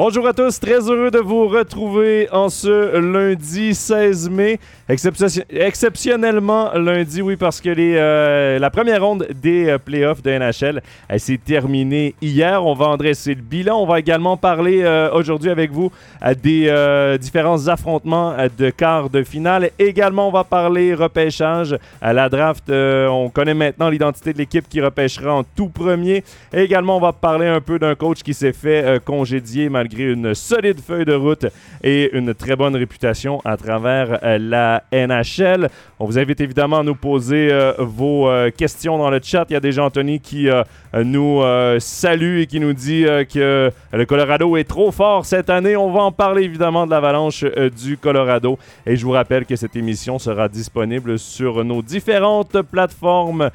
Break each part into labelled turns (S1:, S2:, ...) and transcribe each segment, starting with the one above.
S1: Bonjour à tous, très heureux de vous retrouver en ce lundi 16 mai. exceptionnellement lundi, oui, parce que euh, la première ronde des euh, playoffs de NHL s'est terminée hier. On va en dresser le bilan. On va également parler euh, aujourd'hui avec vous des différents affrontements de quart de finale. Également, on va parler repêchage. À la draft, on connaît maintenant l'identité de l'équipe qui repêchera en tout premier. également, on va parler un peu d'un coach qui s'est fait congédier malgré une solide feuille de route et une très bonne réputation à travers euh, la NHL. On vous invite évidemment à nous poser euh, vos euh, questions dans le chat. Il y a déjà Anthony qui nous salue et qui nous dit que le Colorado est trop fort cette année. On va en parler évidemment de l'avalanche du Colorado. Et je vous rappelle que cette émission sera disponible sur nos différentes plateformes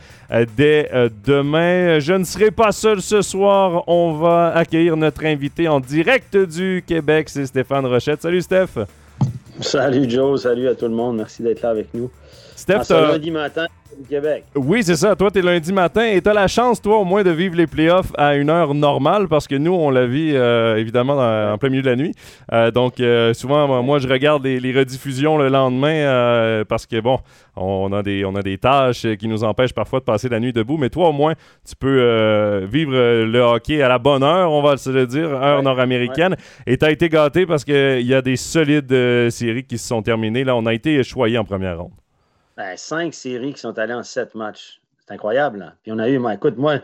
S1: dès demain. Je ne serai pas seul ce soir. On va accueillir notre invité en direct du Québec, c'est Stéphane Rochette. Salut Steph.
S2: Salut Joe, salut à tout le monde. Merci d'être là avec nous.
S1: Steph,
S2: lundi matin du Québec.
S1: Oui, c'est ça. Toi, tu es lundi matin et tu as la chance, toi, au moins, de vivre les playoffs à une heure normale parce que nous, on la vit euh, évidemment en plein milieu de la nuit. Euh, donc, euh, souvent, moi, je regarde les, rediffusions le lendemain parce que, bon, on a, des, on a des tâches qui nous empêchent parfois de passer la nuit debout. Mais toi, au moins, tu peux vivre le hockey à la bonne heure, on va se le dire, heure nord-américaine. Et tu as été gâté parce qu'il y a des solides séries qui se sont terminées. Là, on a été choyés en première ronde.
S2: Ben, cinq séries qui sont allées en sept matchs. C'est incroyable. Puis on a eu, écoute, moi, je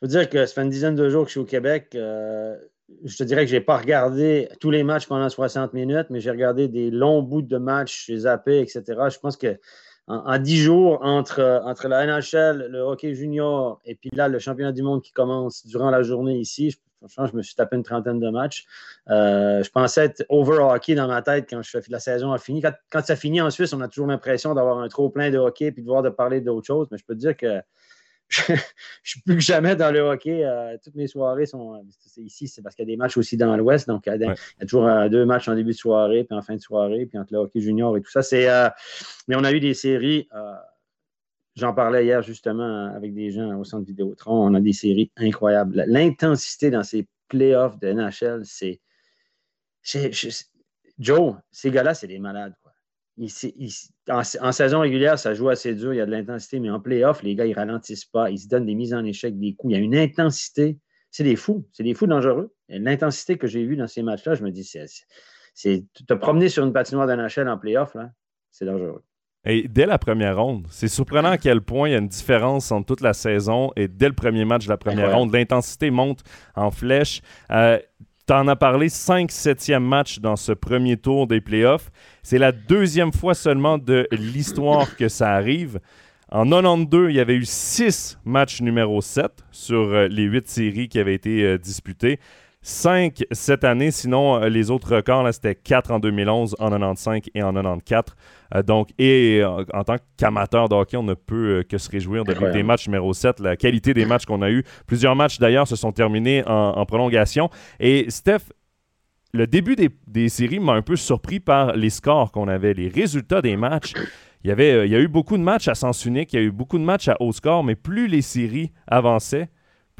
S2: peux dire que ça fait une dizaine de jours que je suis au Québec. Euh, je te dirais que je n'ai pas regardé tous les matchs pendant 60 minutes, mais j'ai regardé des longs bouts de matchs, j'ai zappé, etc. Je pense que en, dix jours, entre, entre la NHL, le hockey junior et puis là, le championnat du monde qui commence durant la journée ici, je me suis tapé une trentaine de matchs. Euh, je pensais être over hockey dans ma tête quand je, la saison a fini. Quand, ça finit en Suisse, on a toujours l'impression d'avoir un trop plein de hockey et de voir de parler d'autres choses. Mais je peux te dire que je, suis plus que jamais dans le hockey. Euh, toutes mes soirées sont ici, c'est parce qu'il y a des matchs aussi dans l'Ouest. Donc, il y, a, toujours euh, deux matchs en début de soirée, puis en fin de soirée, puis entre le hockey junior et tout ça. C'est, mais on a eu des séries. J'en parlais hier justement avec des gens au centre Vidéotron. On a des séries incroyables. L'intensité dans ces playoffs de NHL, c'est. Joe, ces gars-là, c'est des malades. En, saison régulière, ça joue assez dur, il y a de l'intensité, mais en playoff, les gars, ils ralentissent pas, ils se donnent des mises en échec, des coups. Il y a une intensité. C'est des fous, c'est des fous dangereux. L'intensité que j'ai vue dans ces matchs-là, je me dis, c'est te promener sur une patinoire de NHL en playoff, c'est dangereux.
S1: Et dès la première ronde, c'est surprenant à quel point il y a une différence entre toute la saison et dès le premier match de la première ronde. L'intensité monte en flèche. Euh, tu en as parlé, 5-7e match dans ce premier tour des playoffs. C'est la deuxième fois seulement de l'histoire que ça arrive. En 92, il y avait eu 6 matchs numéro 7 sur euh, les 8 séries qui avaient été euh, disputées. 5 cette année. Sinon, euh, les autres records, c'était 4 en 2011, en 95 et en 94. Euh, donc, et euh, en tant qu'amateur de hockey, on ne peut que se réjouir de des matchs numéro 7, la qualité des matchs qu'on a eu. Plusieurs matchs, d'ailleurs, se sont terminés en, prolongation. Et Steph, le début des, séries m'a un peu surpris par les scores qu'on avait, les résultats des matchs. Il y, avait, il y a eu beaucoup de matchs à sens unique, il y a eu beaucoup de matchs à haut score, mais plus les séries avançaient,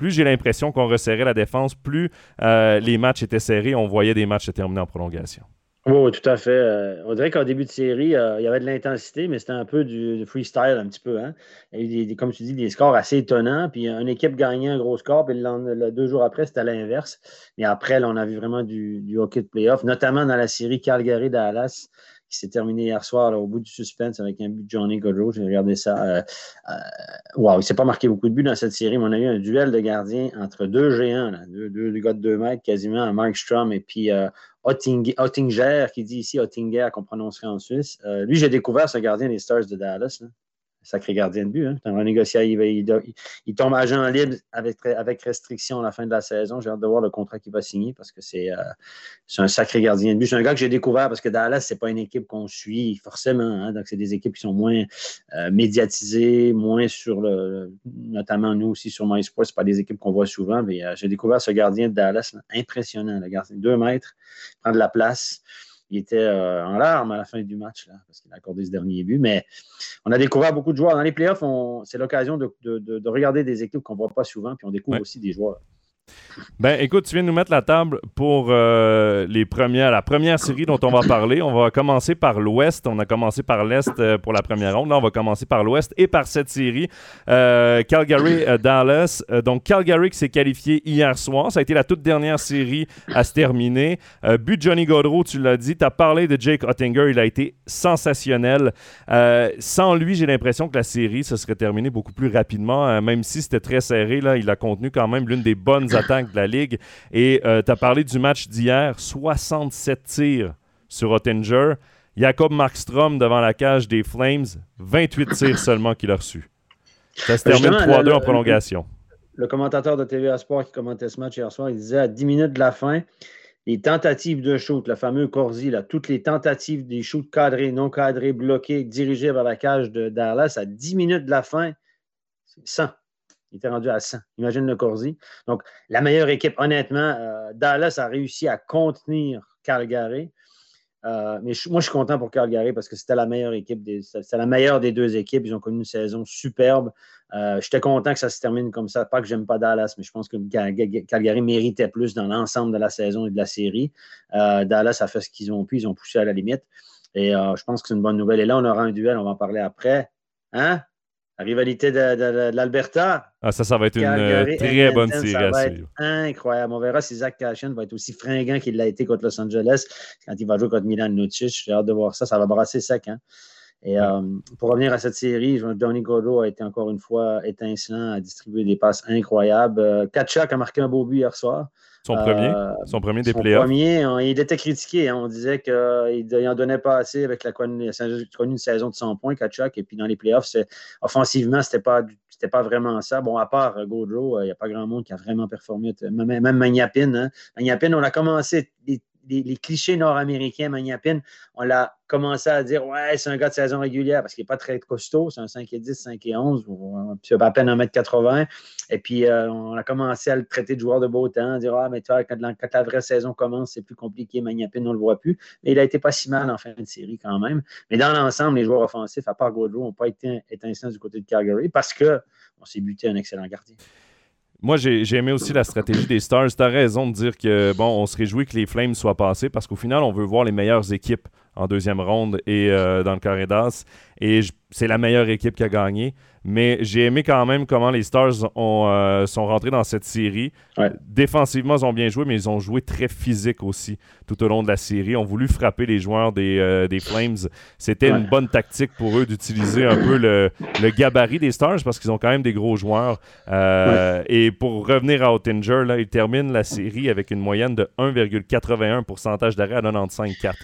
S1: plus j'ai l'impression qu'on resserrait la défense, plus euh, les matchs étaient serrés, on voyait des matchs se terminer en prolongation.
S2: Oui, tout à fait. Euh, on dirait qu'en début de série, euh, il y avait de l'intensité, mais c'était un peu du, freestyle un petit peu. Hein. Il y a eu, des, comme tu dis, des scores assez étonnants. Puis une équipe gagnait un gros score, puis le, deux jours après, c'était l'inverse. Mais après, on a vu vraiment du, du hockey de playoff, notamment dans la série Calgary-Dallas qui s'est terminé hier soir au bout du suspense avec un but de Johnny Godreau. J'ai regardé ça. Euh, euh, wow, il ne s'est pas marqué beaucoup de buts dans cette série, mais on a eu un duel de gardiens entre deux géants, deux, gars de deux mètres quasiment, Mark Strom et puis euh, Ottinger, qui dit ici Ottinger qu'on prononcerait en Suisse. lui, j'ai découvert ce gardien des Stars de Dallas sacré gardien de but. Hein. Un négocié, il, il, tombe agent libre avec, avec restriction à la fin de la saison. J'ai hâte de voir le contrat qu'il va signer parce que c'est euh, un sacré gardien de but. C'est un gars que j'ai découvert parce que Dallas, ce n'est pas une équipe qu'on suit forcément. Hein. Donc, c'est des équipes qui sont moins euh, médiatisées, moins sur le. Notamment nous aussi sur MySports, ce pas des équipes qu'on voit souvent. Mais euh, j'ai découvert ce gardien de Dallas, impressionnant. Le gardien, deux mètres, prend de la place il était euh, en larmes à la fin du match, là, parce qu'il a accordé ce dernier but. Mais on a découvert beaucoup de joueurs. Dans les playoffs, c'est l'occasion de, regarder des équipes qu'on ne voit pas souvent, puis on découvre aussi des joueurs.
S1: Ben, écoute, tu viens de nous mettre la table pour euh, les la première série dont on va parler. On va commencer par l'Ouest. On a commencé par l'Est euh, pour la première ronde. Là, on va commencer par l'Ouest et par cette série. Euh, Calgary-Dallas. donc, Calgary qui s'est qualifié hier soir. Ça a été la toute dernière série à se terminer. but Johnny Gaudreau, tu l'as dit. Tu as parlé de Jake Ottinger. Il a été sensationnel. sans lui, j'ai l'impression que la série se serait terminée beaucoup plus rapidement. même si c'était très serré, là, il a contenu quand même l'une des bonnes attaques de la Ligue. Et euh, tu as parlé du match d'hier, 67 tirs sur Ottinger. Jacob Markstrom devant la cage des Flames, 28 tirs seulement qu'il a reçus. Ça se termine 3-2 en prolongation.
S2: Le, commentateur de TVA Sport qui commentait ce match hier soir, il disait à 10 minutes de la fin, les tentatives de shoot, le fameux Corsi, là, toutes les tentatives des shoots cadrés, non cadrés, bloqués, dirigés vers la cage de Dallas, à 10 minutes de la fin, c'est 100. Il était rendu à 100. Imagine le Corsi. Donc, la meilleure équipe, honnêtement, euh, Dallas a réussi à contenir Calgary. Euh, mais moi, je suis content pour Calgary parce que c'était la meilleure équipe, c'était la meilleure des deux équipes. Ils ont connu une saison superbe. Euh, j'étais content que ça se termine comme ça. Pas que j'aime pas Dallas, mais je pense que Calgary méritait plus dans l'ensemble de la saison et de la série. Dallas a fait ce qu'ils ont pu, ils ont poussé à la limite. Et je pense que c'est une bonne nouvelle. Et là, on aura un duel, on va en parler après. Hein? La rivalité de, l'Alberta.
S1: Ah, ça, ça va être une euh, très bonne série ça
S2: va être incroyable. On verra si Zach Cashin va être aussi fringant qu'il l'a été contre Los Angeles quand il va jouer contre Milan Lucic. J'ai hâte de voir ça. Ça va brasser sec. Hein? Et euh, pour revenir à cette série, Donny Godot a été encore une fois étincelant, a distribué des passes incroyables. Euh, Kachak a marqué un beau but hier soir.
S1: Son premier, euh, son premier des playoffs.
S2: premier, il était critiqué. Hein. on disait qu'il n'en donnait pas assez avec la connu une saison de 100 points, Kachak. Et puis dans les playoffs, offensivement, ce n'était pas, pas vraiment ça. Bon, à part euh, Gaudreau, il n'y a pas grand monde qui a vraiment performé. Même, même Magnapin. Hein. Magnapin, on a commencé les, clichés nord-américains, Magnapin, on l'a commencé à dire Ouais, c'est un gars de saison régulière parce qu'il n'est pas très costaud, c'est un 5 et 10, 5 et 11, c'est à peine 1m80. Et puis, euh, on a commencé à le traiter de joueur de beau temps, dire Ah, mais tu vois, quand, la vraie saison commence, c'est plus compliqué, Magnapin, on ne le voit plus. Mais il a été pas si mal en fin de série quand même. Mais dans l'ensemble, les joueurs offensifs, à part Gaudreau, n'ont pas été étincelants du côté de Calgary parce qu'on s'est buté un excellent gardien.
S1: Moi, j'ai aimé aussi la stratégie des Stars. Tu as raison de dire que, bon, on se réjouit que les Flames soient passés parce qu'au final, on veut voir les meilleures équipes en deuxième ronde et euh, dans le carré d'as. Et c'est la meilleure équipe qui a gagné. Mais j'ai aimé quand même comment les Stars ont, euh, sont rentrés dans cette série. Défensivement, ils ont bien joué, mais ils ont joué très physique aussi tout au long de la série. Ils ont voulu frapper les joueurs des, euh, des Flames. C'était une bonne tactique pour eux d'utiliser un peu le, le, gabarit des Stars parce qu'ils ont quand même des gros joueurs. Et pour revenir à Ottinger, là, ils terminent la série avec une moyenne de 1,81 pourcentage d'arrêt à 95,4.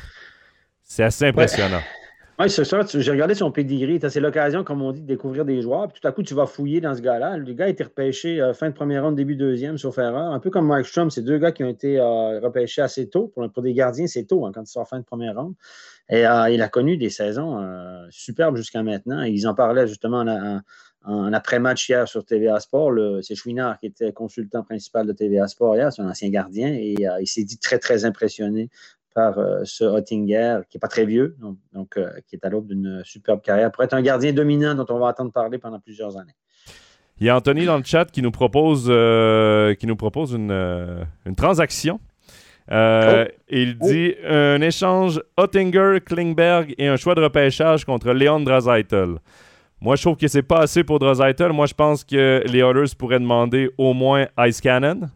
S1: C'est assez impressionnant.
S2: Oui, c'est ça. J'ai regardé son pedigree. C'est l'occasion, comme on dit, de découvrir des joueurs. Puis tout à coup, tu vas fouiller dans ce gars-là. Le gars a été repêché euh, fin de première ronde, début deuxième, sauf erreur. Un peu comme Mike Strom, c'est deux gars qui ont été euh, repêchés assez tôt. Pour, des gardiens, c'est tôt hein, quand tu sors fin de première ronde. Et euh, il a connu des saisons superbes jusqu'à maintenant. ils en parlaient justement en, après-match hier sur TVA Sport. C'est Chouinard qui était consultant principal de TVA Sport hier, c'est un ancien gardien, et il s'est dit très, très impressionné par euh, ce Hottinger, qui n'est pas très vieux, donc, euh, qui est à l'aube d'une superbe carrière, pour être un gardien dominant dont on va entendre parler pendant plusieurs années.
S1: Il y a Anthony dans le chat qui nous propose, euh, qui nous propose une, une transaction. Oh. Il oh. dit un échange Hottinger, Klingberg et un choix de repêchage contre Leon Draisaitl. Moi, je trouve que c'est pas assez pour Draisaitl. Moi, je pense que les Oilers pourraient demander au moins Ice Cannon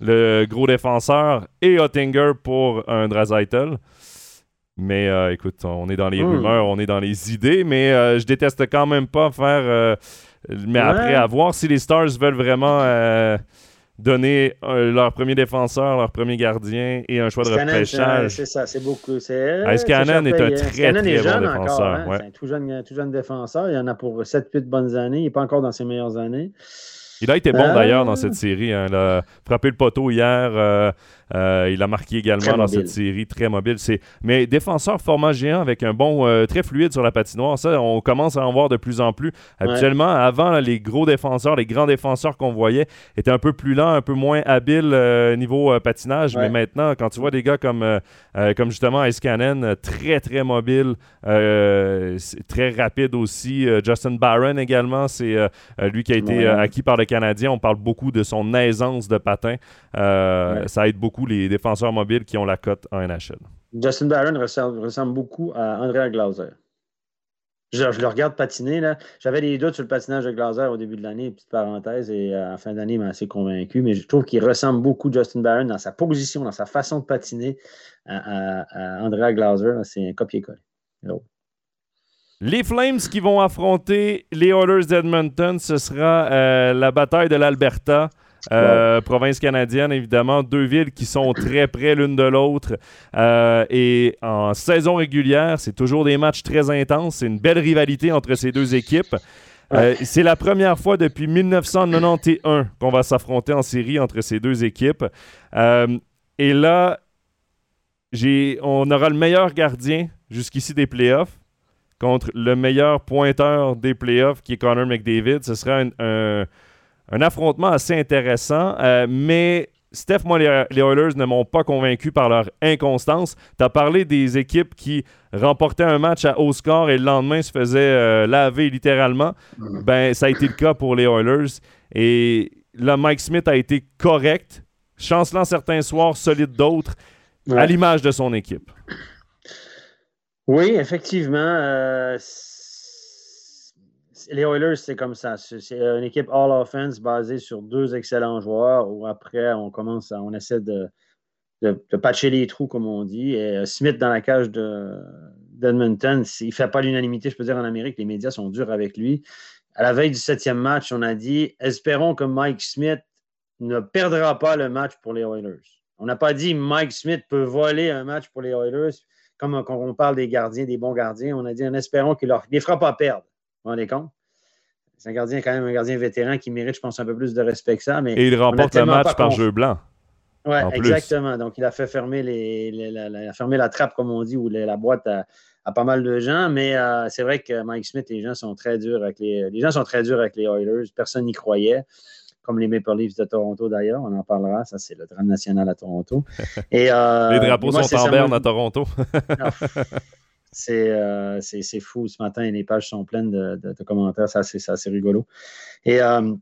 S1: le gros défenseur, et Ottinger pour un Drazaitel. Mais euh, écoute, on est dans les hmm. rumeurs, on est dans les idées, mais euh, je déteste quand même pas faire. Euh, mais après, à voir si les Stars veulent vraiment donner leur premier défenseur, leur premier gardien et un choix de repêchage.
S2: C'est ça, c'est beaucoup.
S1: Ice Cannon est un très, très bon défenseur. Hein,
S2: c'est un tout jeune, tout jeune défenseur. Il y en a pour 7-8 bonnes années. Il n'est pas encore dans ses meilleures années.
S1: Il a été bon d'ailleurs dans cette série. Hein. Il a frappé le poteau hier. Euh, euh, il a marqué également dans cette série, très mobile. Mais défenseur format géant avec un bon, euh, très fluide sur la patinoire, ça, on commence à en voir de plus en plus. Habituellement, avant, les gros défenseurs, les grands défenseurs qu'on voyait étaient un peu plus lents, un peu moins habiles niveau patinage. Mais maintenant, quand tu vois des gars comme, comme justement Ice Cannon, très, très mobile, très rapide aussi. Justin Barron également, c'est lui qui a été acquis par le Canadien, on parle beaucoup de son aisance de patin. Ça aide beaucoup les défenseurs mobiles qui ont la cote en NHL.
S2: Justin Barron ressemble, beaucoup à Andrea Glauser. Je, le regarde patiner. là. J'avais des doutes sur le patinage de Glaser au début de l'année, petite parenthèse, et euh, en fin d'année, il m'a assez convaincu. Mais je trouve qu'il ressemble beaucoup à Justin Barron dans sa position, dans sa façon de patiner à, Andrea Glauser. C'est un copier-coller.
S1: Les Flames qui vont affronter les Oilers d'Edmonton, ce sera euh, la bataille de l'Alberta. Euh, province canadienne, évidemment, deux villes qui sont très près l'une de l'autre. Euh, et en saison régulière, c'est toujours des matchs très intenses. C'est une belle rivalité entre ces deux équipes. Euh, c'est la première fois depuis 1991 qu'on va s'affronter en série entre ces deux équipes. et là, on aura le meilleur gardien jusqu'ici des playoffs contre le meilleur pointeur des playoffs qui est Connor McDavid. Ce sera un un affrontement assez intéressant, euh, mais Steph, moi, les, Oilers ne m'ont pas convaincu par leur inconstance. Tu as parlé des équipes qui remportaient un match à haut score et le lendemain se faisaient euh, laver littéralement. Mm-hmm. Ben, ça a été le cas pour les Oilers. Et là, Mike Smith a été correct, chancelant certains soirs, solide d'autres, à l'image de son équipe.
S2: Oui, effectivement. Euh, les Oilers, c'est comme ça. C'est une équipe all offense basée sur deux excellents joueurs où après, on commence on essaie de, de, patcher les trous, comme on dit. Et euh, Smith dans la cage d'Edmonton, il ne fait pas l'unanimité, je peux dire, en Amérique. Les médias sont durs avec lui. À la veille du septième match, on a dit espérons que Mike Smith ne perdra pas le match pour les Oilers. On n'a pas dit Mike Smith peut voler un match pour les Oilers. Comme quand on parle des gardiens, des bons gardiens, on a dit en espérant qu'il ne les fera pas perdre. Vous vous rendez compte? C'est un gardien, quand même, un gardien vétéran qui mérite, je pense, un peu plus de respect que ça. Mais
S1: Et il remporte le match par jeu blanc.
S2: Oui, exactement. Donc, il a fait fermer, les, la, la trappe, comme on dit, ou la boîte à, pas mal de gens. Mais euh, c'est vrai que Mike Smith, les gens sont très durs avec les, les gens sont très durs avec les Oilers. Personne n'y croyait. Comme les Maple Leafs de Toronto, d'ailleurs. On en parlera. Ça, c'est le drame national à Toronto.
S1: Et, euh, les drapeaux sont en berne à Toronto.
S2: Euh, c'est fou. Ce matin, les pages sont pleines de, commentaires. Ça, c'est assez rigolo. Et euh,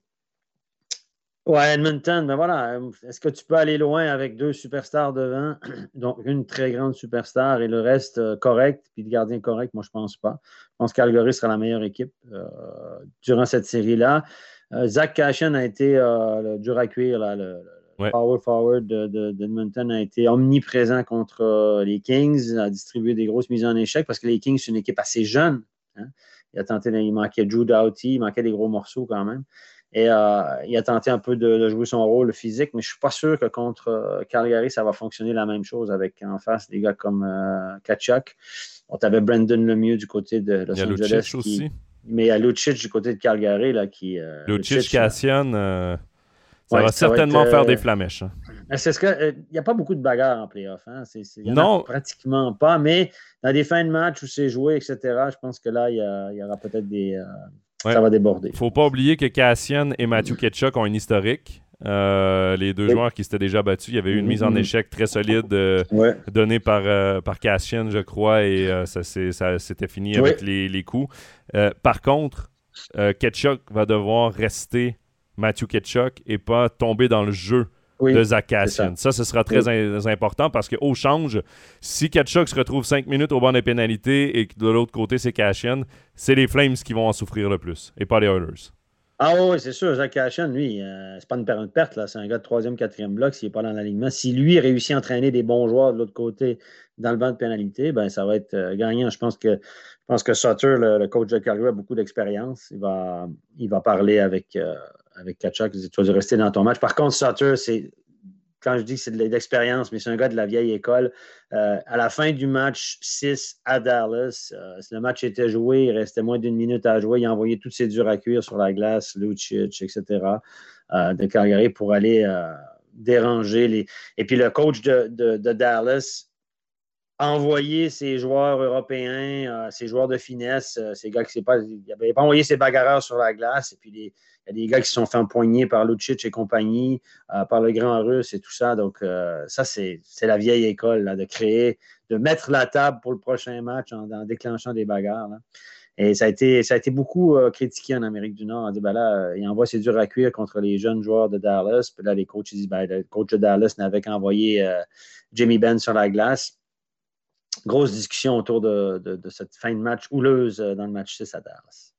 S2: ouais, Edmonton, ben voilà. Est-ce que tu peux aller loin avec deux superstars devant? Donc, une très grande superstar et le reste euh, correct, puis le gardien correct, moi, je pense pas. Je pense qu'Algory sera la meilleure équipe durant cette série-là. Zach Cashin a été dur à cuire, là, le Power forward d'Edmonton a été omniprésent contre euh, les Kings, a distribué des grosses mises en échec parce que les Kings, c'est une équipe assez jeune. Hein. Il a tenté, il manquait Drew Doughty, il manquait des gros morceaux quand même. Et euh, il a tenté un peu de, jouer son rôle physique, mais je ne suis pas sûr que contre euh, Calgary, ça va fonctionner la même chose avec en face des gars comme Kachuk. On avait Brandon Lemieux du côté de Los Angeles. aussi. Mais il y a Lucic du côté de Calgary là, qui.
S1: Lucic, Cassian. Ça va certainement faire des euh, flamèches. Hein.
S2: C'est ce que il euh, n'y a pas beaucoup de bagarres en playoff. Hein? non. pratiquement pas, mais dans des fins de match où c'est joué, etc., je pense que là, il y, aura peut-être des. Euh, ça va déborder.
S1: Il ne faut pas oublier que Cassian et Matthew Ketchuk ont un historique. les deux joueurs qui s'étaient déjà battus. Il y avait eu une mise en mm-hmm. échec très solide donnée par, par Cassian, je crois, et ça, s'était fini avec les, les coups. par contre, Ketchuk va devoir rester Matthew Ketchuk et pas tomber dans le jeu de Zach Cassian. Ça. ce sera très important parce qu'au change, si Ketchuk se retrouve 5 minutes au banc des pénalités et que de l'autre côté c'est Cassian, c'est les Flames qui vont en souffrir le plus et pas les Oilers.
S2: Ah oui, c'est sûr. Zach Cassian, lui, euh, c'est pas une perte, là. C'est un gars de troisième, quatrième bloc s'il n'est pas dans l'alignement. Si lui réussit à entraîner des bons joueurs de l'autre côté dans le banc de pénalité, ben, ça va être euh, gagnant. Je pense que je pense que Sutter, le, coach de Calgary, a beaucoup d'expérience. Il va, il va parler avec, euh, avec Kachak, tu vas rester dans ton match. Par contre, Sutter, c'est quand je dis que c'est de l'expérience, mais c'est un gars de la vieille école. Euh, à la fin du match 6 à Dallas, euh, le match était joué, il restait moins d'une minute à jouer. Il a envoyé tous ses durs à cuire sur la glace, Lucic, etc., de Calgary pour aller déranger les. Et puis le coach de, de Dallas envoyer ses joueurs européens, euh, ses joueurs de finesse, euh, ces gars qui pas, il pas envoyé ses bagarreurs sur la glace. Et puis, il y a des gars qui se sont fait empoigner par Lucic et compagnie, euh, par le grand russe et tout ça. Donc, ça, c'est la vieille école là, de créer, de mettre la table pour le prochain match en, déclenchant des bagarres. Et ça a été, ça a été beaucoup critiqué en Amérique du Nord. On dit, ben là, il envoie ses durs à cuire contre les jeunes joueurs de Dallas. Puis là, les coachs disent, ben, le coach de Dallas n'avait qu'envoyé Jimmy Ben sur la glace. Grosse discussion autour de, de, cette fin de match houleuse dans le match 6 à Dallas.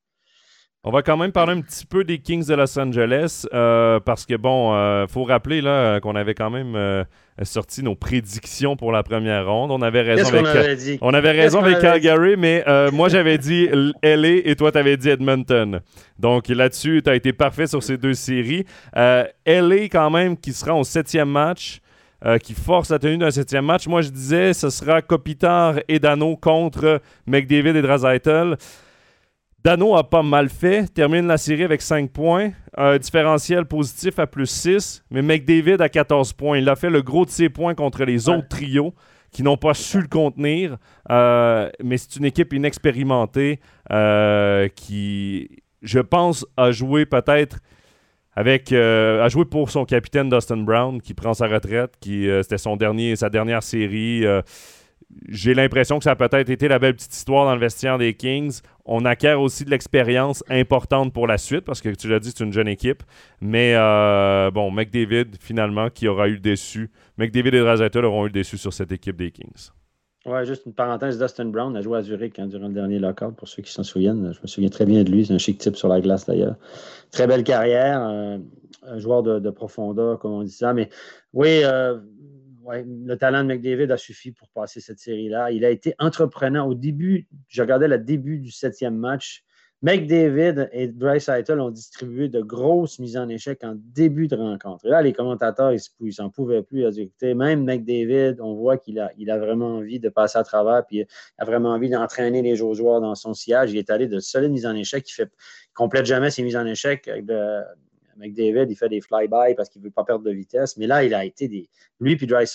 S1: On va quand même parler un petit peu des Kings de Los Angeles euh, parce que, bon, il euh, faut rappeler là, qu'on avait quand même euh, sorti nos prédictions pour la première ronde. On avait raison avec,
S2: avait
S1: on avait raison avec Calgary, mais moi j'avais dit LA et toi tu avais dit Edmonton. Donc là-dessus, tu as été parfait sur ces deux séries. LA quand même qui sera au septième match. Qui force la tenue d'un septième match. Moi, je disais, ce sera Kopitar et Dano contre McDavid et Drazaitel. Dano a pas mal fait, termine la série avec 5 points, un différentiel positif à plus 6, mais McDavid a 14 points. Il a fait le gros de ses points contre les autres trios qui n'ont pas su le contenir, euh, mais c'est une équipe inexpérimentée euh, qui, je pense, a joué peut-être avec euh, a joué pour son capitaine Dustin Brown qui prend sa retraite, qui c'était son dernier sa dernière série j'ai l'impression que ça a peut-être été la belle petite histoire dans le vestiaire des Kings. On acquiert aussi de l'expérience importante pour la suite parce que tu l'as dit, c'est une jeune équipe. Mais euh, bon, McDavid, finalement, qui aura eu le déçu. McDavid et Razetta auront eu le déçu sur cette équipe des Kings.
S2: Ouais, juste une parenthèse, Dustin Brown a joué à Zurich hein, durant le dernier lockout, pour ceux qui s'en souviennent. Je me souviens très bien de lui, c'est un chic type sur la glace d'ailleurs. Très belle carrière, euh, un joueur de, profondeur, comme on dit ça. Mais oui, euh, le talent de McDavid a suffi pour passer cette série-là. Il a été entreprenant au début. Je regardais le début du septième match. McDavid et Bryce Eitel ont distribué de grosses mises en échec en début de rencontre. Là, les commentateurs, ils s'en pouvaient plus. Ils écoutez, même McDavid, on voit qu'il a, vraiment envie de passer à travers, puis il a vraiment envie d'entraîner les joueurs dans son sillage. Il est allé de solides mises en échec. Il ne complète jamais ses mises en échec de, McDavid, il fait des fly-by parce qu'il ne veut pas perdre de vitesse. Mais là, il a été des. Lui puis Dry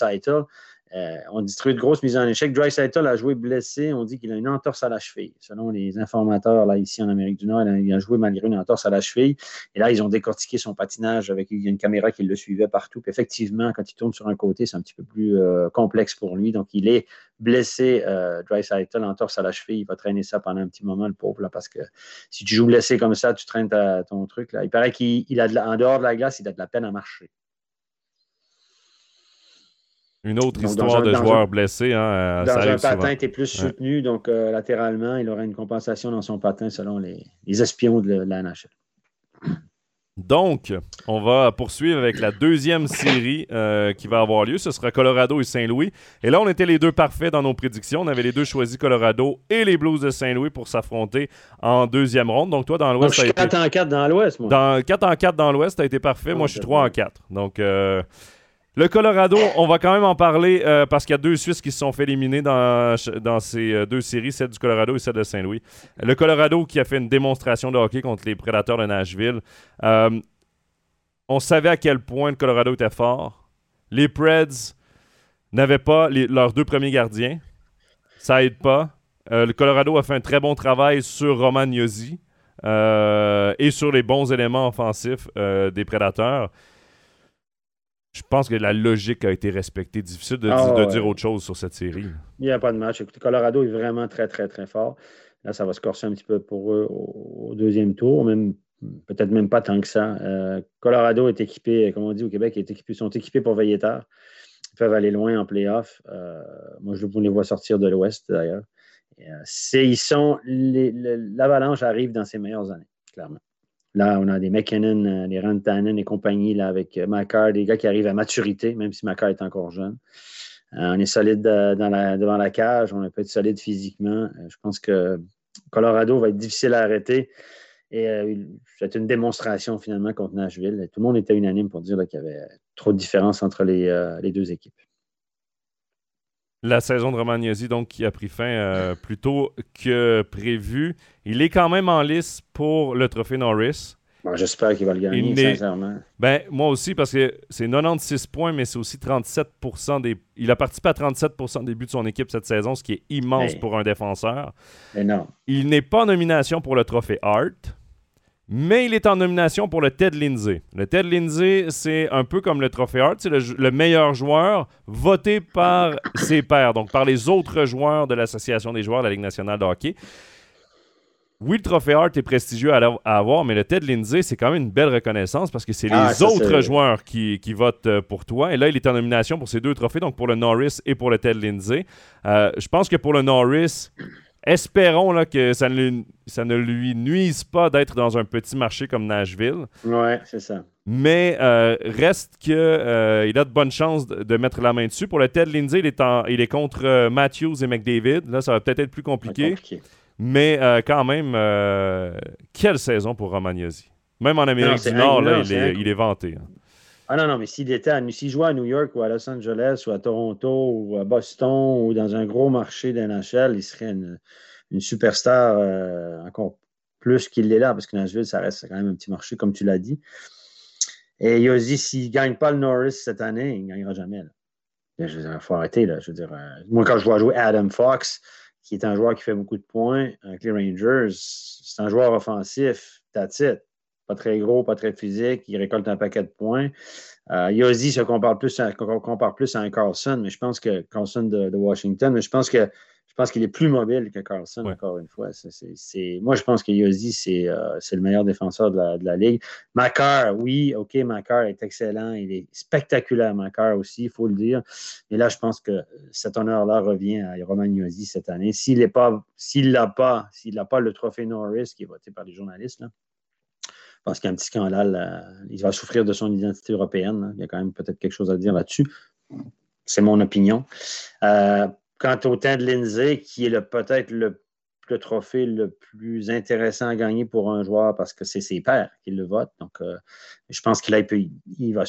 S2: euh, on distribue de grosses mises en échec. Dry a joué blessé. On dit qu'il a une entorse à la cheville. Selon les informateurs là, ici en Amérique du Nord, il a joué malgré une entorse à la cheville. Et là, ils ont décortiqué son patinage avec une caméra qui le suivait partout. Effectivement, quand il tourne sur un côté, c'est un petit peu plus euh, complexe pour lui. Donc, il est blessé, euh, Dry entorse à la cheville. Il va traîner ça pendant un petit moment, le pauvre, là, parce que si tu joues blessé comme ça, tu traînes ton truc. Là. Il paraît qu'il a de en dehors de la glace, il a de la peine à marcher.
S1: Une autre histoire de joueur blessé. Hein,
S2: dans un patin, tu es plus soutenu, donc euh, latéralement, il aura une compensation dans son patin selon les, espions de la NHL.
S1: Donc, on va poursuivre avec la deuxième série euh, qui va avoir lieu. Ce sera Colorado et Saint-Louis. Et là, on était les deux parfaits dans nos prédictions. On avait les deux choisi Colorado et les Blues de Saint-Louis pour s'affronter en deuxième ronde. Donc, toi, dans l'Ouest.
S2: Je suis 4 en 4 dans l'Ouest, moi.
S1: Dans, 4 en 4 dans l'Ouest, tu as été parfait. moi, je suis 3 en 4. Donc, euh, le Colorado, on va quand même en parler euh, parce qu'il y a deux Suisses qui se sont fait éliminer dans, ces euh, deux séries, celle du Colorado et celle de Saint-Louis. Le Colorado qui a fait une démonstration de hockey contre les Prédateurs de Nashville. Euh, on savait à quel point le Colorado était fort. Les Preds n'avaient pas leurs deux premiers gardiens. Ça aide pas. le Colorado a fait un très bon travail sur Roman et sur les bons éléments offensifs des Prédateurs je pense que la logique a été respectée. Difficile de, ah, dire autre chose sur cette série.
S2: Il n'y a pas de match. Écoutez, Colorado est vraiment très, très, très fort. Là, ça va se corser un petit peu pour eux au, deuxième tour, même peut-être même pas tant que ça. Euh, Colorado est équipé, comme on dit au Québec, est équipé, sont équipés pour veiller tard. Ils peuvent aller loin en playoff. Euh, moi, je les vois sortir de l'Ouest, d'ailleurs. Euh, ils sont l'avalanche arrive dans ses meilleures années, clairement. Là, on a des McKinnon, euh, des Rantanen et compagnie là, avec euh, Macar, des gars qui arrivent à maturité, même si Macar est encore jeune. Euh, on est solide devant la cage, on peut être solide physiquement. je pense que Colorado va être difficile à arrêter. Et c'est une démonstration finalement contre Nashville. Tout le monde était unanime pour dire qu'il y avait trop de différence entre les deux équipes
S1: la saison de Romagnosi, donc, qui a pris fin euh, plus tôt que prévu. Il est quand même en lice pour le trophée Norris.
S2: J'espère qu'il va le gagner, sincèrement.
S1: Ben, moi aussi, parce que c'est 96 points, mais c'est aussi 37 des. Il a participé à 37% des buts de son équipe cette saison, ce qui est immense pour un défenseur. Il n'est pas en nomination pour le trophée Hart mais il est en nomination pour le Ted Lindsay. Le Ted Lindsay, c'est un peu comme le Trophée Hart, c'est le, meilleur joueur voté par ses pairs, donc par les autres joueurs de l'Association des joueurs de la Ligue nationale de hockey. oui, le trophée Hart est prestigieux à, avoir, mais le Ted Lindsay, c'est quand même une belle reconnaissance parce que c'est
S2: Ah,
S1: les
S2: ça,
S1: autres joueurs qui, qui votent euh, pour toi. Et là, il est en nomination pour ces deux trophées, donc pour le Norris et pour le Ted Lindsay. Euh, je pense que pour le Norris, espérons là, que ça ne, lui- ça ne lui nuise pas d'être dans un petit marché comme Nashville.
S2: Ouais, c'est ça.
S1: Mais euh, reste que euh, il a de bonnes chances de, de mettre la main dessus. Pour le Ted Lindsay, il est, en- il est contre euh, Matthews et McDavid. Là, ça va peut-être être plus compliqué.
S2: Compliqué.
S1: Mais quand même, quelle saison pour Romagnosi. Même en Amérique
S2: Non,
S1: du Nord, là, il, est, il est vanté. hein.
S2: Ah non, non, mais s'il était à, s'il jouait à New York ou à Los Angeles ou à Toronto ou à Boston ou dans un gros marché de NHL, il serait une, une superstar euh, encore plus qu'il l'est là, parce que Nashville, ça reste quand même un petit marché, comme tu l'as dit. Et il a dit, s'il ne gagne pas le Norris cette année, il ne gagnera jamais. Là. Je il faut arrêter. Là. Je veux dire, euh, moi, quand je vois jouer Adam Fox, qui est un joueur qui fait beaucoup de points avec les Rangers, c'est un joueur offensif, that's it. Pas très gros, pas très physique, il récolte un paquet de points. Euh, Yossi se compare plus, à, compare plus à un Carlson, mais je pense que Carlson de, de Washington, mais je pense que je pense qu'il est plus mobile que Carlson,
S1: Ouais.
S2: encore une fois. Moi, je pense que Yossi, c'est euh, c'est le meilleur défenseur de la, de la Ligue. Macar, oui, OK, Macar est excellent. Il est spectaculaire, Macar aussi, il faut le dire. Mais là, je pense que cet honneur-là revient à Roman Yossi cette année. S'il n'a pas, s'il l'a pas, s'il n'a pas le trophée Norris qui est voté par les journalistes, là, pense qu'il y a un petit scandale. euh, il va souffrir de son identité européenne. là. Il y a quand même peut-être quelque chose à dire là-dessus. C'est mon opinion. Euh, quant au temps de Lindsay, qui est peut-être le, trophée le plus intéressant à gagner pour un joueur parce que c'est ses pairs qui le votent. Donc, euh, je pense qu'il il, va,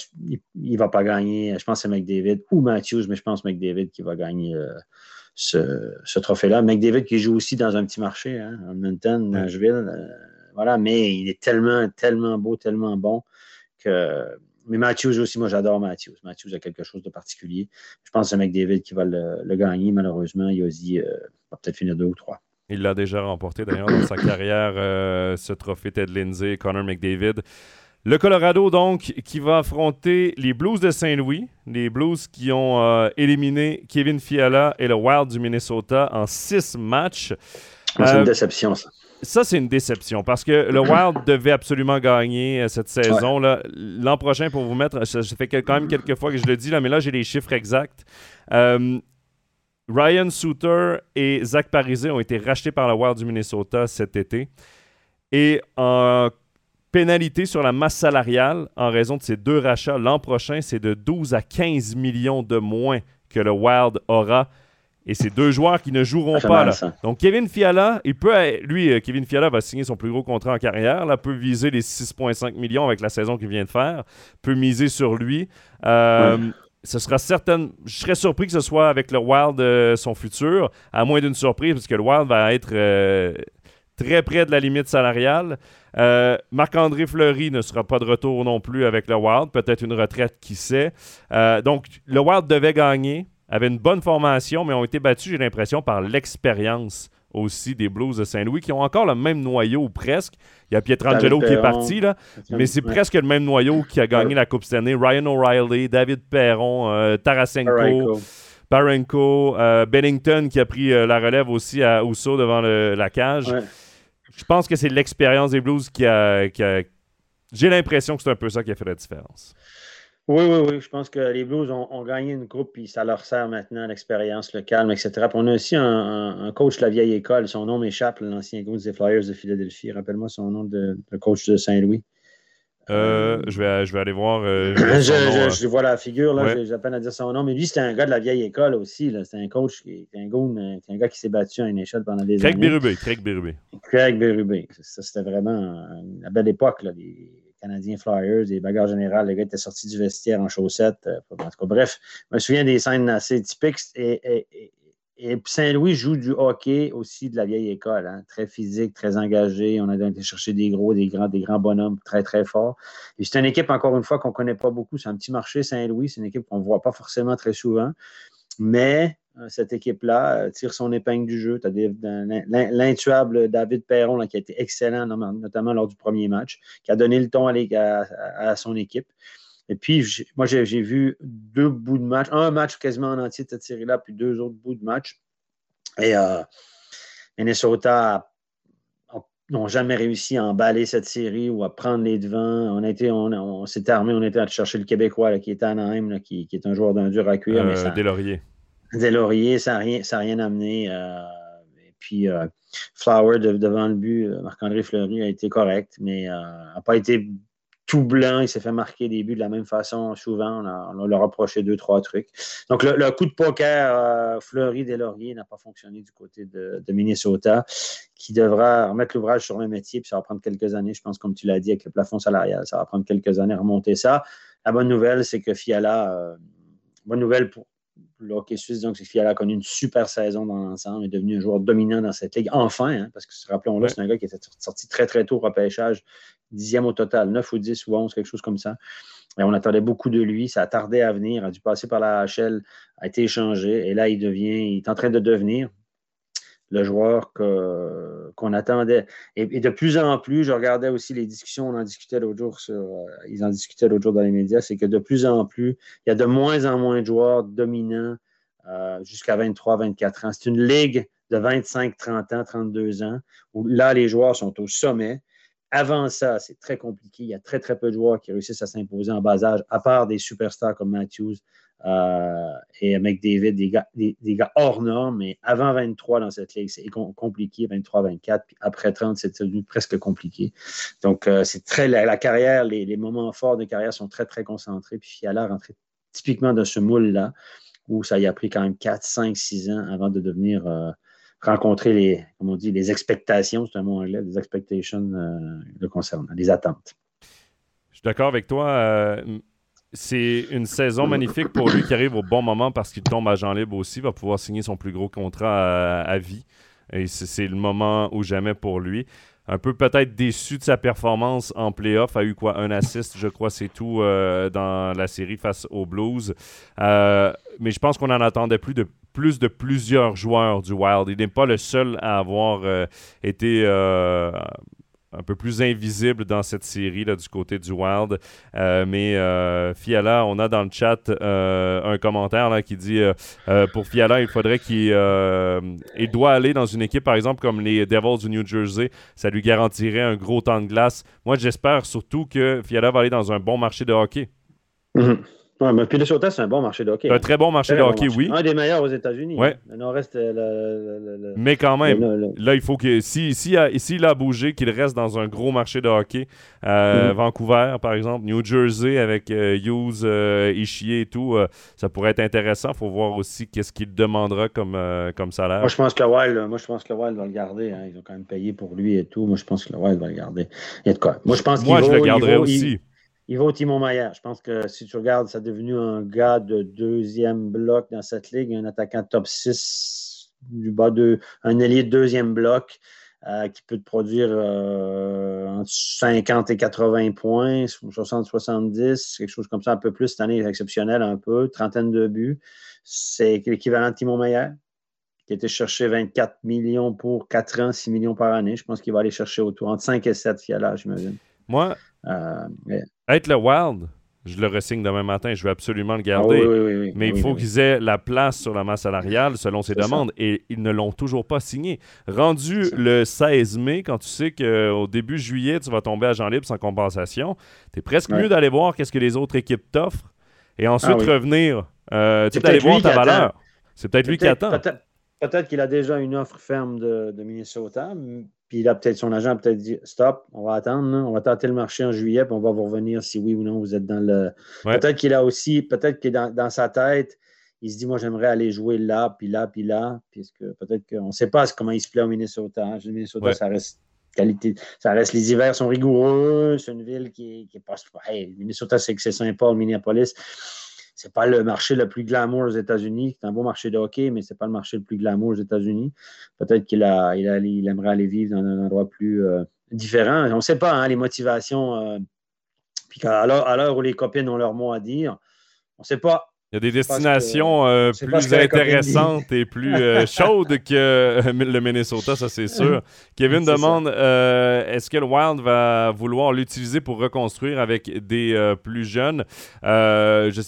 S2: il, va pas gagner. Je pense que c'est McDavid ou Matthews, mais je pense McDavid qui va gagner ce, trophée-là. McDavid qui joue aussi dans un petit marché, hein, Edmonton, Nashville. Voilà, mais il est tellement, tellement beau, tellement bon que. Mais Matthews aussi, moi j'adore Matthews. Matthews a quelque chose de particulier. Je pense que c'est McDavid qui va le, le gagner, malheureusement. Yossi euh, va peut-être finir deux ou trois.
S1: Il l'a déjà remporté d'ailleurs dans sa carrière, euh, ce trophée Ted Lindsay, Connor McDavid. Le Colorado, donc, qui va affronter les Blues de Saint-Louis, les Blues qui ont euh, éliminé Kevin Fiala et le Wild du Minnesota en six matchs.
S2: C'est
S1: Euh,
S2: une déception, ça.
S1: Ça, c'est une déception parce que le Wild devait absolument gagner euh, cette saison. là. L'an prochain, pour vous mettre, ça, ça fait quand même quelques fois que je le dis, là, mais là, j'ai les chiffres exacts. Euh, Ryan Souter et Zach Parisé ont été rachetés par le Wild du Minnesota cet été. Et en pénalité sur la masse salariale, en raison de ces deux rachats, l'an prochain, c'est de 12 à 15 millions de moins que le Wild aura. Et c'est deux joueurs qui ne joueront pas.
S2: mal,
S1: Là.
S2: ça.
S1: Donc, Kevin Fiala, il peut, lui, euh, Kevin Fiala va signer son plus gros contrat en carrière, là, peut viser les 6,5 millions avec la saison qu'il vient de faire, peut miser sur lui. Euh, Ce sera certain. Je serais surpris que ce soit avec le Wild euh, son futur, à moins d'une surprise, parce que le Wild va être euh, très près de la limite salariale. Euh, Marc-André Fleury ne sera pas de retour non plus avec le Wild, peut-être une retraite, qui sait. Euh, donc, le Wild devait gagner, avait une bonne formation, mais ont été battus, j'ai l'impression, par l'expérience aussi des Blues de Saint-Louis, qui ont encore le même noyau, ou presque. Il y a Pietrangelo
S2: David
S1: qui est parti, là, mais c'est
S2: Ouais.
S1: presque le même noyau qui a gagné la Coupe cette année. Ryan O'Reilly, David Perron, euh, Tarasenko,
S2: Parayko.
S1: Barenko, euh, Bennington qui a pris euh, la relève aussi à Ousso devant le- la cage.
S2: Ouais.
S1: Je pense que c'est l'expérience des Blues qui a. qui a- J'ai l'impression que c'est un peu ça qui a fait la différence.
S2: Oui, oui, oui. Je pense que les Blues ont, ont gagné une coupe, puis ça leur sert maintenant l'expérience, le calme, etc. Puis on a aussi un, un- un coach de la vieille école. Son nom m'échappe, l'ancien coach des Flyers de Philadelphie. Rappelle-moi son nom de, de coach de Saint-Louis.
S1: Euh, je, vais, je vais aller voir. euh, je vais nom, euh.
S2: je vois la figure, là,
S1: Ouais.
S2: j'ai à peine à dire son nom, mais lui, c'était un gars de la vieille école aussi. C'était un coach, qui est un, un gars qui s'est battu à une échelle pendant des
S1: Craig
S2: années.
S1: Berube. Craig Berube.
S2: Craig Berube. Ça, c'était vraiment la belle époque, là, les Canadiens Flyers, les bagarres générales. Le gars était sorti du vestiaire en chaussettes. euh, en tout cas, bref, je me souviens des scènes assez typiques. Et, et- Saint-Louis joue du hockey aussi de la vieille école, hein, très physique, très engagé. On a été chercher des gros, des grands, des grands bonhommes très, très forts. Et c'est une équipe, encore une fois, qu'on ne connaît pas beaucoup. C'est un petit marché, Saint-Louis. C'est une équipe qu'on ne voit pas forcément très souvent. Mais cette équipe-là euh, tire son épingle du jeu. Tu as l'intuable David Perron là, qui a été excellent, notamment lors du premier match, qui a donné le ton à, à- à- à son équipe. Et puis, moi, j'ai vu deux bouts de match, un match quasiment en entier de cette série-là, puis deux autres bouts de match. Et euh, Minnesota n'ont jamais réussi à emballer cette série ou à prendre les devants. On, a été, on, s'est armé, on était allé chercher le Québécois qui est Anaheim, qui, qui, est un joueur d'un dur à cuire.
S1: Euh, Deslauriers.
S2: Deslauriers, ça n'a rien, amené. Euh, et puis, euh, Flower devant le but, Marc-André Fleury a été correct, mais n'a pas été tout blanc, il s'est fait marquer des buts de la même façon souvent. On, a, leur reproché deux, trois trucs. Donc, le, coup de poker euh, Fleury des Lauriers n'a pas fonctionné du côté de, Minnesota, qui devra remettre l'ouvrage sur le métier, puis ça va prendre quelques années, je pense, comme tu l'as dit, avec le plafond salarial. Ça va prendre quelques années à remonter ça. La bonne nouvelle, c'est que Fiala, euh, bonne nouvelle pour, le hockey suisse, donc, a connu une super saison dans l'ensemble, est devenu un joueur dominant dans cette ligue, enfin, hein, parce que rappelons-le, c'est un gars qui était sorti très, très tôt au repêchage, dixième au total, 9 ou 10 ou 11, quelque chose comme ça. Et on attendait beaucoup de lui, ça a tardé à venir, a dû passer par la HL, a été échangé, et là, il devient, il est en train de devenir le joueur qu'on attendait. Et, de plus en plus, je regardais aussi les discussions, on en discutait l'autre jour, sur, euh, ils en discutaient l'autre jour dans les médias, c'est que de plus en plus, il y a de moins en moins de joueurs dominants euh, jusqu'à 23, 24 ans. C'est une ligue de 25, 30 ans, 32 ans, où là, les joueurs sont au sommet. Avant ça, c'est très compliqué. Il y a très, très peu de joueurs qui réussissent à s'imposer en bas âge, à part des superstars comme Matthews euh, et McDavid, des gars, des, gars hors normes. Mais avant 23 dans cette ligue, c'est compliqué. 23, 24, puis après 30, c'est devenu presque compliqué. Donc, euh, c'est très la, carrière, les, moments forts de carrière sont très, très concentrés. Puis Fiala rentrer typiquement dans ce moule-là, où ça y a pris quand même 4, 5, 6 ans avant de devenir. Euh, rencontrer les, comme on dit, les expectations, c'est un mot anglais, les expectations euh, le concernant, les attentes.
S1: Je suis d'accord avec toi. Euh, c'est une saison magnifique pour lui qui arrive au bon moment parce qu'il tombe à Jean libre aussi, va pouvoir signer son plus gros contrat à, vie. Et c'est le moment ou jamais pour lui un peu peut-être déçu de sa performance en playoff. A eu quoi Un assist, je crois, c'est tout euh, dans la série face aux Blues. mais je pense qu'on en attendait plus de plus de plusieurs joueurs du Wild. Il n'est pas le seul à avoir euh, été euh, un peu plus invisible dans cette série là, du côté du Wild. Euh, mais Fiala, on a dans le chat un commentaire là, qui dit pour Fiala, il faudrait qu'il il doit aller dans une équipe, par exemple, comme les Devils du New Jersey. Ça lui garantirait un gros temps de glace. Moi, j'espère surtout que Fiala va aller dans un bon marché de hockey.
S2: Mm-hmm. Oui, mais Minnesota, c'est un bon marché de hockey.
S1: Un hein. très bon marché de hockey, oui.
S2: Un des meilleurs aux États-Unis.
S1: Ouais.
S2: Le nord-est. Le,
S1: mais quand même, là, il faut que. S'il si, si, a, a bougé, qu'il reste dans un gros marché de hockey. Euh, mm. Vancouver, par exemple, New Jersey avec euh, Hughes, euh, Ishii et tout, ça pourrait être intéressant. Il faut voir aussi qu'est-ce qu'il demandera comme, comme salaire.
S2: Moi, je pense que le Wild, moi, je pense que Wild va le garder. Hein. Ils ont quand même payé pour lui et tout. Moi, je pense que le Wild va le garder. Il y a de quoi. Moi, je pense qu'il
S1: Moi, je le garderais aussi
S2: il va au Timon Maillard. Je pense que si tu regardes, ça devenu un gars de deuxième bloc dans cette ligue, un attaquant top 6 du bas de un ailier de deuxième bloc euh, qui peut te produire euh, entre 50 et 80 points, 60-70, quelque chose comme ça, un peu plus. Cette année est exceptionnelle un peu, trentaine de buts. C'est l'équivalent de Timon Maillard qui a été cherché 24 millions pour 4 ans, 6 millions par année. Je pense qu'il va aller chercher autour entre 5 et 7 là, j'imagine.
S1: Moi, euh, être le Wild, je le ressigne demain matin, je vais absolument le ah garder. mais il faut qu'ils aient la place sur la masse salariale selon ses demandes et ils ne l'ont toujours pas signé. Rendu le 16 mai, quand tu sais qu'au début juillet, tu vas tomber à Jean Libre sans compensation, tu es presque mieux d'aller voir qu'est-ce que les autres équipes t'offrent et ensuite ah revenir. Euh, tu d'aller voir ta valeur. C'est peut-être lui qui attend.
S2: Peut-être qu'il a déjà une offre ferme de, de Minnesota, puis là, peut-être son agent a peut-être dit Stop, on va attendre, on va tenter le marché en juillet, puis on va vous revenir si oui ou non vous êtes dans le. Peut-être qu'il a aussi, peut-être que dans, dans, sa tête, il se dit Moi, j'aimerais aller jouer là, puis là, puis là, puisque peut-être qu'on ne sait pas comment il se plaît au Minnesota. Hein. Le Minnesota, ça reste qualité. Ça reste, les hivers sont rigoureux, c'est une ville qui, qui est pas. Hey, Minnesota, c'est que c'est Saint-Paul, Minneapolis c'est pas le marché le plus glamour aux États-Unis. C'est un beau marché de hockey, mais c'est pas le marché le plus glamour aux États-Unis. Peut-être qu'il a, il, aimerait aller vivre dans un endroit plus euh, différent. On ne sait pas hein, les motivations. Euh, puis à l'heure où les copines ont leur mot à dire, on ne sait pas.
S1: Il y a des destinations euh, plus intéressantes et plus chaudes que le Minnesota, ça c'est sûr. Kevin demande est-ce que le Wild va vouloir l'utiliser pour reconstruire avec des plus jeunes? Je,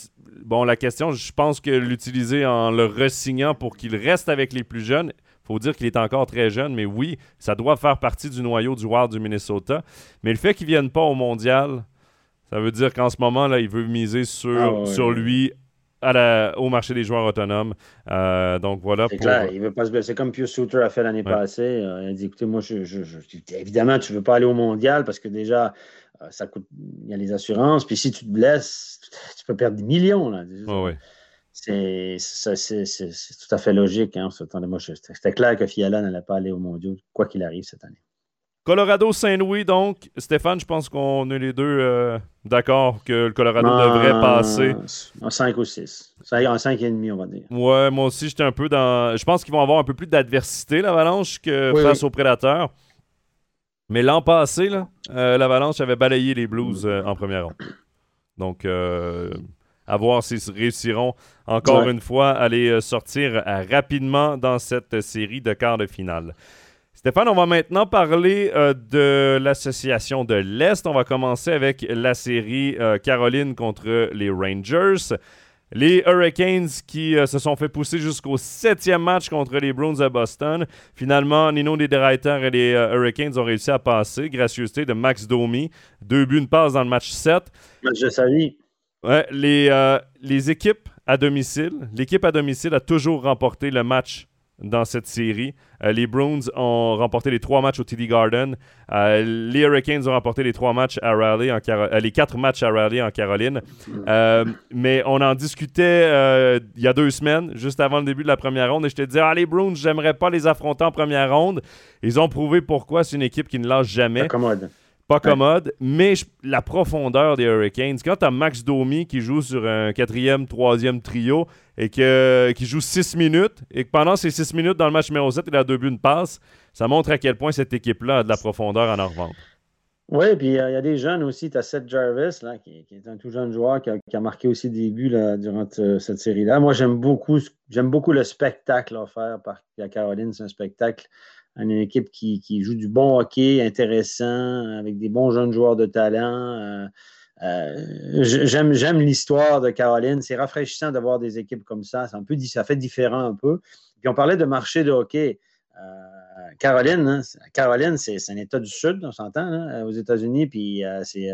S1: Bon, la question, je pense que l'utiliser en le ressignant pour qu'il reste avec les plus jeunes, faut dire qu'il est encore très jeune, mais oui, ça doit faire partie du noyau du Wild du Minnesota. Mais le fait qu'il ne vienne pas au mondial, ça veut dire qu'en ce moment, là, il veut miser sur, ah sur lui au marché des joueurs autonomes. Euh, donc voilà.
S2: C'est clair, il veut pas se blesser comme Pius Souter a fait l'année passée. Euh, il a dit écoutez, moi, je, évidemment, tu ne veux pas aller au mondial parce que déjà, ça coûte. Il y a les assurances. Puis si tu te blesses, tu peux perdre des millions. Là. C'est tout à fait logique. Hein. C'était clair que Fiala n'allait pas aller au mondial, quoi qu'il arrive cette année.
S1: Colorado-Saint-Louis, donc. Stéphane, je pense qu'on est les deux euh, d'accord que le Colorado devrait passer.
S2: En 5 ou 6. En 5,5, on va dire.
S1: Ouais, moi aussi, j'étais un peu dans. Je pense qu'ils vont avoir un peu plus d'adversité, l'Avalanche, que face aux Prédateurs. Mais l'an passé, euh, l'Avalanche avait balayé les Blues euh, en première ronde. Donc, à voir s'ils réussiront encore une fois à les sortir rapidement dans cette série de quarts de finale. Stéphane, on va maintenant parler euh, de l'association de l'Est. On va commencer avec la série euh, Caroline contre les Rangers. Les Hurricanes qui euh, se sont fait pousser jusqu'au septième match contre les Bruins de Boston. Finalement, Nino Niederreiter et les Hurricanes ont réussi à passer. Gracieuseté de Max Domi. Deux buts, une passe dans le match 7.
S2: Match de sa vie.
S1: Ouais, les, les équipes à domicile. L'équipe à domicile a toujours remporté le match dans cette série. Euh, les Bruins ont remporté les trois matchs au TD Garden. Euh, les Hurricanes ont remporté les trois matchs à Raleigh, euh, les quatre matchs à Raleigh en Caroline. mais on en discutait il y a deux semaines, juste avant le début de la première ronde, et je te disais, ah, les Bruins, j'aimerais pas les affronter en première ronde. Ils ont prouvé pourquoi c'est une équipe qui ne lâche jamais pas commode, mais la profondeur des Hurricanes. Quand tu as Max Domi qui joue sur un quatrième, troisième trio et que, qui joue six minutes, et que pendant ces six minutes dans le match numéro 7, il a deux buts, une passe, ça montre à quel point cette équipe-là a de la profondeur en revente.
S2: Oui, puis il y, a des jeunes aussi. Tu as Seth Jarvis, là, qui, est un tout jeune joueur qui a, marqué aussi des buts là, durant cette série-là. Moi, j'aime beaucoup, j'aime beaucoup le spectacle offert par Caroline. C'est un spectacle une équipe qui, joue du bon hockey intéressant, avec des bons jeunes joueurs de talent. Euh, euh, j'aime l'histoire de Caroline. C'est rafraîchissant d'avoir des équipes comme ça. ça fait différent un peu. Puis on parlait de marché de hockey. Euh, Caroline, hein, Caroline, c'est un État du Sud, on s'entend, aux États-Unis, puis c'est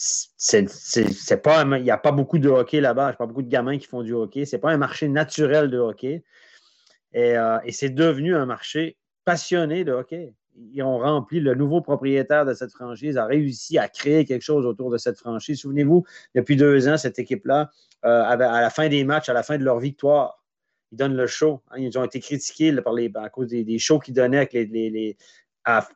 S2: c'est pas il n'y a pas beaucoup de hockey là-bas, il n'y a pas beaucoup de gamins qui font du hockey. C'est pas un marché naturel de hockey. Euh, et, c'est devenu un marché passionné de hockey. Ils ont rempli, le nouveau propriétaire de cette franchise a réussi à créer quelque chose autour de cette franchise. Souvenez-vous, depuis deux ans, cette équipe-là, euh, à la fin des matchs, à la fin de leur victoire, ils donnent le show. Hein. ils ont été critiqués par les, à cause des, shows qu'ils donnaient avec les, à,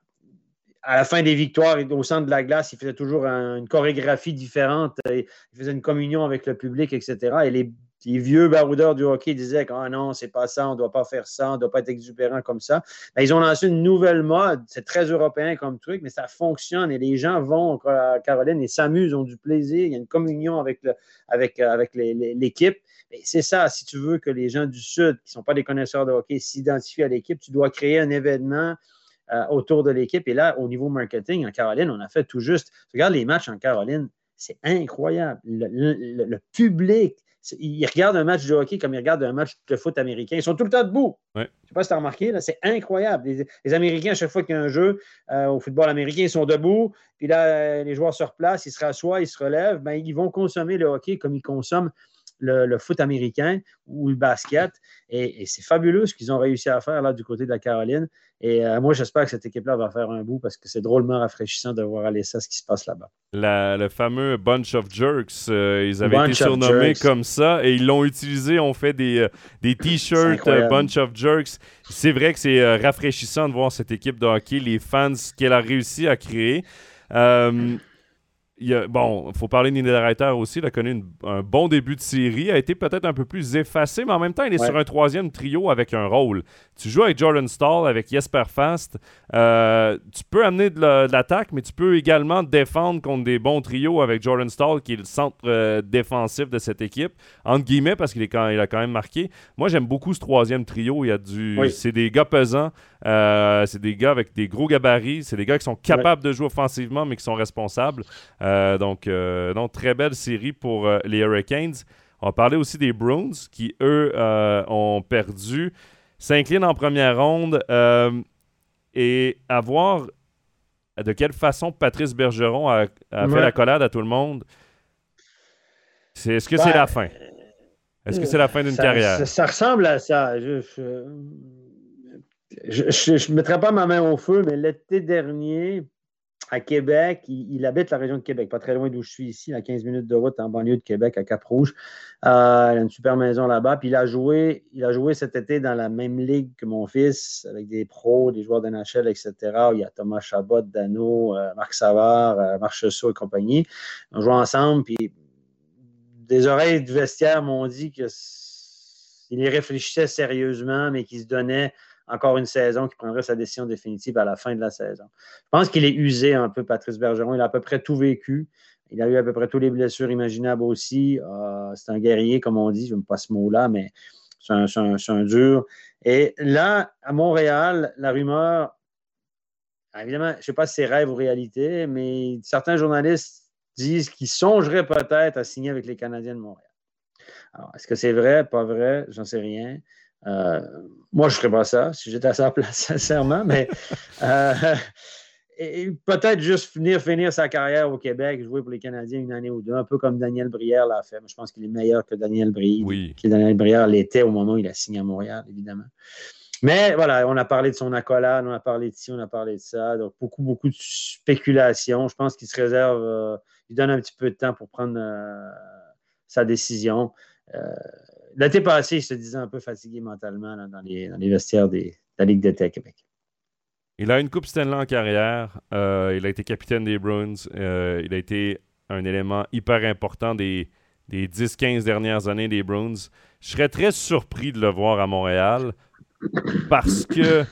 S2: la fin des victoires, au centre de la glace, ils faisaient toujours une chorégraphie différente. Ils faisaient une communion avec le public, etc. Et les les vieux baroudeurs du hockey disaient que ah non, c'est pas ça, on ne doit pas faire ça, on ne doit pas être exubérant comme ça. Ben, ils ont lancé une nouvelle mode. C'est très européen comme truc, mais ça fonctionne et les gens vont à Caroline et s'amusent, ont du plaisir. Il y a une communion avec, avec, euh, avec l'équipe. C'est ça, si tu veux que les gens du Sud, qui ne sont pas des connaisseurs de hockey, s'identifient à l'équipe, tu dois créer un événement euh, autour de l'équipe. Et là, au niveau marketing, en Caroline, on a fait tout juste. Regarde les matchs en Caroline, c'est incroyable. le public, ils regardent un match de hockey comme ils regardent un match de foot américain. Ils sont tout le temps debout. Je ne sais pas si tu as remarqué, c'est incroyable. Les, Américains, à chaque fois qu'il y a un jeu euh, au football américain, ils sont debout. Puis là, euh, les joueurs se replacent, ils se rassoient, ils se relèvent. Ben, ils vont consommer le hockey comme ils consomment le, foot américain ou le basket. Et, c'est fabuleux ce qu'ils ont réussi à faire là du côté de la Caroline. Et euh, moi, j'espère que cette équipe-là va faire un bout parce que c'est drôlement rafraîchissant de voir aller ça, ce qui se passe là-bas.
S1: le fameux Bunch of Jerks, euh, ils avaient été surnommés comme ça et ils l'ont utilisé. On fait des, euh, des t-shirts Bunch of Jerks. C'est vrai que c'est rafraîchissant de voir cette équipe de hockey, les fans qu'elle a réussi à créer bon, il faut parler de Niederreiter aussi. Il a connu un bon début de série. A été peut-être un peu plus effacé, mais en même temps, il est sur un troisième trio avec un rôle. Tu joues avec Jordan Stall, avec Jesper Fast. Euh, tu peux amener de l'attaque, mais tu peux également défendre contre des bons trios avec Jordan Stall, qui est le centre euh, défensif de cette équipe. Entre guillemets, parce qu'il il a quand même marqué. Moi, j'aime beaucoup ce troisième trio. Il y a du, C'est des gars pesants. Euh, c'est des gars avec des gros gabarits. C'est des gars qui sont capables de jouer offensivement, mais qui sont responsables. Euh, donc, euh, donc, très belle série pour les Hurricanes. On va parler aussi des Bruins qui, eux, ont perdu. s'incline en première ronde et à voir de quelle façon Patrice Bergeron a, fait la collade à tout le monde. Est-ce que c'est ben, la fin? Est-ce que c'est la fin d'une carrière?
S2: Ça, ressemble à ça. Je ne mettrai pas ma main au feu, mais l'été dernier, à Québec, il, habite la région de Québec, pas très loin d'où je suis ici, à 15 minutes de route en banlieue de Québec, à Cap-Rouge. Euh, il a une super maison là-bas. Puis il a joué, il a joué cet été dans la même ligue que mon fils, avec des pros, des joueurs de NHL, etc. Il y a Thomas Chabot, Dano, euh, Marc Savard, euh, Marc Chessot et compagnie. On joue ensemble, puis des oreilles du vestiaire m'ont dit qu'il y réfléchissait sérieusement, mais qu'il se donnait encore une saison, qu'il prendrait sa décision définitive à la fin de la saison. Je pense qu'il est usé un peu, Patrice Bergeron. Il a à peu près tout vécu. Il a eu à peu près toutes les blessures imaginables aussi. Euh, c'est un guerrier, comme on dit. Je n'aime pas ce mot-là, mais c'est un, dur. Et là, à Montréal, la rumeur, évidemment, je ne sais pas si c'est rêve ou réalité, mais certains journalistes disent qu'ils songeraient peut-être à signer avec les Canadiens de Montréal. Alors, est-ce que c'est vrai, pas vrai? J'en sais rien. Euh, moi, je ne ferais pas ça si j'étais à sa place, sincèrement, mais euh, peut-être juste finir, finir sa carrière au Québec, jouer pour les Canadiens une année ou deux, un peu comme Daniel Brière l'a fait. je pense qu'il est meilleur que Daniel Brière,
S1: oui.
S2: que Daniel Brière l'était au moment où il a signé à Montréal, évidemment. Mais voilà, on a parlé de son accolade, on a parlé de ci, on a parlé de ça. Donc, beaucoup, beaucoup de spéculation. Je pense qu'il se réserve, euh, il donne un petit peu de temps pour prendre sa décision l'été passé, il se disait un peu fatigué mentalement dans, les, vestiaires de la Ligue d'été à Québec.
S1: Il a une Coupe Stanley en carrière. Euh, il a été capitaine des Bruins. Euh, il a été un élément hyper important des, des 10-15 dernières années des Bruins. Je serais très surpris de le voir à Montréal parce que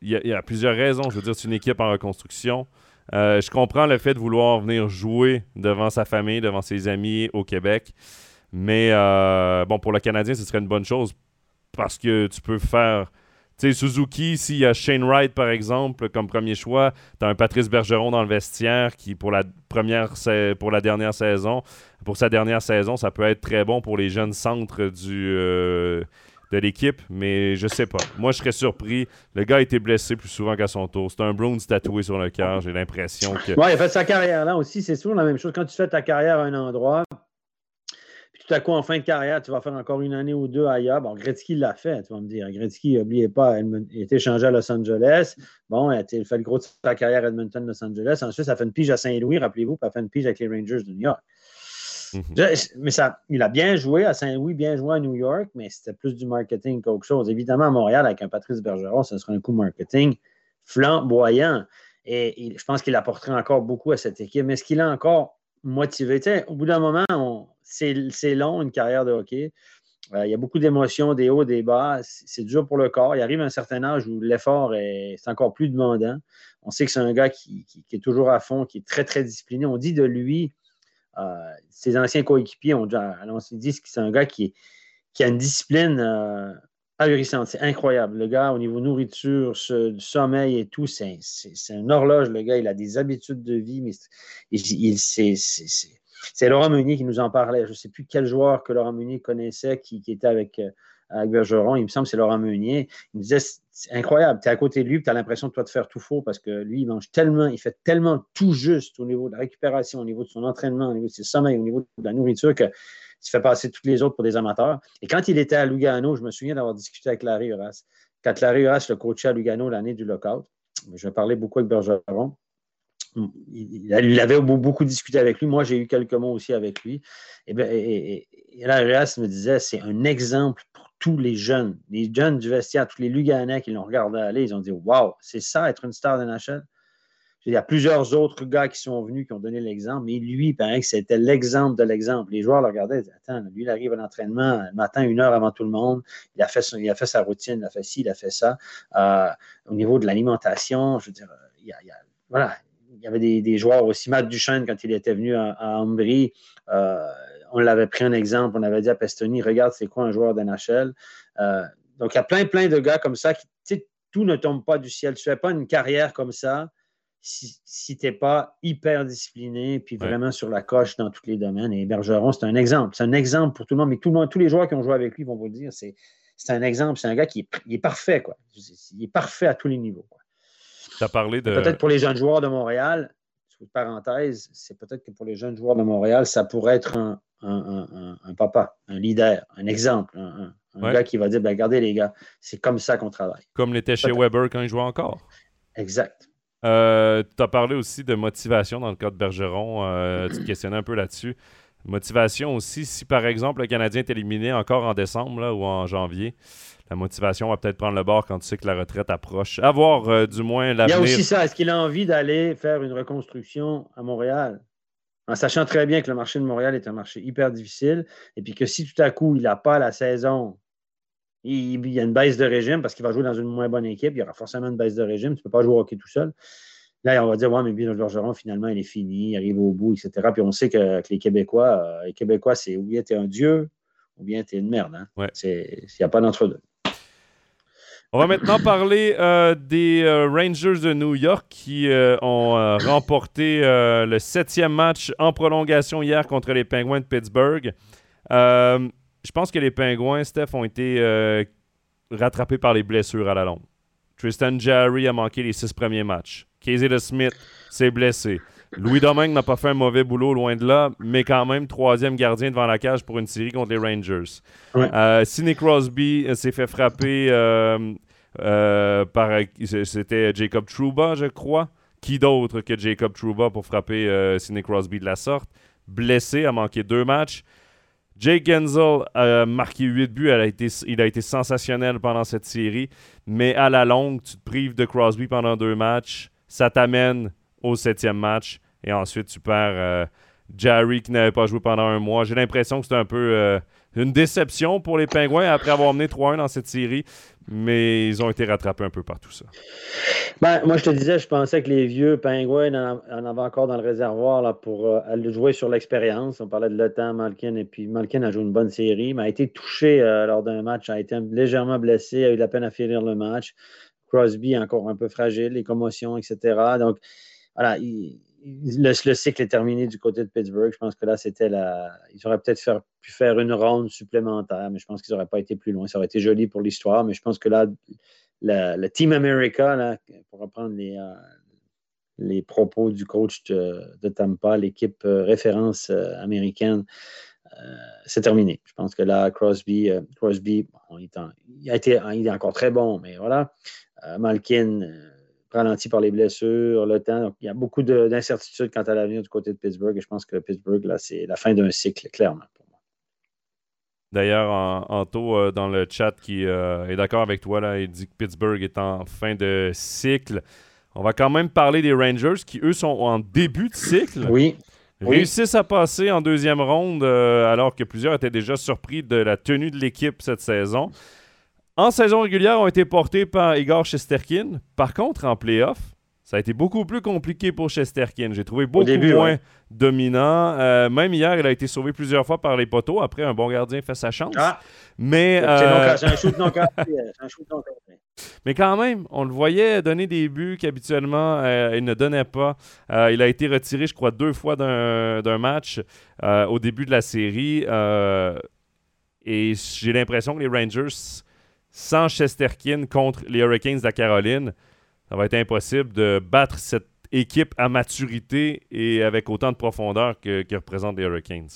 S1: il y, a plusieurs raisons. Je veux dire, c'est une équipe en reconstruction. Euh, je comprends le fait de vouloir venir jouer devant sa famille, devant ses amis au Québec. Mais euh, bon, pour le Canadien, ce serait une bonne chose parce que tu peux faire. Tu sais, Suzuki, s'il y a Shane Wright, par exemple, comme premier choix, tu as un Patrice Bergeron dans le vestiaire qui, pour la, première, pour la dernière saison, pour sa dernière saison, ça peut être très bon pour les jeunes centres euh, de l'équipe, mais je sais pas. Moi, je serais surpris. Le gars a été blessé plus souvent qu'à son tour. C'est un Bruins tatoué sur le cœur. J'ai l'impression que.
S2: Ouais, il a fait sa carrière là aussi. C'est toujours la même chose. Quand tu fais ta carrière à un endroit, tout à coup, en fin de carrière, tu vas faire encore une année ou deux ailleurs? Bon, Gretzky l'a fait, tu vas me dire. Gretzky, n'oubliez pas, il a été changé à Los Angeles. Bon, il a fait le gros de sa carrière à Edmonton, Los Angeles. Ensuite, ça fait une pige à Saint-Louis, rappelez-vous, puis a fait une pige avec les Rangers de New York. Mhm. Mais ça, il a bien joué à Saint-Louis, bien joué à New York, mais c'était plus du marketing qu'autre chose. Évidemment, à Montréal, avec un Patrice Bergeron, ce sera un coup marketing flamboyant. Et, je pense qu'il apporterait encore beaucoup à cette équipe. Mais est-ce qu'il a encore motivé? au bout d'un moment, on, c'est long, une carrière de hockey. Euh, il y a beaucoup d'émotions, des hauts, des bas. C'est dur pour le corps. Il arrive un certain âge où l'effort est, encore plus demandant. On sait que c'est un gars qui, est toujours à fond, qui est très, très discipliné. On dit de lui, euh, ses anciens coéquipiers ont déjà dit que c'est un gars qui, a une discipline euh, ahurissante. C'est incroyable. Le gars, au niveau nourriture, du sommeil et tout, c'est une horloge. Le gars, il a des habitudes de vie, mais il, c'est c'est Laurent Meunier qui nous en parlait. Je ne sais plus quel joueur que Laurent Meunier connaissait qui, était avec, euh, avec, Bergeron. Il me semble que c'est Laurent Meunier. Il me disait c'est incroyable, tu es à côté de lui, tu as l'impression de toi de faire tout faux parce que lui, il mange tellement, il fait tellement tout juste au niveau de la récupération, au niveau de son entraînement, au niveau de ses sommeils, au niveau de la nourriture que tu fais passer tous les autres pour des amateurs. Et quand il était à Lugano, je me souviens d'avoir discuté avec Larry Horace. Quand Larry Horace le coachait à Lugano l'année du lockout, je parlais beaucoup avec Bergeron il, avait beaucoup discuté avec lui. Moi, j'ai eu quelques mots aussi avec lui. Et, bien, et, là, me disait c'est un exemple pour tous les jeunes, les jeunes du vestiaire, tous les Luganais qui l'ont regardé aller. Ils ont dit Waouh, c'est ça, être une star de NHL. Il y a plusieurs autres gars qui sont venus, qui ont donné l'exemple, mais lui, paraît que c'était l'exemple de l'exemple. Les joueurs le regardaient, disaient Attends, lui, il arrive à l'entraînement le matin, une heure avant tout le monde. Il a fait, il a fait sa routine, il a fait ci, il a fait ça. Euh, au niveau de l'alimentation, je veux dire, il y a, voilà, il y avait des, joueurs aussi. Matt Duchesne, quand il était venu à, à euh, on l'avait pris un exemple. On avait dit à Pestoni, regarde, c'est quoi un joueur d'NHL. Euh, donc, il y a plein, plein de gars comme ça qui, tout ne tombe pas du ciel. Tu ne fais pas une carrière comme ça si, tu n'es pas hyper discipliné puis vraiment sur la coche dans tous les domaines. Et Bergeron, c'est un exemple. C'est un exemple pour tout le monde. Mais tout le monde, tous les joueurs qui ont joué avec lui vont vous le dire. C'est, c'est un exemple. C'est un gars qui est, parfait. Quoi. Il est parfait à tous les niveaux.
S1: Tu as parlé de.
S2: Peut-être pour les jeunes joueurs de Montréal, parenthèse, c'est peut-être que pour les jeunes joueurs de Montréal, ça pourrait être un, papa, un leader, un exemple, un, gars qui va dire ben, Regardez les gars, c'est comme ça qu'on travaille.
S1: Comme l'était chez Weber quand il jouait encore.
S2: Exact.
S1: Euh, tu as parlé aussi de motivation dans le cas de Bergeron. Euh, tu te questionnais un peu là-dessus. Motivation aussi, si par exemple le Canadien est éliminé encore en décembre ou en janvier, la motivation va peut-être prendre le bord quand tu sais que la retraite approche. Avoir euh, du moins l'avenir.
S2: Il y a aussi ça. Est-ce qu'il a envie d'aller faire une reconstruction à Montréal? En sachant très bien que le marché de Montréal est un marché hyper difficile et puis que si tout à coup il n'a pas la saison, il, y a une baisse de régime parce qu'il va jouer dans une moins bonne équipe, il y aura forcément une baisse de régime. Tu ne peux pas jouer au hockey tout seul. Là, on va dire, ouais, mais bien, Bergeron, finalement, il est fini, il arrive au bout, etc. Puis on sait que, les Québécois, euh, les Québécois, c'est ou bien tu es un dieu, ou bien tu es une merde. Hein? Il n'y a pas d'entre-deux.
S1: On va maintenant parler euh, des euh, Rangers de New York qui ont remporté le septième match en prolongation hier contre les Penguins de Pittsburgh. Je pense que les Penguins, Steph, ont été rattrapés par les blessures à la longue. Tristan Jarry a manqué les six premiers matchs. Casey de Smith s'est blessé. Louis Domingue n'a pas fait un mauvais boulot, loin de là, mais quand même troisième gardien devant la cage pour une série contre les Rangers. Euh, Sidney Crosby s'est fait frapper euh, euh, par. C'était Jacob Trouba, je crois. Qui d'autre que Jacob Trouba pour frapper Sidney Crosby de la sorte? Blessé, a manqué deux matchs. Jake Genzel a marqué 8 buts. il a été sensationnel pendant cette série. Mais à la longue, tu te prives de Crosby pendant deux matchs ça t'amène au septième match. Et ensuite, tu perds euh, Jerry qui n'avait pas joué pendant un mois. J'ai l'impression que c'est un peu euh, une déception pour les Pingouins après avoir mené 3-1 dans cette série. Mais ils ont été rattrapés un peu par tout ça.
S2: Ben, moi, je te disais, je pensais que les vieux Pingouins en, avaient encore dans le réservoir là, pour euh, jouer sur l'expérience. On parlait de Temps, Malkin, et puis Malkin a joué une bonne série, mais a été touché lors d'un match, a été légèrement blessé, a eu la peine à finir le match. Crosby encore un peu fragile, les commotions, etc. Donc, voilà, le, cycle est terminé du côté de Pittsburgh. Je pense que là, c'était la. Ils auraient peut-être pu faire une ronde supplémentaire, mais je pense qu'ils n'auraient pas été plus loin. Ça aurait été joli pour l'histoire, mais je pense que là, le Team America, pour reprendre les, euh, propos du coach de, Tampa, l'équipe euh, référence euh, américaine, c'est terminé. Je pense que là, Crosby, Crosby il, a été, il est encore très bon, mais voilà. Malkin ralenti par les blessures, le temps. Donc, il y a beaucoup d'incertitudes quant à l'avenir du côté de Pittsburgh. Et je pense que Pittsburgh, là, c'est la fin d'un cycle, clairement, pour moi.
S1: D'ailleurs, Anto, euh, dans le chat, qui est d'accord avec toi, là, il dit que Pittsburgh est en fin de cycle. On va quand même parler des Rangers qui, eux, sont en début de cycle.
S2: Oui.
S1: Réussissent à passer en deuxième ronde alors que plusieurs étaient déjà surpris de la tenue de l'équipe cette saison en saison régulière ont été portés par Igor Chesterkin. Par contre, en playoff, ça a été beaucoup plus compliqué pour Chesterkin. J'ai trouvé beaucoup moins dominant. Euh, même hier, il a été sauvé plusieurs fois par les poteaux. Après, un bon gardien fait sa chance. Ah. Mais,
S2: euh, c'est un shoot non
S1: Mais quand même, on le voyait donner des buts qu'habituellement euh, il ne donnait pas. il a été retiré, je crois, deux fois d'un match au début de la série. et j'ai l'impression que les Rangers sans Chesterkin contre les Hurricanes de la Caroline, ça va être impossible de battre cette équipe à maturité et avec autant de profondeur que, représentent les Hurricanes.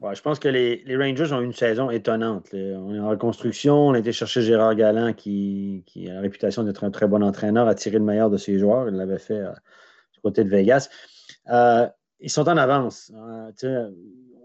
S2: je pense que les, Rangers ont une saison étonnante. On est en reconstruction. On a été chercher Gérard Galland, qui, a la réputation d'être un très bon entraîneur, à tirer le meilleur de ses joueurs. Il l'avait fait euh, du côté de Vegas. Euh, ils sont en avance. Euh,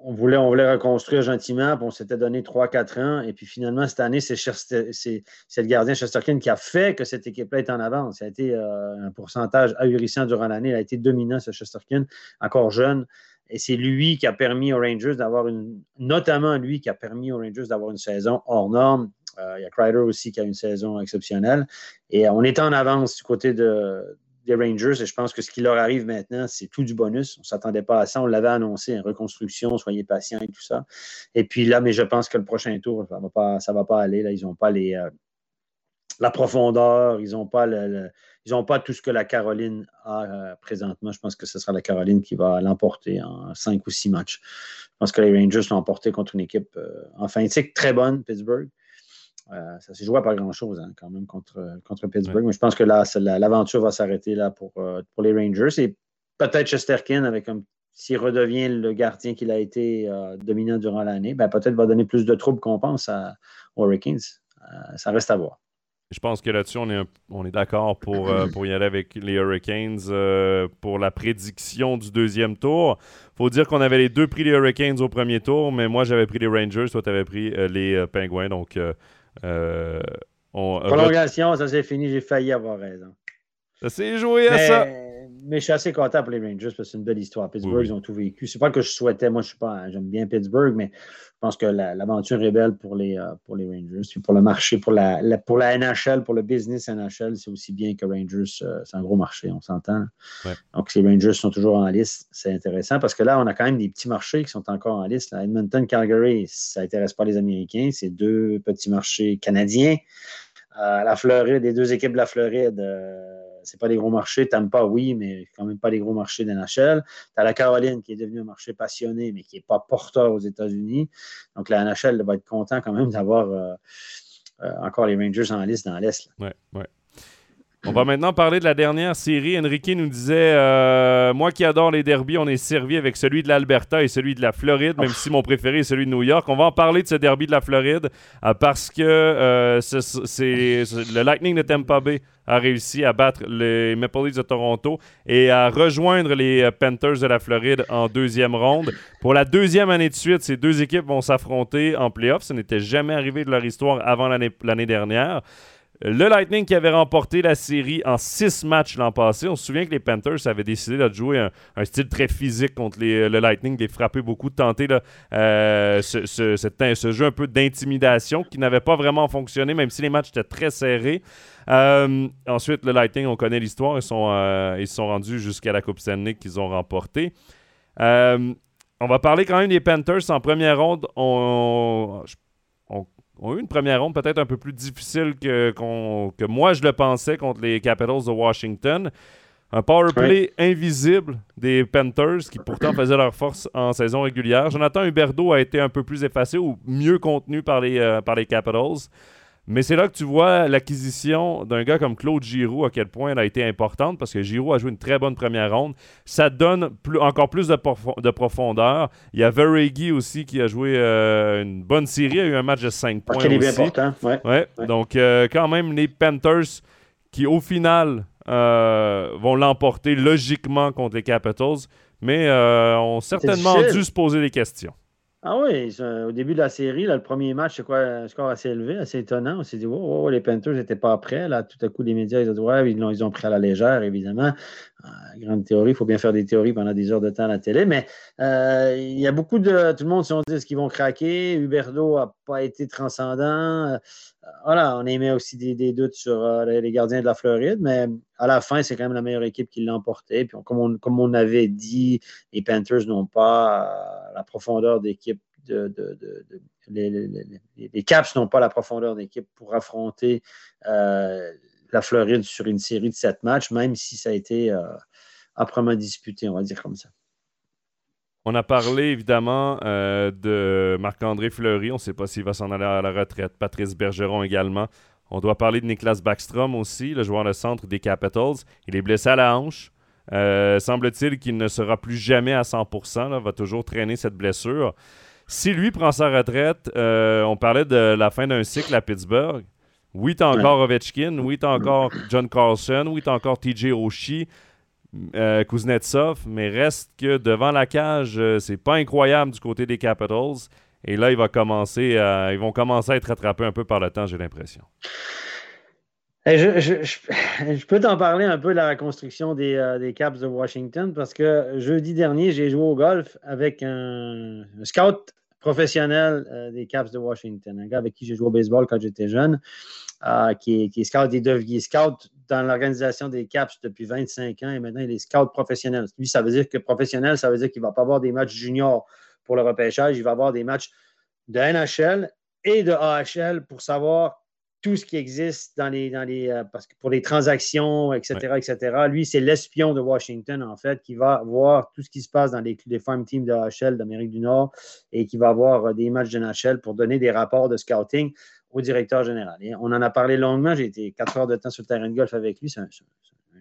S2: on voulait, on voulait reconstruire gentiment, puis on s'était donné 3-4 ans. Et puis finalement, cette année, c'est, le gardien Chesterkin qui a fait que cette équipe-là est en avance. Ça a été euh, un pourcentage ahurissant durant l'année. Il a été dominant, ce Chesterkin, encore jeune. Et c'est lui qui a permis aux Rangers d'avoir une, notamment lui qui a permis aux Rangers d'avoir une saison hors norme. Euh, il y a Kreider aussi qui a une saison exceptionnelle. Et on était en avance du côté de, des Rangers et je pense que ce qui leur arrive maintenant, c'est tout du bonus. On ne s'attendait pas à ça. On l'avait annoncé, une reconstruction, soyez patients et tout ça. Et puis là, mais je pense que le prochain tour, ça ne va, pas, aller. Là, ils n'ont pas euh, la profondeur, ils n'ont pas, tout ce que la Caroline a euh, présentement. Je pense que ce sera la Caroline qui va l'emporter en cinq ou six matchs. Je pense que les Rangers l'ont emporté contre une équipe euh, en très bonne, Pittsburgh. Ça s'est joué à pas grand-chose hein, quand même contre, contre Pittsburgh. Mais je pense que là, l'aventure va s'arrêter là pour, pour les Rangers. Et peut-être Chesterkin avec un s'il redevient le gardien qu'il a été dominant durant l'année, ben, peut-être va donner plus de troubles qu'on pense aux Hurricanes. ça reste à voir.
S1: Je pense que là-dessus, on est, on est d'accord pour, euh, pour y aller avec les Hurricanes euh, pour la prédiction du deuxième tour. faut dire qu'on avait les deux pris les Hurricanes au premier tour, mais moi, j'avais pris les Rangers, toi, tu avais pris euh, les Penguins. Donc,
S2: on, Prolongation, ça c'est fini, j'ai failli avoir raison.
S1: Ça s'est joué à ça
S2: mais je suis assez content pour les Rangers parce que c'est une belle histoire. Pittsburgh, ils ont tout vécu. C'est pas que je souhaitais, moi, je suis pas, j'aime bien Pittsburgh, mais je pense que l'aventure est belle pour les, euh, pour les Rangers. Puis pour le marché, pour la, pour la NHL, pour le business NHL, c'est aussi bien que Rangers. Euh, c'est un gros marché, on s'entend. Donc, les Rangers sont toujours en liste. C'est intéressant parce que là, on a quand même des petits marchés qui sont encore en liste. Edmonton, Calgary, ça n'intéresse pas les Américains. C'est deux petits marchés canadiens. Euh, la Floride, les deux équipes de la Floride c'est pas des gros marchés. pas, oui, mais quand même pas des gros marchés d'NHL. Tu as la Caroline qui est devenue un marché passionné, mais qui n'est pas porteur aux États-Unis. Donc la NHL va être content quand même d'avoir euh, euh, encore les Rangers en liste dans l'Est.
S1: Oui, oui. On va maintenant parler de la dernière série. Enrique nous disait euh, Moi qui adore les derbies, on est servi avec celui de l'Alberta et celui de la Floride, même si mon préféré est celui de New York. On va en parler de ce derby de la Floride euh, parce que euh, c'est le Lightning de Tampa Bay a réussi à battre les Maple Leafs de Toronto et à rejoindre les Panthers de la Floride en deuxième ronde. Pour la deuxième année de suite, ces deux équipes vont s'affronter en playoffs. Ce n'était jamais arrivé de leur histoire avant l'année dernière. Le Lightning qui avait remporté la série en six matchs l'an passé. On se souvient que les Panthers avaient décidé de jouer un, style très physique contre le Lightning, de les frapper beaucoup, de tenter euh, ce, jeu un peu d'intimidation qui n'avait pas vraiment fonctionné, même si les matchs étaient très serrés. Euh, ensuite, le Lightning, on connaît l'histoire. Ils sont, euh, ils sont rendus jusqu'à la Coupe Stanley qu'ils ont remportée. on va parler quand même des Panthers en première ronde. On, ont eu une première ronde peut-être un peu plus difficile que, que moi je le pensais contre les Capitals de Washington. Un power play invisible des Panthers qui pourtant faisaient leur force en saison régulière. Jonathan Huberdeau a été un peu plus effacé ou mieux contenu par les, euh, par les Capitals. Mais c'est là que tu vois l'acquisition d'un gars comme Claude Giroux, à quel point elle a été importante, parce que Giroux a joué une très bonne première ronde. Ça donne encore plus de, profondeur. Il y a Veregi aussi qui a joué euh, une bonne série, a eu un match de 5 points. Aussi.
S2: important, ouais.
S1: Donc, euh, quand même, les Panthers qui, au final, euh, vont l'emporter logiquement contre les Capitals, mais ont certainement dû se poser des questions.
S2: Ah oui, au début de la série, le premier match, c'est quoi un score assez élevé, assez étonnant. On s'est dit, oh, les Panthers n'étaient pas prêts. Là, tout à coup, les médias, ils ont dit, ouais, ils, ont pris à la légère, évidemment. Euh, grande théorie, il faut bien faire des théories pendant des heures de temps à la télé. Mais euh, il y a beaucoup de. Tout le monde se dit qu'ils vont craquer? Huberdo n'a pas été transcendant. Euh, voilà, on émet aussi des, doutes sur les gardiens de la Floride, mais à la fin, c'est quand même la meilleure équipe qui l'a emporté. Comme, on, avait dit, les Panthers n'ont pas la profondeur d'équipe les, Caps n'ont pas la profondeur d'équipe pour affronter la Floride sur une série de sept matchs, même si ça a été euh, âprement disputé, on va dire comme ça.
S1: On a parlé évidemment euh, de Marc-André Fleury. On ne sait pas s'il va s'en aller à la retraite. Patrice Bergeron également. On doit parler de Niklas Backstrom aussi, le joueur de centre des Capitals. Il est blessé à la hanche. Euh, semble-t-il qu'il ne sera plus jamais à 100%, là, va toujours traîner cette blessure. Si lui prend sa retraite, on parlait de la fin d'un cycle à Pittsburgh. Oui, t'as encore Ovechkin. Oui, t'as encore John Carlson. Oui, t'as encore TJ Oshie. Euh, Kuznetsov, mais reste que devant la cage, euh, c'est pas incroyable du côté des Capitals. Et là, il va commencer ils vont commencer à être rattrapés un peu par le temps, j'ai l'impression.
S2: Je, peux t'en parler un peu de la reconstruction euh, des, Caps de Washington parce que jeudi dernier, j'ai joué au golf avec un, scout professionnel des Caps de Washington, un gars avec qui j'ai joué au baseball quand j'étais jeune. Euh, qui, est, qui, est, scout des scout dans l'organisation des Caps depuis 25 ans et maintenant il est scout professionnel. Lui, ça veut dire que professionnel, ça veut dire qu'il ne va pas avoir des matchs juniors pour le repêchage, il va avoir des matchs de NHL et de AHL pour savoir tout ce qui existe dans les, dans les euh, parce que pour les transactions, etc., etc. Lui, c'est l'espion de Washington, en fait, qui va voir tout ce qui se passe dans les, les farm teams de AHL d'Amérique du Nord et qui va avoir des matchs de NHL pour donner des rapports de scouting au directeur général. on en a parlé longuement. J'ai été quatre heures de temps sur le terrain de golf avec lui. C'est un,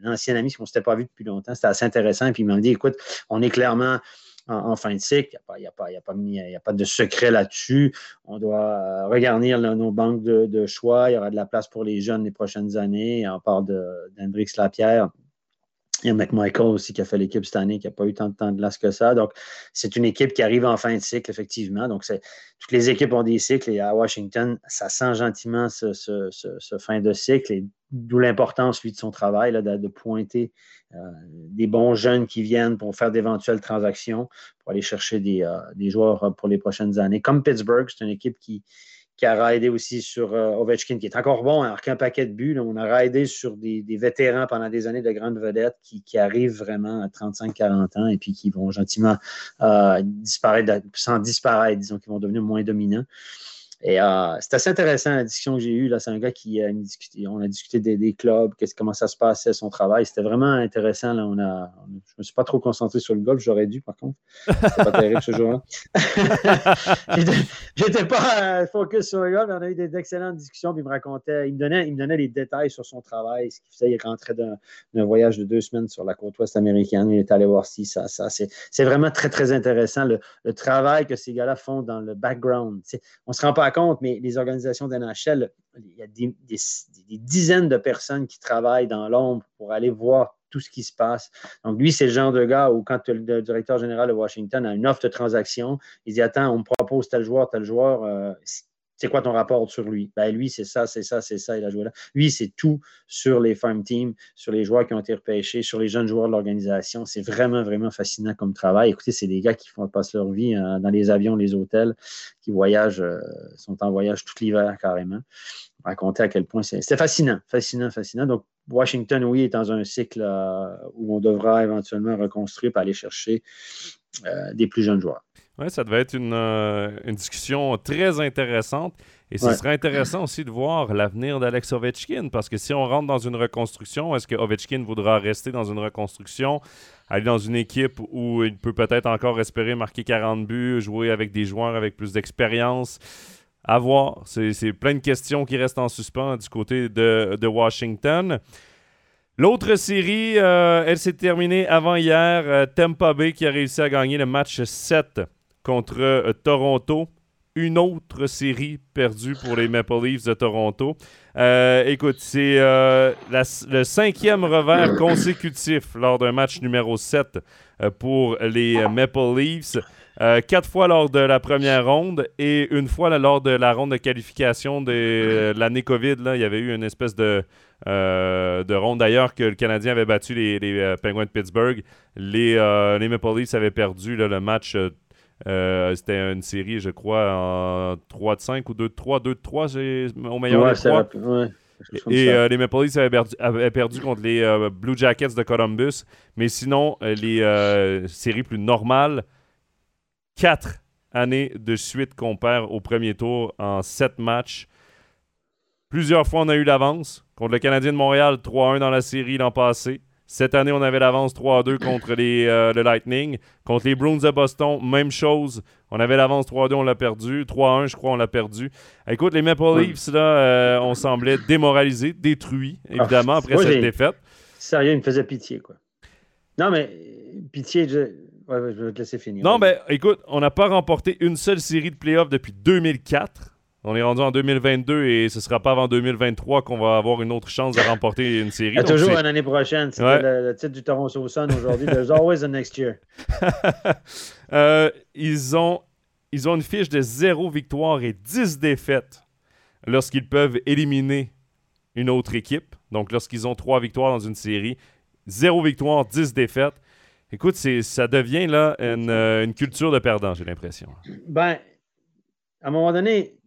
S2: ancien ami qu'on ne s'était pas vu depuis longtemps. C'était assez intéressant. Et puis il m'a dit écoute, on est clairement en, fin de cycle. Il n'y a, pas de secret là-dessus. On doit euh, regarnir nos banques de, choix. Il y aura de la place pour les jeunes les prochaines années. On parle d'Hendrix Lapierre. Il y a McMichael aussi qui a fait l'équipe cette année, qui n'a pas eu tant de temps de glace que ça. Donc, c'est une équipe qui arrive en fin de cycle, effectivement. Donc, toutes les équipes ont des cycles et à Washington, ça sent gentiment ce, fin de cycle et d'où l'importance, lui, de son travail, là, de, pointer euh, des bons jeunes qui viennent pour faire d'éventuelles transactions, pour aller chercher des, euh, des joueurs pour les prochaines années. Comme Pittsburgh, c'est une équipe qui, qui a raidé aussi sur euh, Ovechkin, qui est encore bon, alors qu'un paquet de buts. on a raidé sur des, vétérans pendant des années de grandes vedettes qui, arrivent vraiment à 35-40 ans et puis qui vont gentiment euh, disparaître, sans disparaître, disons, qui vont devenir moins dominants. Et euh, c'est assez intéressant la discussion que j'ai eue. C'est un gars qui a discuté, on a discuté des, clubs, comment ça se passait, son travail. C'était vraiment intéressant. Là. On a, je ne me suis pas trop concentré sur le golf, j'aurais dû par contre. C'était pas terrible ce jour-là. J'étais pas euh, focus sur le golf, mais on a eu d'excellentes discussions. Puis il me racontait, il me donnait, il me donnait les détails sur son travail, ce qu'il faisait. Il rentrait d'un voyage de deux semaines sur la côte ouest américaine. Il est allé voir ci, ça, ça. C'est vraiment très, très intéressant le, le travail que ces gars-là font dans le background. on ne se rend pas compte, mais les organisations d'NHL, il y a des, dizaines de personnes qui travaillent dans l'ombre pour aller voir tout ce qui se passe. Donc, lui, c'est le genre de gars où, quand le directeur général de Washington a une offre de transaction, il dit Attends, on me propose tel joueur, tel joueur, euh, c'est quoi ton rapport sur lui? Ben, lui, c'est ça, c'est ça, c'est ça, il a joué là. Lui, c'est tout sur les farm teams, sur les joueurs qui ont été repêchés, sur les jeunes joueurs de l'organisation. C'est vraiment, vraiment fascinant comme travail. Écoutez, c'est des gars qui passer leur vie hein, dans les avions, les hôtels, qui voyagent, euh, sont en voyage tout l'hiver carrément. Raconter à quel point c'est fascinant, fascinant, fascinant. Donc, Washington, oui, est dans un cycle euh, où on devra éventuellement reconstruire pour aller chercher euh, des plus jeunes joueurs.
S1: Oui, ça devait être euh, une, discussion très intéressante. Et ce serait intéressant aussi de voir l'avenir d'Alex Ovechkin, parce que si on rentre dans une reconstruction, est-ce que Ovechkin voudra rester dans une reconstruction, aller dans une équipe où il peut peut-être encore espérer marquer 40 buts, jouer avec des joueurs avec plus d'expérience? À voir. C'est plein de questions qui restent en suspens du côté de, de Washington. L'autre série, euh, elle s'est terminée avant hier. Euh, Tampa Bay qui a réussi à gagner le match 7 contre euh, Toronto. Une autre série perdue pour les Maple Leafs de Toronto. Euh, écoute, c'est euh, le cinquième revers consécutif lors d'un match numéro 7 pour les Maple Leafs. quatre fois lors de la première ronde et une fois lors de la ronde de qualification de l'année COVID. Là, il y avait eu une espèce de, de ronde d'ailleurs que le Canadien avait battu les, Penguins de Pittsburgh. Les, les Maple Leafs avaient perdu le match euh, c'était une série, je crois, en 3 de 5 ou 2 de 3. 2 de 3, c'est au meilleur des 3. Et euh, les Maple Leafs avaient perdu, contre les euh, Blue Jackets de Columbus. Mais sinon, les séries plus normales, 4 années de suite qu'on perd au premier tour en 7 matchs. Plusieurs fois, on a eu l'avance. Contre le Canadien de Montréal, 3-1 dans la série l'an passé. Cette année, on avait l'avance 3-2 contre les, euh, le Lightning. Contre les Bruins de Boston, même chose. On avait l'avance 3-2, on l'a perdu. 3-1, je crois, on l'a perdu. Écoute, les Maple Leafs, là, euh, on semblait démoralisés, détruits, ah, évidemment, après cette défaite.
S2: Sérieux, il me faisait pitié, quoi. Non, mais pitié, je... Ouais, je vais te laisser finir.
S1: Non, mais écoute, on n'a pas remporté une seule série de playoffs depuis 2004. On est rendu en 2022 et ce sera pas avant 2023 qu'on va avoir une autre chance de remporter une série. Il
S2: y a toujours une année prochaine. C'est le, titre du Toronto Sun aujourd'hui. There's always a next year.
S1: Euh, ils, ont, ils ont une fiche de 0 victoire et 10 défaites lorsqu'ils peuvent éliminer une autre équipe. Donc, lorsqu'ils ont 3 victoires dans une série, 0 victoire, 10 défaites. Écoute, ça devient là une, euh, une culture de perdant, j'ai l'impression.
S2: Ben, à un moment donné,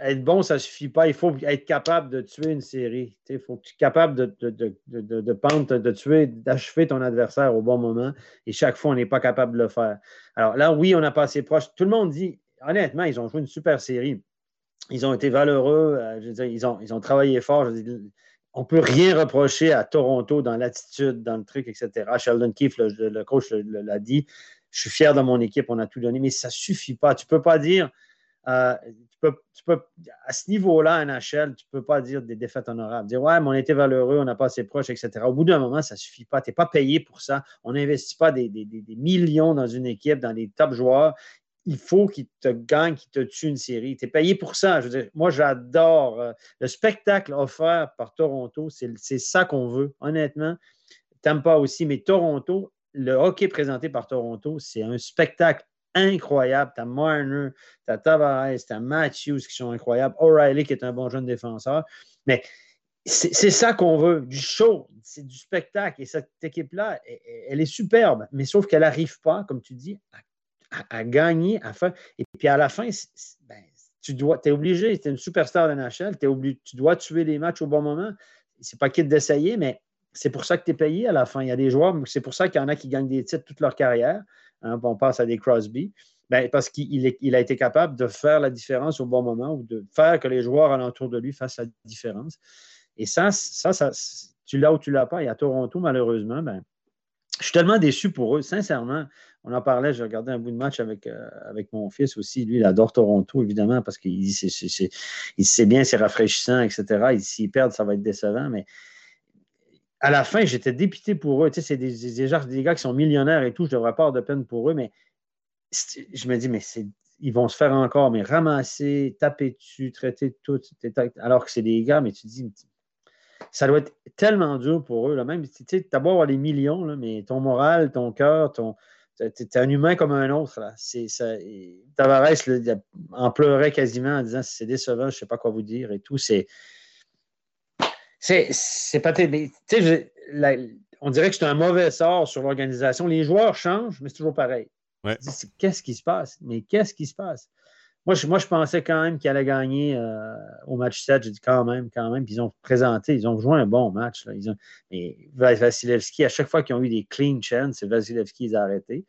S2: être bon, ça ne suffit pas. Il faut être capable de tuer une série. Il faut être capable de, de, de, de, pendre, de tuer, d'achever ton adversaire au bon moment. Et chaque fois, on n'est pas capable de le faire. Alors là, oui, on a passé proche. Tout le monde dit, honnêtement, ils ont joué une super série. Ils ont été valeureux. Euh, je veux dire, ils, ont, ils ont travaillé fort. on ne peut rien reprocher à Toronto dans l'attitude, dans le truc, etc. Sheldon Keefe, le, le coach, l'a dit. Je suis fier de mon équipe, on a tout donné, mais ça ne suffit pas. Tu ne peux pas dire euh, tu peux, à ce niveau-là, NHL, tu ne peux pas dire des défaites honorables. Dire, ouais, mais on était valeureux, on n'a pas assez proche, etc. Au bout d'un moment, ça ne suffit pas. Tu n'es pas payé pour ça. On n'investit pas des, millions dans une équipe, dans des top joueurs. Il faut qu'ils te gagnent, qu'ils te tuent une série. Tu es payé pour ça. Moi, j'adore euh, le spectacle offert par Toronto. C'est ça qu'on veut, honnêtement. pas aussi, mais Toronto, le hockey présenté par Toronto, c'est un spectacle incroyable. Tu as Marner, tu as Tavares, tu as Matthews qui sont incroyables, O'Reilly qui est un bon jeune défenseur. Mais c'est ça qu'on veut, du show, c'est du spectacle. Et cette équipe-là, elle, est superbe, mais sauf qu'elle n'arrive pas, comme tu dis, à, gagner, à faire. Et puis à la fin, ben, tu dois, es obligé, tu es une superstar de NHL, tu dois tuer les matchs au bon moment. C'est pas quitte d'essayer, mais c'est pour ça que tu es payé à la fin. Il y a des joueurs, c'est pour ça qu'il y en a qui gagnent des titres toute leur carrière. Hein, on passe à des Crosby. Ben, parce qu'il a été capable de faire la différence au bon moment ou de faire que les joueurs alentour de lui fassent la différence. Et ça, ça, ça tu l'as ou tu l'as pas. Et à Toronto, malheureusement, ben, je suis tellement déçu pour eux, sincèrement. On en parlait, j'ai regardé un bout de match avec, euh, avec mon fils aussi. Lui, il adore Toronto, évidemment, parce qu'il sait bien, c'est rafraîchissant, etc. S'ils perdent, ça va être décevant, mais à la fin, j'étais dépité pour eux. Tu sais, c'est des, des, gars qui sont millionnaires et tout, je devrais pas avoir de peine pour eux, mais je me dis, mais ils vont se faire encore, mais ramasser, taper dessus, traiter tout, alors que c'est des gars, mais tu dis, ça doit être tellement dur pour eux. Là. Même, tu sais, as beau avoir les millions, là, mais ton moral, ton cœur, ton. es un humain comme un autre. Là. Ça, Tavares en pleurait quasiment en disant c'est décevant, je ne sais pas quoi vous dire et tout. C'est c'est pas on dirait que c'est un mauvais sort sur l'organisation. Les joueurs changent, mais c'est toujours pareil. Qu'est-ce qui se passe? Mais qu'est-ce qui se passe? Moi je, moi, je pensais quand même qu'ils allaient gagner euh, au match 7. J'ai dit quand même, quand même. Puis ils ont présenté, ils ont joué un bon match. Là. Ils ont, mais Vasilevski, à chaque fois qu'ils ont eu des clean chances, c'est Vasilevski qui a arrêté.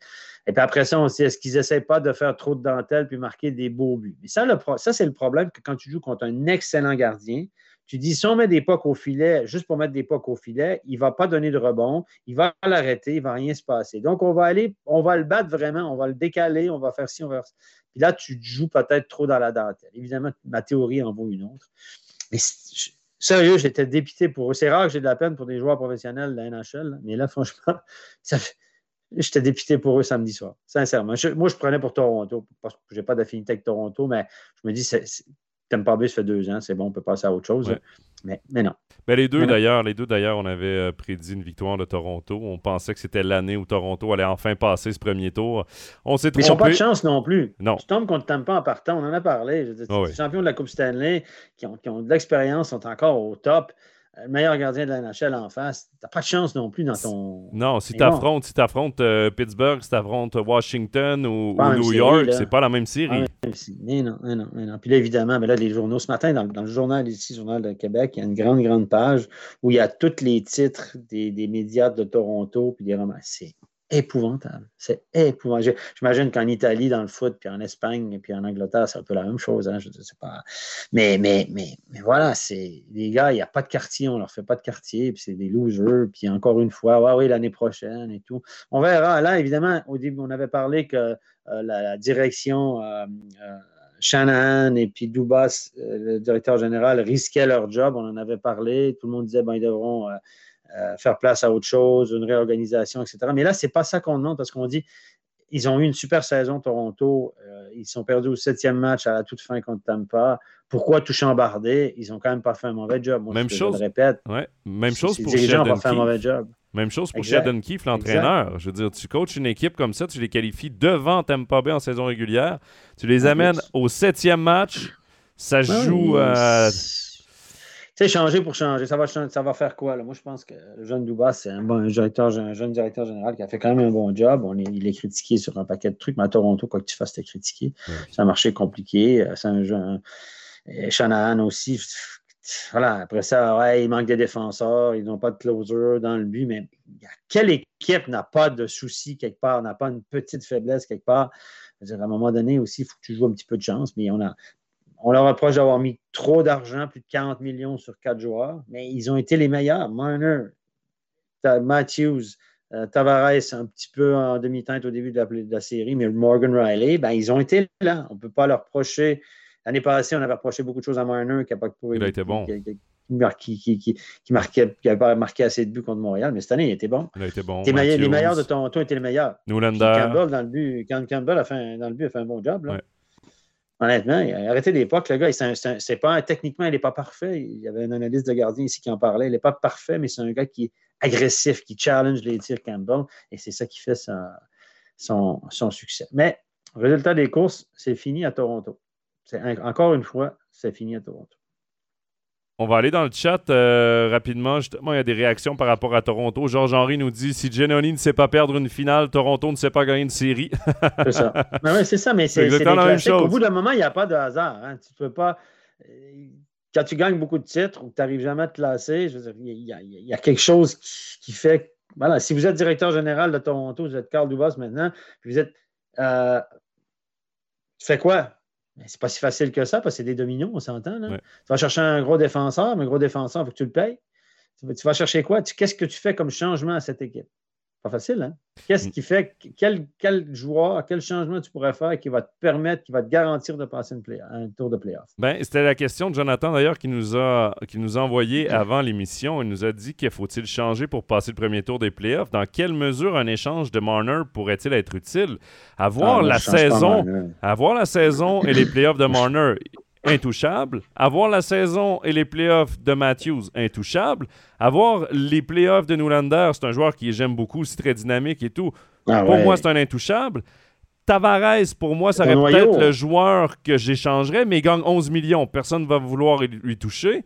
S2: Et puis après ça, on sait, est-ce qu'ils n'essaient pas de faire trop de dentelle puis marquer des beaux buts? Mais ça, ça c'est le problème que quand tu joues contre un excellent gardien, tu dis, si on met des pucks au filet, juste pour mettre des pucks au filet, il ne va pas donner de rebond, il va l'arrêter, il ne va rien se passer. Donc, on va aller, on va le battre vraiment, on va le décaler, on va faire ci, on va faire Puis là, tu joues peut-être trop dans la dentelle. Évidemment, ma théorie en vaut une autre. Mais sérieux, j'étais dépité pour eux. C'est rare que j'ai de la peine pour des joueurs professionnels de la NHL, mais là, franchement, J'étais dépité pour eux samedi soir, sincèrement. moi, je prenais pour Toronto, parce que je n'ai pas d'affinité avec Toronto, mais je me dis, c'est, pas B, ça fait deux ans, c'est bon, on peut passer à autre chose. Mais, mais, non.
S1: Mais les deux, d'ailleurs, les deux, d'ailleurs, on avait euh, prédit une victoire de Toronto. On pensait que c'était l'année où Toronto allait enfin passer ce premier tour. On s'est trompé.
S2: Mais ils n'ont pas de chance non plus.
S1: Non.
S2: Tu tombes contre pas en partant, on en a parlé. Je ah les champions de la Coupe Stanley qui ont, qui ont de l'expérience sont encore au top le meilleur gardien de la NHL en face, t'as pas de chance non plus dans ton.
S1: Non, si tu affrontes, si affrontes euh, Pittsburgh, si tu affrontes Washington ou, New York, c'est pas la même série.
S2: mais non, mais non, mais non. Puis là, évidemment, mais là, les journaux, ce matin, dans, le journal ici, Journal de Québec, il y a une grande, grande page où il y a tous les titres des, des médias de Toronto, puis des romans. Épouvantable. C'est épouvantable. J'imagine qu'en Italie, dans le foot, puis en Espagne, puis en Angleterre, c'est un peu la même chose. Hein, pas. Mais, mais, mais, mais voilà, c'est les gars, il n'y a pas de quartier, on leur fait pas de quartier, puis c'est des losers, puis encore une fois, oui, l'année prochaine et tout. On verra. Là, évidemment, au début, on avait parlé que euh, la, direction euh, euh, Shanahan et puis Dubas, le directeur général, risquaient leur job. On en avait parlé. Tout le monde disait, ben, ils devront euh, faire place à autre chose, une réorganisation, etc. Mais là, ce n'est pas ça qu'on demande parce qu'on dit ils ont eu une super saison, Toronto. Euh, ils sont perdus au septième match à la toute fin contre Tampa. Pourquoi tout chambarder? Ils n'ont quand même pas fait un mauvais job.
S1: même chose.
S2: Je le répète.
S1: Ouais. Même chose pour les dirigeants fait un mauvais job. Même chose pour Sheldon Keefe, l'entraîneur. Je veux dire, tu coaches une équipe comme ça, tu les qualifies devant Tampa Bay en saison régulière, tu les amènes au septième match, ça joue. Euh,
S2: sais, changer pour changer. Ça va, ça va faire quoi? Là? Moi, je pense que le jeune Dubas, c'est un, bon, directeur, jeune directeur général qui a fait quand même un bon job. On est, il est critiqué sur un paquet de trucs, mais à Toronto, quoi que tu fasses, t'es critiqué. C'est un marché compliqué. Euh, c'est un jeune. Shanahan aussi. Voilà, après ça, il manque des défenseurs, ils n'ont pas de closer dans le but, mais quelle équipe n'a pas de soucis quelque part, n'a pas une petite faiblesse quelque part? à un moment donné aussi, il faut que tu joues un petit peu de chance, mais on a, on leur reproche d'avoir mis trop d'argent, plus de 40 millions sur quatre joueurs, mais ils ont été les meilleurs. Marner, Matthews, Euh, Tavares un petit peu en demi-teinte au début de la, série, mais Morgan Riley, ben, ils ont été là. On ne peut pas leur reprocher. L'année passée, on avait reproché beaucoup de choses à Marner qui n'a pas
S1: Il a été bon.
S2: Qui, qui, qui, qui marquait, qui n'avait pas marqué assez de buts contre Montréal, mais cette année, il était bon.
S1: Il a été bon.
S2: les meilleurs de Toronto étaient les meilleurs.
S1: Newlander.
S2: Campbell, dans le but, Campbell a fait, dans le but, a fait un bon job. Là. Honnêtement, il a arrêté l'époque. Le gars, c'est pas, techniquement, il n'est pas parfait. Il y avait un analyste de gardien ici qui en parlait. Il n'est pas parfait, mais c'est un gars qui est agressif, qui challenge les tirs Campbell. Et c'est ça qui fait son, son, succès. Mais, résultat des courses, c'est fini à Toronto. Encore une fois, c'est fini à Toronto.
S1: On va aller dans le chat euh, rapidement. Justement, il y a des réactions par rapport à Toronto. Georges-Henri nous dit si Genoni ne sait pas perdre une finale, Toronto ne sait pas gagner une série.
S2: c'est ça. Ben c'est ça, mais c'est Au bout d'un moment, il n'y a pas de hasard. Hein. Tu peux pas. Euh, quand tu gagnes beaucoup de titres ou que tu n'arrives jamais à te classer, il y, a quelque chose qui, fait. Voilà, si vous êtes directeur général de Toronto, vous êtes Carl Dubas maintenant, puis vous êtes. Euh, tu fais quoi? Mais c'est pas si facile que ça parce que c'est des dominos, on s'entend. Tu vas chercher un gros défenseur, mais un gros défenseur, il faut que tu le payes. Tu vas chercher quoi? Qu'est-ce que tu fais comme changement à cette équipe? Pas facile, hein? Qu'est-ce mm. qui fait, quel, quel, joueur, quel changement tu pourrais faire qui va te permettre, qui va te garantir de passer un tour de playoff?
S1: Ben, c'était la question de Jonathan d'ailleurs qui nous a qui nous a envoyé avant l'émission. Il nous a dit qu'il faut-il changer pour passer le premier tour des playoffs. Dans quelle mesure un échange de Marner pourrait-il être utile? Avoir ah, la saison, avoir la saison et les playoffs de Marner intouchable. Avoir la saison et les playoffs de Matthews, intouchable. Avoir les playoffs de Newlander, c'est un joueur qui j'aime beaucoup, c'est très dynamique et tout. Ah pour moi, c'est un intouchable. Tavares, pour moi, ça serait peut-être le joueur que j'échangerais, mais il gagne 11 millions. Personne ne va vouloir lui toucher.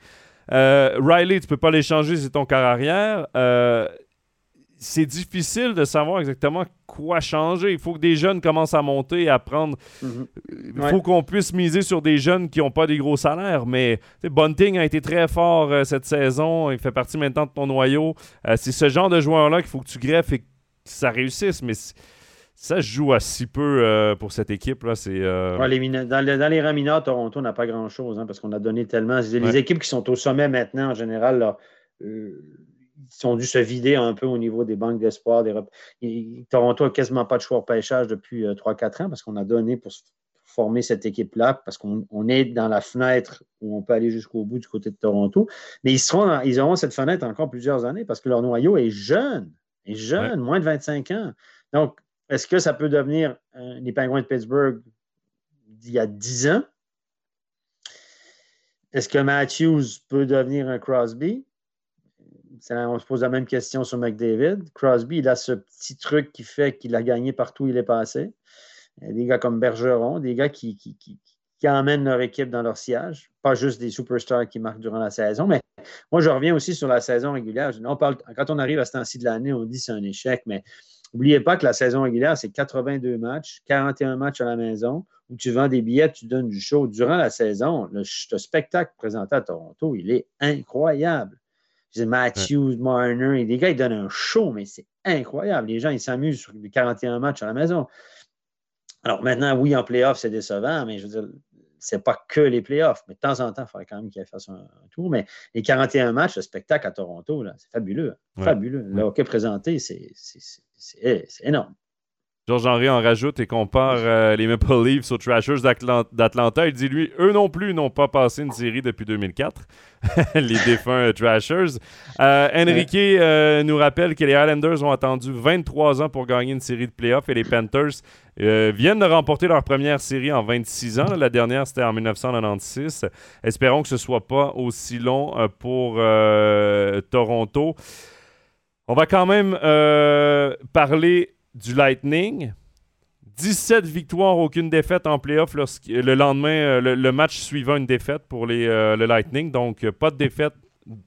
S1: Euh, Riley, tu peux pas l'échanger, c'est ton carrière. Euh, c'est difficile de savoir exactement quoi changer. Il faut que des jeunes commencent à monter, à prendre. Mhm. Il faut qu'on puisse miser sur des jeunes qui n'ont pas des gros salaires. Mais Bunting a été très fort euh, cette saison. Il fait partie maintenant de ton noyau. Euh, c'est ce genre de joueur-là qu'il faut que tu greffes et que ça réussisse. Mais ça joue à si peu euh, pour cette équipe. Là, c'est,
S2: dans, les, rangs mineurs, Toronto n'a pas grand-chose hein, parce qu'on a donné tellement. Les équipes qui sont au sommet maintenant, en général, là, ont dû se vider un peu au niveau des banques d'espoir. Toronto n'a quasiment pas de choix au pêchage depuis 3-4 euh, ans parce qu'on a donné pour former cette équipe-là, parce qu'on est dans la fenêtre où on peut aller jusqu'au bout du côté de Toronto. Mais ils, seront, ils auront cette fenêtre encore plusieurs années parce que leur noyau est jeune, est jeune, moins de 25 ans. Donc, est-ce que ça peut devenir les Penguins de Pittsburgh d'il y a 10 ans? Est-ce que Matthews peut devenir un Crosby? On se pose la même question sur McDavid. Crosby, il a ce petit truc qui fait qu'il a gagné partout où il est passé. Des gars comme Bergeron, des gars qui, emmènent leur équipe dans leur siège, pas juste des superstars qui marquent durant la saison. Mais moi, je reviens aussi sur la saison régulière. Quand on arrive à ce temps-ci de l'année, on dit c'est un échec, mais n'oubliez pas que la saison régulière, c'est 82 matchs, 41 matchs à la maison, où tu vends des billets, tu donnes du show. Durant la saison, le spectacle présenté à Toronto, il est incroyable. Je Matthews, Marner, les gars, ils donnent un show, mais c'est incroyable. Les gens, ils s'amusent sur les 41 matchs à la maison. Alors maintenant, oui, en playoff, c'est décevant, mais je veux dire, c'est pas que les playoffs. Mais de temps en temps, il faudrait quand même qu'il fasse un, tour. Mais les 41 matchs, le spectacle à Toronto, c'est fabuleux. Fabuleux. Le hockey présenté, c'est énorme.
S1: Georges-Henri en rajoute et compare euh, les Maple Leafs aux Trashers d'Atlanta. Il dit, lui, eux non plus n'ont pas passé une série depuis 2004, les défunts euh, Trashers. Euh, Enrique nous rappelle que les Islanders ont attendu 23 ans pour gagner une série de playoffs et les Panthers viennent de remporter leur première série en 26 ans. La dernière, c'était en 1996. Espérons que ce ne soit pas aussi long pour Toronto. On va quand même parler du Lightning. 17 victoires, aucune défaite en playoff le lendemain, euh, le, match suivant une défaite pour les, euh, le Lightning. Donc, pas de défaite,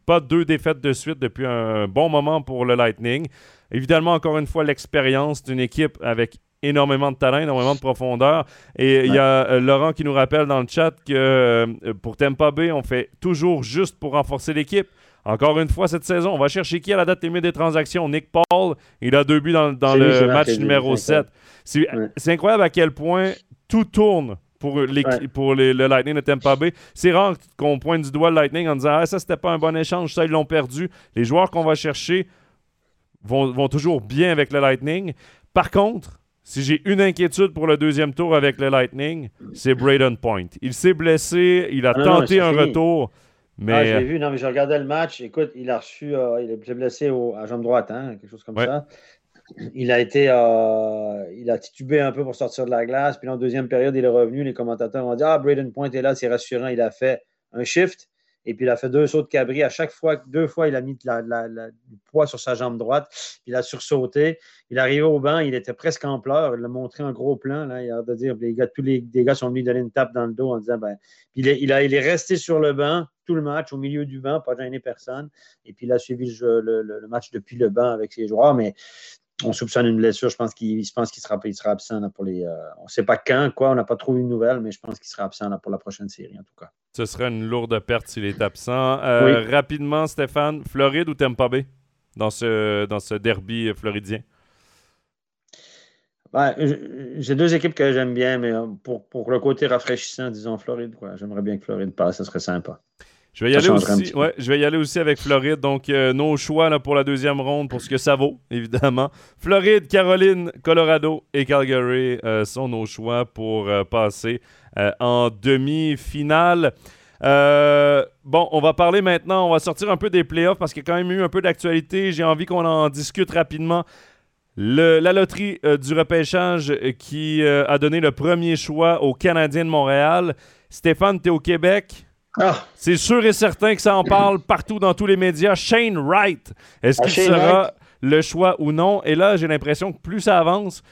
S1: pas deux défaites de suite depuis un bon moment pour le Lightning. Évidemment, encore une fois, l'expérience d'une équipe avec énormément de talent, énormément de profondeur. Et il y a euh, Laurent qui nous rappelle dans le chat que pour Tampa Bay, on fait toujours juste pour renforcer l'équipe. Encore une fois, cette saison, on va chercher qui à la date limite des transactions? Nick Paul, il a deux buts dans, le match numéro 7. C'est incroyable à quel point tout tourne pour, pour le Lightning de Tampa Bay. C'est rare qu'on pointe du doigt le Lightning en disant Ah, ça, c'était pas un bon échange, ça, ils l'ont perdu. Les joueurs qu'on va chercher vont, vont toujours bien avec le Lightning. Par contre, si j'ai une inquiétude pour le deuxième tour avec le Lightning, c'est Braden Point. Il s'est blessé, il a
S2: Ah
S1: tenté
S2: non,
S1: un
S2: fini.
S1: retour,
S2: Ah, je l'ai vu, non, mais je regardais le match. Écoute, il a reçu, euh, il est blessé au, à jambe droite, hein, quelque chose comme
S1: Ouais.
S2: ça. Il a été, euh, il a titubé un peu pour sortir de la glace. Puis en deuxième période, il est revenu. Les commentateurs ont dit Ah, Braden Point est là, c'est rassurant. Il a fait un shift et puis il a fait deux sauts de cabri. À chaque fois, deux fois, il a mis la- de la- la- du poids sur sa jambe droite. Puis il a sursauté. Il est arrivé au banc, il était presque en pleurs. Il l'a montré en gros plan. Là. Il a de dire les gars, tous les, les gars sont venus donner une tape dans le dos en disant ben, puis il, est, il, a- il est resté sur le banc tout le match, au milieu du banc, pas gêné personne. Et puis il a suivi le, jeu- le- le- le match depuis le banc avec ses joueurs, mais on soupçonne une blessure. Je pense qu'il je pense qu'il sera, il sera absent là, pour les. euh, on ne sait pas quand, quoi, on n'a pas trouvé une nouvelle, mais je pense qu'il sera absent là, pour la prochaine série, en tout cas.
S1: ce serait une lourde perte s'il est absent. Euh, Rapidement, Stéphane, Floride ou Tampa Bay dans ce, dans ce derby floridien?
S2: Ben, J'ai deux équipes que j'aime bien, mais euh, pour, pour le côté rafraîchissant, disons Floride. J'aimerais bien que Floride passe, ça serait sympa.
S1: Je vais, y aller aussi, ouais, je vais y aller aussi avec Floride. Donc, euh, nos choix là, pour la deuxième ronde, pour ce que ça vaut, évidemment. Floride, Caroline, Colorado et Calgary euh, sont nos choix pour euh, passer en demi-finale. Bon, on va parler maintenant, on va sortir un peu des playoffs parce qu'il y a quand même eu un peu d'actualité. J'ai envie qu'on en discute rapidement. Le- la loterie euh, du repêchage qui euh, a donné le premier choix aux Canadiens de Montréal. Stéphane, tu es au Québec.
S2: Ah,
S1: C'est sûr et certain que ça en parle partout dans tous les médias. Shane Wright, est-ce
S2: Ah,
S1: qu'il sera le choix ou non? Et là, j'ai l'impression que plus ça avance,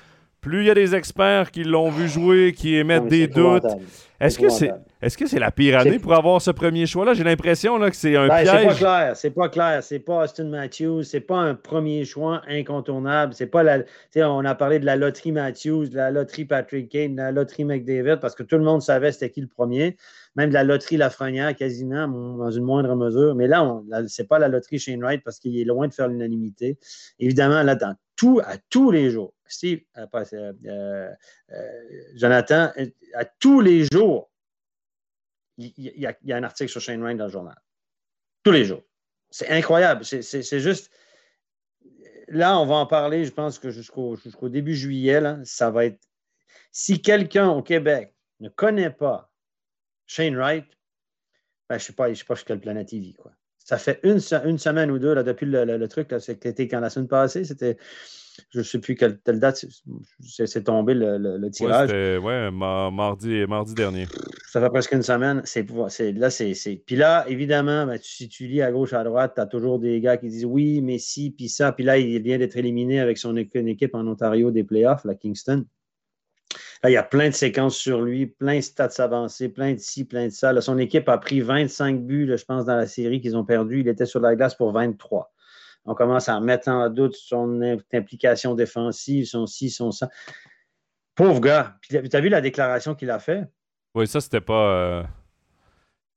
S1: plus il y a des experts qui l'ont vu jouer, qui émettent
S2: non,
S1: des doutes. Est-ce que c'est
S2: épouvantable.
S1: est-ce que c'est la pire année pour avoir ce premier choix-là? J'ai l'impression que c'est un
S2: Ben, c'est pas
S1: piège.
S2: clair, c'est pas clair, c'est pas Austin Matthews, c'est pas un premier choix incontournable, c'est pas la, on a parlé de la loterie Matthews, de la loterie Patrick Kane, de la loterie McDavid, parce que tout le monde savait c'était qui le premier, même de la loterie Lafrenière quasiment, dans une moindre mesure, mais là, là, c'est pas la loterie Shane Wright parce qu'il est loin de faire l'unanimité. Évidemment, là, dans tout, à tous les jours, Steve, euh, euh, euh, Jonathan, à tous les jours, il y, a- un article sur Shane Wright dans le journal. Tous les jours. C'est incroyable. C'est- juste. Là, on va en parler, je pense que jusqu'au début juillet, ça va être. Si quelqu'un au Québec ne connaît pas Shane Wright, ben, je ne sais pas, je sais pas sur quelle planète il vit. Quoi. Ça fait une, une semaine ou deux là, depuis le, le- le truc, c'était quand la semaine passée, c'était. Je ne sais plus quelle, date c'est- tombé le, le- tirage.
S1: c'était ouais, ma- mardi, mardi dernier.
S2: Ça fait presque une semaine. C'est, là, c'est, Puis là, évidemment, ben, tu- si tu lis à gauche, à droite, tu as toujours des gars qui disent oui, mais si, puis ça. Puis là, il vient d'être éliminé avec son équipe en Ontario des playoffs, la Kingston. Là, il y a plein de séquences sur lui, plein de stats avancés, plein de ci, plein de ça. Là, son équipe a pris 25 buts, là, je pense, dans la série qu'ils ont perdu. Il était sur la glace pour 23. On commence à remettre en doute son im- implication défensive, son ci, son ça. Pauvre gars. Puis tu as vu la déclaration qu'il a faite?
S1: Oui, ça, c'était pas. euh,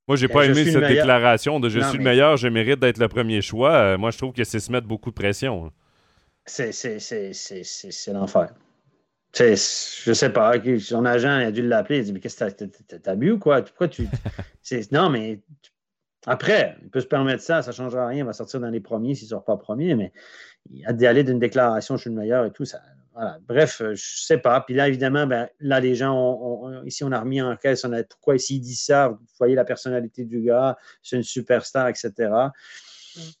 S1: Moi, j'ai pas aimé cette déclaration de je
S2: Non,
S1: suis le meilleur, je mérite d'être le premier choix. Euh, moi, je trouve que c'est se mettre beaucoup de pression. hein.
S2: C'est l'enfer. C'est, je sais pas, son agent a dû l'appeler. Il dit Mais qu'est-ce que t'as, bu ou quoi? Pourquoi tu. non, mais après, il peut se permettre ça, ça ne changera rien. Il va sortir dans les premiers s'il ne sort pas premier, mais il a d'y aller d'une déclaration Je suis le meilleur et tout. Ça, voilà. Bref, euh, je sais pas. Puis là, évidemment, ben, là, les gens, ont- ont- ici, on a remis en caisse on a, pourquoi s'il dit ça, vous voyez la personnalité du gars, c'est une superstar, etc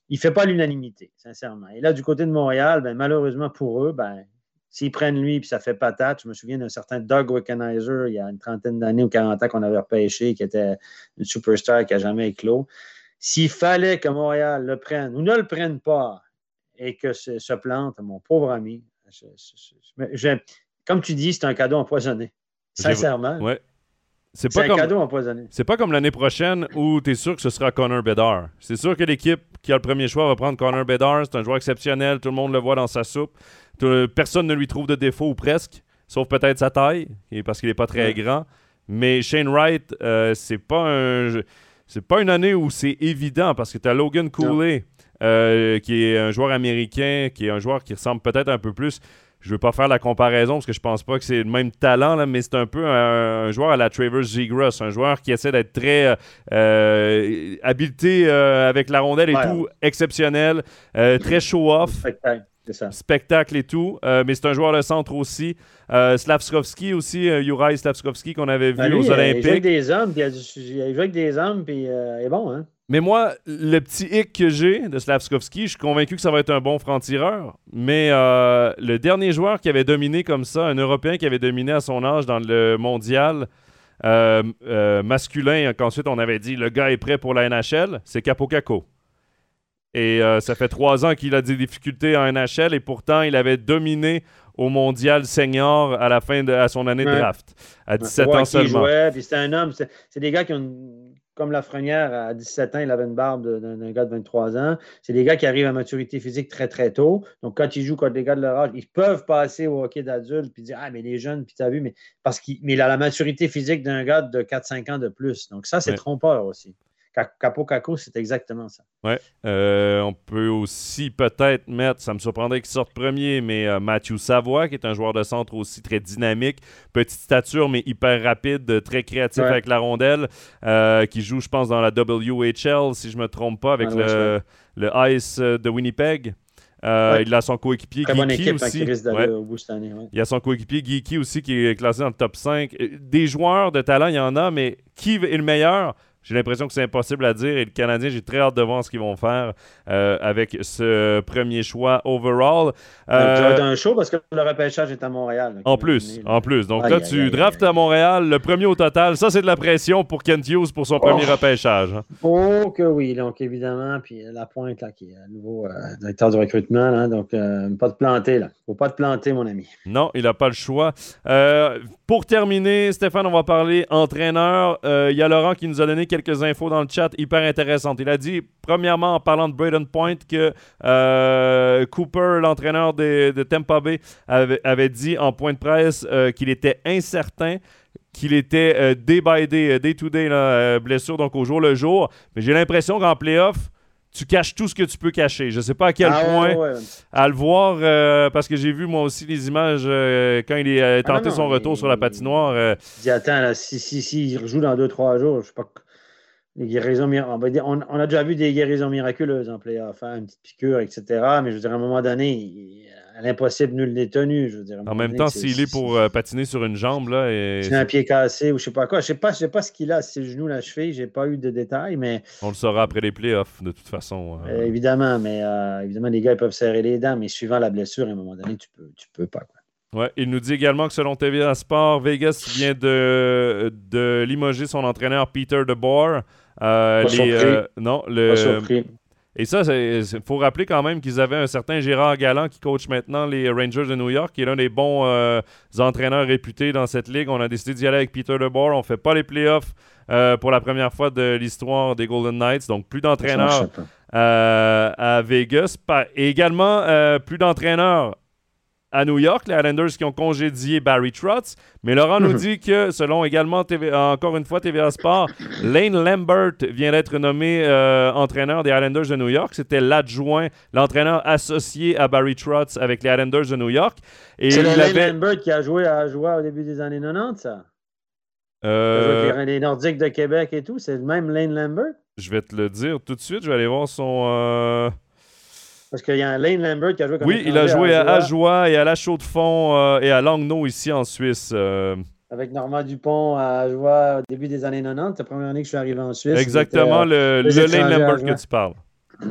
S2: il ne fait pas l'unanimité, sincèrement. Et là, du côté de Montréal, ben, malheureusement pour eux, ben, s'ils prennent lui puis ça fait patate, je me souviens d'un certain Doug Wickenheiser, il y a une trentaine d'années ou 40 ans qu'on avait repêché, qui était une superstar qui n'a jamais éclos. S'il fallait que Montréal le prenne ou ne le prenne pas et que se, plante, mon pauvre ami, comme tu dis, c'est un cadeau empoisonné. Sincèrement,
S1: Ouais. C'est pas
S2: un
S1: comme.
S2: cadeau empoisonné.
S1: C'est pas comme l'année prochaine où tu es sûr que ce sera Connor Bedard. C'est sûr que l'équipe qui a le premier choix va prendre Connor Bedard. C'est un joueur exceptionnel. Tout le monde le voit dans sa soupe. Tout- personne ne lui trouve de défaut ou presque, sauf peut-être sa taille, parce qu'il n'est pas très
S2: Ouais.
S1: grand. Mais Shane Wright, euh, c'est pas un. C'est pas une année où c'est évident parce que tu as Logan Cooley, euh, qui est un joueur américain, qui est un joueur qui ressemble peut-être un peu plus. Je veux pas faire la comparaison parce que je pense pas que c'est le même talent, là, mais c'est un peu un, un joueur à la Travers Zegras, un joueur qui essaie d'être très euh, euh, habilité euh, avec la rondelle et
S2: Ouais.
S1: tout, exceptionnel, euh, très show-off.
S2: Spectacle.
S1: spectacle et tout. mais c'est un joueur de centre aussi. Slavskovski aussi, Juraj Slavskovski qu'on avait vu aux Olympiques. Il joue
S2: avec des hommes, puis il, joue avec des hommes, puis il est bon, hein?
S1: Mais moi, le petit hic que j'ai de Slavskovski, je suis convaincu que ça va être un bon franc-tireur. Mais euh, le dernier joueur qui avait dominé comme ça, un Européen qui avait dominé à son âge dans le mondial euh, euh, masculin, qu'ensuite on avait dit le gars est prêt pour la NHL, c'est Capo Caco. Et ça fait trois ans qu'il a des difficultés en NHL et pourtant il avait dominé au mondial senior à la fin de à son année de draft, à 17 ans seulement.
S2: Jouait, puis c'était un homme, c'est des gars qui ont comme Lafrenière, à 17 ans, il avait une barbe d'un gars de 23 ans. C'est des gars qui arrivent à maturité physique très, très tôt. Donc, quand ils jouent contre des gars de leur âge, ils peuvent passer au hockey d'adulte puis dire Ah, mais les jeunes, puis tu as vu, mais parce qu'il mais il a la maturité physique d'un gars de 4-5 ans de plus. Donc, ça, c'est trompeur aussi. Capo Caco, c'est exactement ça.
S1: Oui. Euh, on peut aussi peut-être mettre, ça me surprendrait qu'il sorte premier, mais euh, Mathieu Savoie, qui est un joueur de centre aussi très dynamique, petite stature, mais hyper rapide, très créatif avec la rondelle, euh, qui joue, je pense, dans la WHL, si je ne me trompe pas, avec le, le, Ice de Winnipeg. Il a son coéquipier Geeky hein, aussi. Il a son coéquipier Geeky aussi qui est classé dans le top 5. Des joueurs de talent, il y en a, mais qui est le meilleur? J'ai l'impression que c'est impossible à dire. Et le Canadien, j'ai très hâte de voir ce qu'ils vont faire euh, avec ce premier choix overall.
S2: Euh, un show parce que le repêchage est à Montréal.
S1: en plus, en plus. Donc là, tu draftes à Montréal, le premier au total. Ça, c'est de la pression pour Kent Hughes pour son premier oh. repêchage. Hein.
S2: Oh que oui. Donc évidemment, puis la pointe là, qui est à nouveau euh, directeur du recrutement. Là, donc pas de planter là. Faut pas te planter, mon ami.
S1: Non, il n'a pas le choix. pour terminer, Stéphane, on va parler entraîneur. Il y a Laurent qui nous a donné quelques quelques infos dans le chat hyper intéressantes. Il a dit, premièrement, en parlant de Braden Point, que euh, Cooper, l'entraîneur de, de, Tampa Bay, avait, dit en point de presse euh, qu'il était incertain qu'il était euh, day by day, day to day, blessure, donc au jour le jour. Mais j'ai l'impression qu'en playoff, tu caches tout ce que tu peux cacher. Je ne sais pas à quel ah point à le voir, parce que j'ai vu moi aussi les images quand il a ah tenté son retour sur la patinoire.
S2: Dis attends, si, si, si, il rejoue dans 2-3 jours, je sais pas guérisons on, on, a déjà vu des guérisons miraculeuses en playoff, faire une petite piqûre, etc. Mais je veux dire, à un moment donné, à l'impossible, nul n'est tenu. Je veux dire,
S1: en même temps, s'il est, pour euh, patiner sur une jambe, là. Et...
S2: C'est un pied cassé ou je sais pas quoi. Je sais pas, je sais pas ce qu'il a, si c'est le genou, la cheville, j'ai pas eu de détails, mais.
S1: On le saura après les playoffs, de toute façon.
S2: Hein. Euh, évidemment, mais euh, évidemment, les gars ils peuvent serrer les dents, mais suivant la blessure, à un moment donné, tu peux, tu peux pas. Quoi.
S1: Ouais, il nous dit également que selon TVA Sport, Vegas vient de, de limoger son entraîneur Peter DeBoer. Euh, euh, non, le. Et ça, il faut rappeler quand même qu'ils avaient un certain Gérard Galland qui coach maintenant les Rangers de New York, qui est l'un des bons euh, entraîneurs réputés dans cette ligue. On a décidé d'y aller avec Peter DeBoer. On ne fait pas les playoffs pour la première fois de l'histoire des Golden Knights. Donc, plus d'entraîneurs à Vegas. Et également, plus d'entraîneurs à New York, les Islanders qui ont congédié Barry Trotz. Mais Laurent nous dit que, selon également encore une fois TVA Sport, Lane Lambert vient d'être nommé euh, entraîneur des Islanders de New York. C'était l'adjoint, l'entraîneur associé à Barry Trotz avec les Islanders de New York.
S2: C'est Lane Lambert qui a joué, à, joué au début des années 90, ça? Euh... Les Nordiques de Québec et tout. C'est le même Lane Lambert?
S1: Je vais te le dire tout de suite. Je vais aller voir son... Euh,
S2: parce qu'il y a un Lane Lambert qui a joué comme
S1: Oui, il a joué à Ajoie et à La Chaux-de-Fonds euh, et à Langnau ici en Suisse. Euh.
S2: Avec Normand Dupont à Ajoie au début des années 90, la première année que je suis arrivé en Suisse.
S1: Exactement, le, Lane Lambert que tu parles.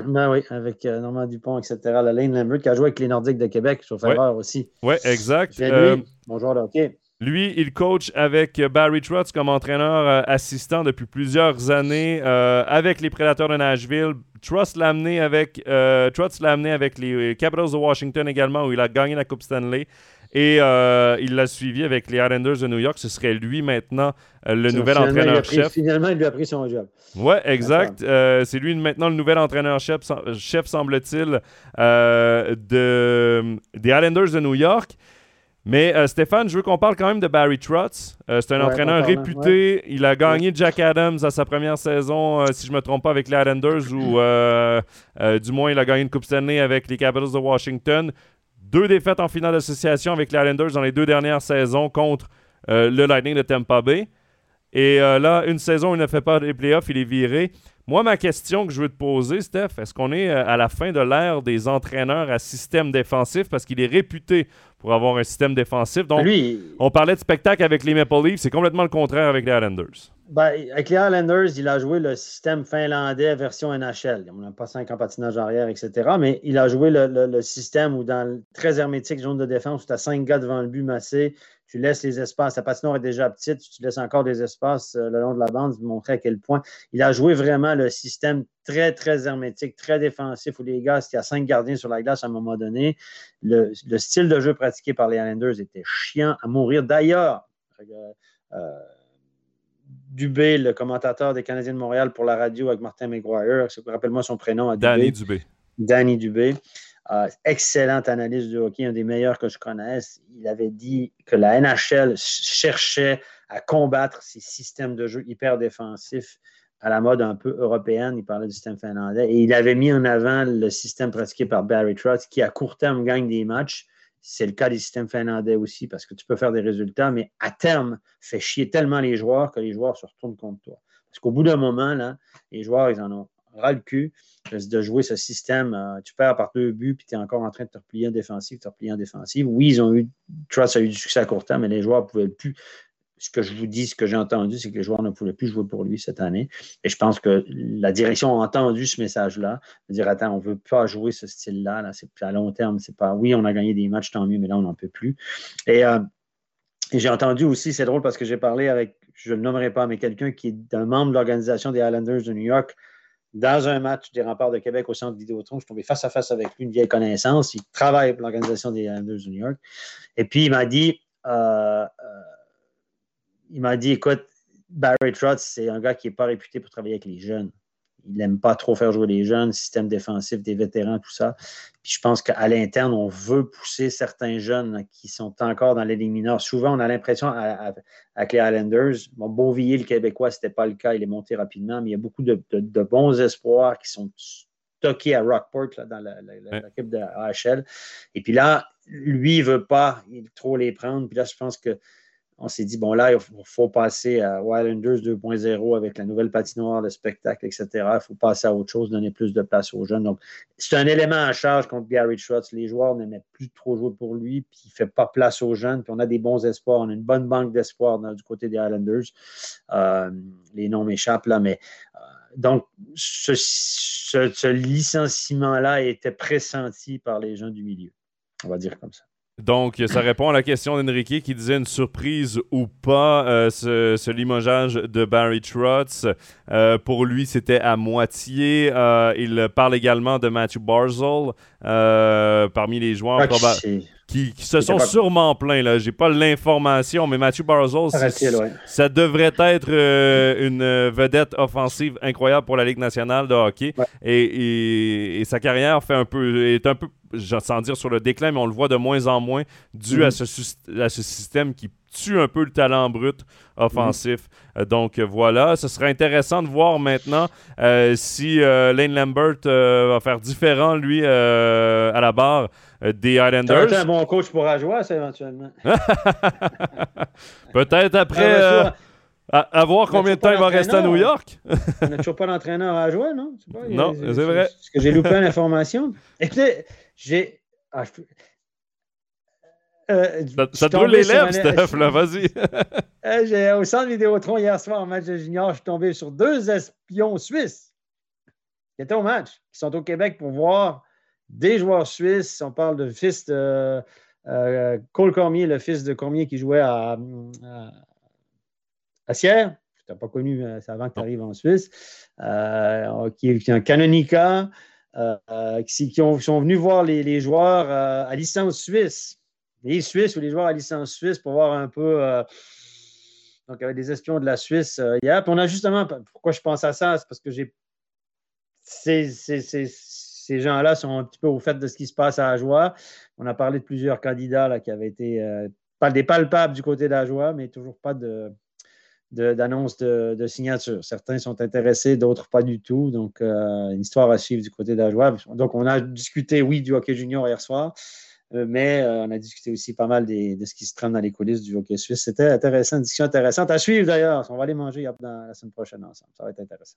S2: Ben oui, avec euh, Normand Dupont, etc. Le Lane Lambert qui a joué avec les Nordiques de Québec, sur faveur aussi.
S1: Oui, exact.
S2: Lui, bon joueur de hockey.
S1: Lui, il coach avec Barry Trotz comme entraîneur assistant depuis plusieurs années avec les Prédateurs de Nashville. Trust l'a amené avec, euh, l'a amené avec les Capitals de Washington également, où il a gagné la Coupe Stanley. Et euh, il l'a suivi avec les Islanders de New York. Ce serait lui maintenant euh, le nouvel entraîneur-chef.
S2: Finalement, il lui a pris son job.
S1: Ouais, exact. c'est lui maintenant le nouvel entraîneur-chef, chef, semble-t-il, de, des Islanders de New York. Mais euh, Stéphane, je veux qu'on parle quand même de Barry Trotz. Euh, c'est un entraîneur réputé. Il a gagné Jack Adams à sa première saison, euh, si je ne me trompe pas, avec les Islanders, ou du moins il a gagné une Coupe Stanley avec les Capitals de Washington. Deux défaites en finale d'association avec les Islanders dans les deux dernières saisons contre le Lightning de Tampa Bay. Et là, une saison, il ne fait pas les playoffs, il est viré. Moi, ma question que je veux te poser, Steph, est-ce qu'on est à la fin de l'ère des entraîneurs à système défensif? Parce qu'il est réputé pour avoir un système défensif? Donc, on parlait de spectacle avec les Maple Leafs, c'est complètement le contraire avec les Islanders.
S2: Ben, avec les Islanders, il a joué le système finlandais version NHL. On n'a pas cinq ans patinage arrière, etc. Mais il a joué le, système où, dans le très hermétique zone de défense, où tu as cinq gars devant le but massé, tu laisses les espaces. La patinoire est déjà petite, tu laisses encore des espaces euh, le long de la bande, pour montrer à quel point il a joué vraiment le système très, très hermétique, très défensif, où les gars, il y a cinq gardiens sur la glace à un moment donné, le, style de jeu pratiqué par les Islanders était chiant à mourir. D'ailleurs, euh, euh Dubé, le commentateur des Canadiens de Montréal pour la radio avec Martin McGuire. Rappelle-moi son prénom. À
S1: Danny Dubé.
S2: Danny Dubé. Euh, excellente analyse du hockey, un des meilleurs que je connaisse. Il avait dit que la NHL cherchait à combattre ces systèmes de jeu hyper défensifs à la mode un peu européenne. Il parlait du système finlandais. Et il avait mis en avant le système pratiqué par Barry Trotz qui, à court terme, gagne des matchs c'est le cas des systèmes finlandais aussi, parce que tu peux faire des résultats, mais à terme, fait chier tellement les joueurs que les joueurs se retournent contre toi. Parce qu'au bout d'un moment, là, les joueurs, ils en ont ras le cul de jouer ce système. Euh, tu perds par deux buts, puis tu es encore en train de te replier en défensive, te replier en défensive. Oui, ils ont eu, Trust a eu du succès à court terme, mais les joueurs ne pouvaient plus ce que je vous dis, ce que j'ai entendu, c'est que les joueurs ne pouvaient plus jouer pour lui cette année. Et je pense que la direction a entendu ce message-là, de dire attends, on ne veut pas jouer ce style-là, là, c'est à long terme, c'est pas oui, on a gagné des matchs, tant mieux, mais là, on n'en peut plus. Et, euh, j'ai entendu aussi, c'est drôle parce que j'ai parlé avec, je ne le nommerai pas, mais quelqu'un qui est un membre de l'organisation des Islanders de New York. Dans un match des remparts de Québec au centre Vidéotron, je suis tombé face à face avec lui, une vieille connaissance. Il travaille pour l'organisation des Islanders de New York. Et puis, il m'a dit euh, euh, il m'a dit écoute, Barry Trotz, c'est un gars qui n'est pas réputé pour travailler avec les jeunes. Il n'aime pas trop faire jouer les jeunes, système défensif des vétérans, tout ça. Puis je pense qu'à l'interne, on veut pousser certains jeunes qui sont encore dans les mineurs. Souvent, on a l'impression avec les Islanders, bon, Beauvilliers, le Québécois, ce n'était pas le cas, il est monté rapidement, mais il y a beaucoup de, bons espoirs qui sont stockés à Rockport, dans l'équipe de AHL. Et puis là, lui, il ne veut pas trop les prendre. Puis là, je pense que on s'est dit, bon, là, il faut, passer à Wildlanders 2.0 avec la nouvelle patinoire, le spectacle, etc. Il faut passer à autre chose, donner plus de place aux jeunes. Donc, c'est un élément à charge contre Gary Schwartz. Les joueurs n'aimaient plus trop jouer pour lui, puis il ne fait pas place aux jeunes. Puis on a des bons espoirs. On a une bonne banque d'espoir du côté des Islanders. Euh, les noms m'échappent là, mais euh, donc, ce, ce licenciement-là était pressenti par les gens du milieu. On va dire comme ça.
S1: Donc, ça répond à la question d'Enrique qui disait une surprise ou pas euh, ce, limogeage de Barry Trotz. Euh, pour lui, c'était à moitié. Euh, il parle également de Matthew Barzell parmi les joueurs qui, se sont sûrement plaints. Là, j'ai pas l'information, mais Matthew Barzell, ça devrait être une vedette offensive incroyable pour la Ligue nationale de hockey. Et, et, sa carrière fait un peu est un peu sans dire sur le déclin, mais on le voit de moins en moins dû à, mhm. ce, à ce système qui tue un peu le talent brut offensif. Euh, donc voilà, ce serait intéressant de voir maintenant euh, si euh, Lane Lambert va faire différent, lui, à la barre des Islanders.
S2: un bon coach pour jouer, ça, éventuellement.
S1: Peut-être après... À, voir combien de temps il va rester à New York.
S2: on n'a toujours pas d'entraîneur à jouer, non?
S1: non, c'est vrai.
S2: Est-ce que j'ai loupé l'information? Écoutez, j'ai. Ah,
S1: euh, ça, te les lèvres, Steph, là, vas-y.
S2: euh, au centre Vidéotron, hier soir, en match de junior, je suis tombé sur deux espions suisses qui étaient au match, qui sont au Québec pour voir des joueurs suisses. On parle de fils de euh, Cole Cormier, le fils de Cormier qui jouait à, à, Sierre. Je n'ai pas connu, c'est avant que tu arrives en Suisse. Qui est un Canonica. Qui, sont venus voir les, joueurs à licence suisse. Les Suisses ou les joueurs à licence suisse pour voir un peu. Euh, donc, avait des espions de la Suisse hier. Puis on a justement. Pourquoi je pense à ça? C'est parce que j'ai. Ces, ces, gens-là sont un petit peu au fait de ce qui se passe à Ajoie. On a parlé de plusieurs candidats là, qui avaient été. pas des palpables du côté d'Ajoie, mais toujours pas de d'annonces de, signature. Certains sont intéressés, d'autres pas du tout. Donc, euh, une histoire à suivre du côté d'Ajoie. Donc, on a discuté, oui, du hockey junior hier soir. Mais on a discuté aussi pas mal de ce qui se trame dans les coulisses du hockey suisse. C'était intéressant, une discussion intéressante à suivre d'ailleurs. On va aller manger dans la semaine prochaine ensemble. Ça va être intéressant.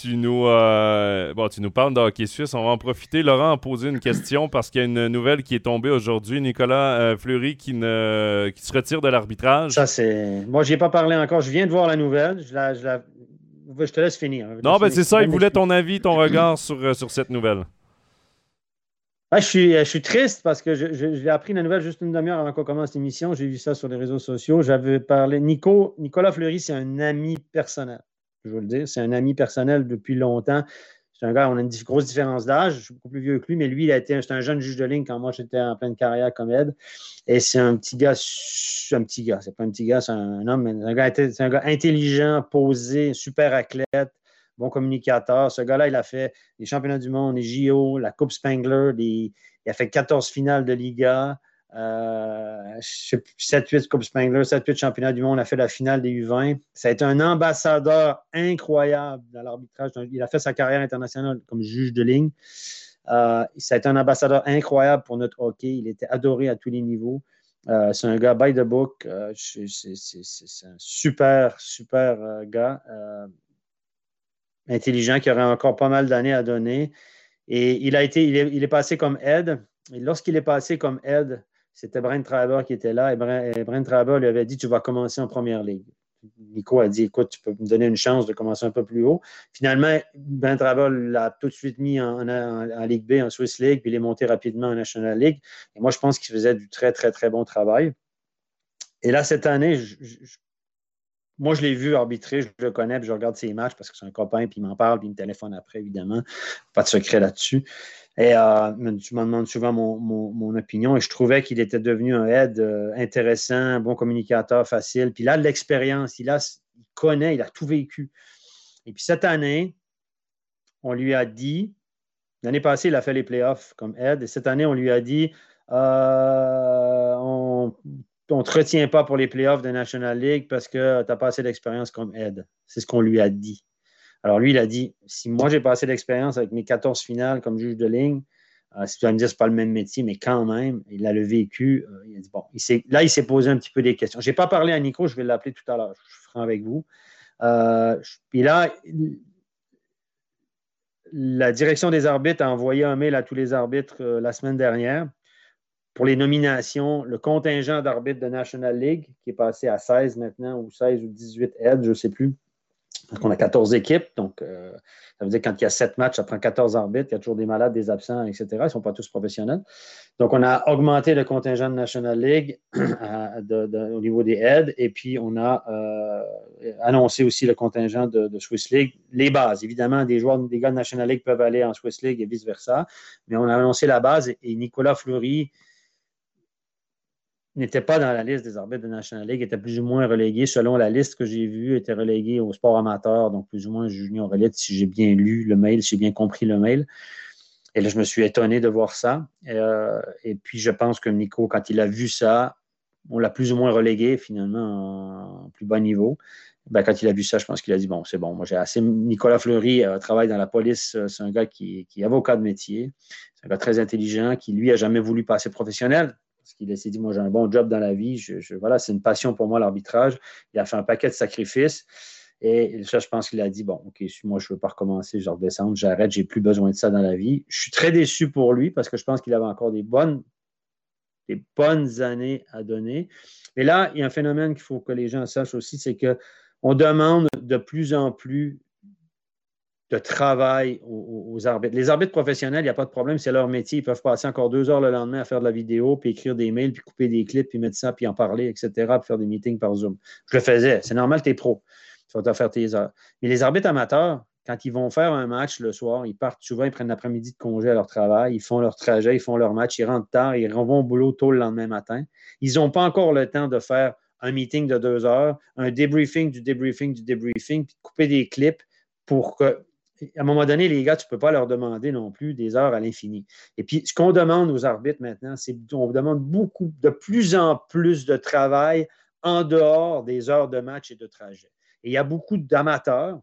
S1: Tu nous, euh, bon, tu nous parles de hockey suisse. On va en profiter. Laurent a posé une question parce qu'il y a une nouvelle qui est tombée aujourd'hui. Nicolas euh, Fleury qui, ne, qui se retire de l'arbitrage.
S2: Ça, c'est. Moi, je ai pas parlé encore. Je viens de voir la nouvelle. Je, la, je, te laisse finir.
S1: non, ben c'est ça. Il voulait ton avis, ton regard sur, euh, sur cette nouvelle.
S2: Je, suis, je suis triste parce que je, appris la nouvelle juste une demi-heure avant qu'on commence l'émission. J'ai vu ça sur les réseaux sociaux. J'avais parlé. Nico, Nicolas Fleury, c'est un ami personnel je veux le dire. C'est un ami personnel depuis longtemps. C'est un gars, on a une grosse différence d'âge. Je suis beaucoup plus vieux que lui, mais lui, il a été un jeune juge de ligne quand moi j'étais en pleine carrière comme aide. Et c'est un petit gars, un petit gars, c'est pas un petit gars, c'est un homme, mais c'est un gars intelligent, posé, super athlète, bon communicateur. Ce gars-là, il a fait les championnats du monde, les JO, la Coupe Spangler, il a fait 14 finales de Liga. 7-8 euh, Coupe Spangler, 7-8 championnat du monde, a fait la finale des U20. Ça a été un ambassadeur incroyable dans l'arbitrage. Il a fait sa carrière internationale comme juge de ligne. Euh, ça a été un ambassadeur incroyable pour notre hockey. Il était adoré à tous les niveaux. Euh, c'est un gars by the book. c'est un super, super gars. Intelligent qui aurait encore pas mal d'années à donner. Et il a été, il est, il est passé comme aide. Et lorsqu'il est passé comme aide, c'était Brent Traber qui était là et Brent, Traber lui avait dit Tu vas commencer en première ligue. Nico a dit Écoute, tu peux me donner une chance de commencer un peu plus haut. Finalement, Brent Traber l'a tout de suite mis en, Ligue B, en Swiss League, puis il est monté rapidement en National League. Et moi, je pense qu'il faisait du très, très, très bon travail. Et là, cette année, moi, je l'ai vu arbitrer, je le connais, puis je regarde ses matchs parce que c'est un copain, puis il m'en parle, puis il me téléphone après, évidemment. Pas de secret là-dessus. Et euh, tu m'en demandes souvent mon, opinion. Et je trouvais qu'il était devenu un aide euh, intéressant, bon communicateur, facile. Puis là, l'expérience, il, il connaît, il a tout vécu. Et puis cette année, on lui a dit, l'année passée, il a fait les playoffs comme aide. Et cette année, on lui a dit, euh, on ne te retient pas pour les playoffs de National League parce que tu n'as pas assez d'expérience comme aide. C'est ce qu'on lui a dit. Alors lui, il a dit si moi j'ai passé l'expérience avec mes 14 finales comme juge de ligne, euh, si tu vas me dire que ce n'est pas le même métier, mais quand même, il a le vécu. Euh, il a dit bon, là, il s'est posé un petit peu des questions. Je n'ai pas parlé à Nico, je vais l'appeler tout à l'heure. Je suis franc avec vous. Euh, puis là, la direction des arbitres a envoyé un mail à tous les arbitres la semaine dernière pour les nominations, le contingent d'arbitres de National League, qui est passé à 16 maintenant, ou 16 ou 18 aides, je ne sais plus, parce qu'on a 14 équipes, donc euh, ça veut dire que quand il y a 7 matchs, ça prend 14 arbitres, il y a toujours des malades, des absents, etc. Ils ne sont pas tous professionnels. Donc, on a augmenté le contingent de National League au niveau des aides, et puis on a euh, annoncé aussi le contingent de, Swiss League, les bases. Évidemment, des joueurs, des gars de National League peuvent aller en Swiss League et vice-versa, mais on a annoncé la base, et Nicolas Fleury, n'était pas dans la liste des arbitres de National League, était plus ou moins relégué, selon la liste que j'ai vue, était relégué au sport amateur, donc plus ou moins junior relève, si j'ai bien lu le mail, si j'ai bien compris le mail. Et là, je me suis étonné de voir ça. Euh, et puis, je pense que Nico, quand il a vu ça, on l'a plus ou moins relégué finalement en plus bas niveau. Ben, quand il a vu ça, je pense qu'il a dit bon, c'est bon, moi j'ai assez. Nicolas Fleury euh, travaille dans la police, euh, c'est un gars qui, qui, est avocat de métier, c'est un gars très intelligent qui, lui, a jamais voulu passer professionnel parce qu'il s'est dit, moi j'ai un bon job dans la vie, voilà, c'est une passion pour moi l'arbitrage. Il a fait un paquet de sacrifices. Et ça, je pense qu'il a dit, bon, OK, moi, je ne veux pas recommencer, je redescends, j'arrête, j'ai plus besoin de ça dans la vie. Je suis très déçu pour lui parce que je pense qu'il avait encore des bonnes, des bonnes années à donner. Mais là, il y a un phénomène qu'il faut que les gens sachent aussi, c'est qu'on demande de plus en plus de travail aux, arbitres. Les arbitres professionnels, il n'y a pas de problème, c'est leur métier. Ils peuvent passer encore deux heures le lendemain à faire de la vidéo, puis écrire des mails, puis couper des clips, puis mettre ça, puis en parler, etc., puis faire des meetings par Zoom. Je le faisais. C'est normal, tu es pro. Tu vas faire tes heures. Mais les arbitres amateurs, quand ils vont faire un match le soir, ils partent souvent, ils prennent l'après-midi de congé à leur travail, ils font leur trajet, ils font leur match, ils rentrent tard, ils vont au boulot tôt le lendemain matin. Ils n'ont pas encore le temps de faire un meeting de deux heures, un debriefing du debriefing du debriefing, puis de couper des clips pour que à un moment donné, les gars, tu ne peux pas leur demander non plus des heures à l'infini. Et puis, ce qu'on demande aux arbitres maintenant, c'est qu'on demande beaucoup, de plus en plus de travail en dehors des heures de match et de trajet. Et il y a beaucoup d'amateurs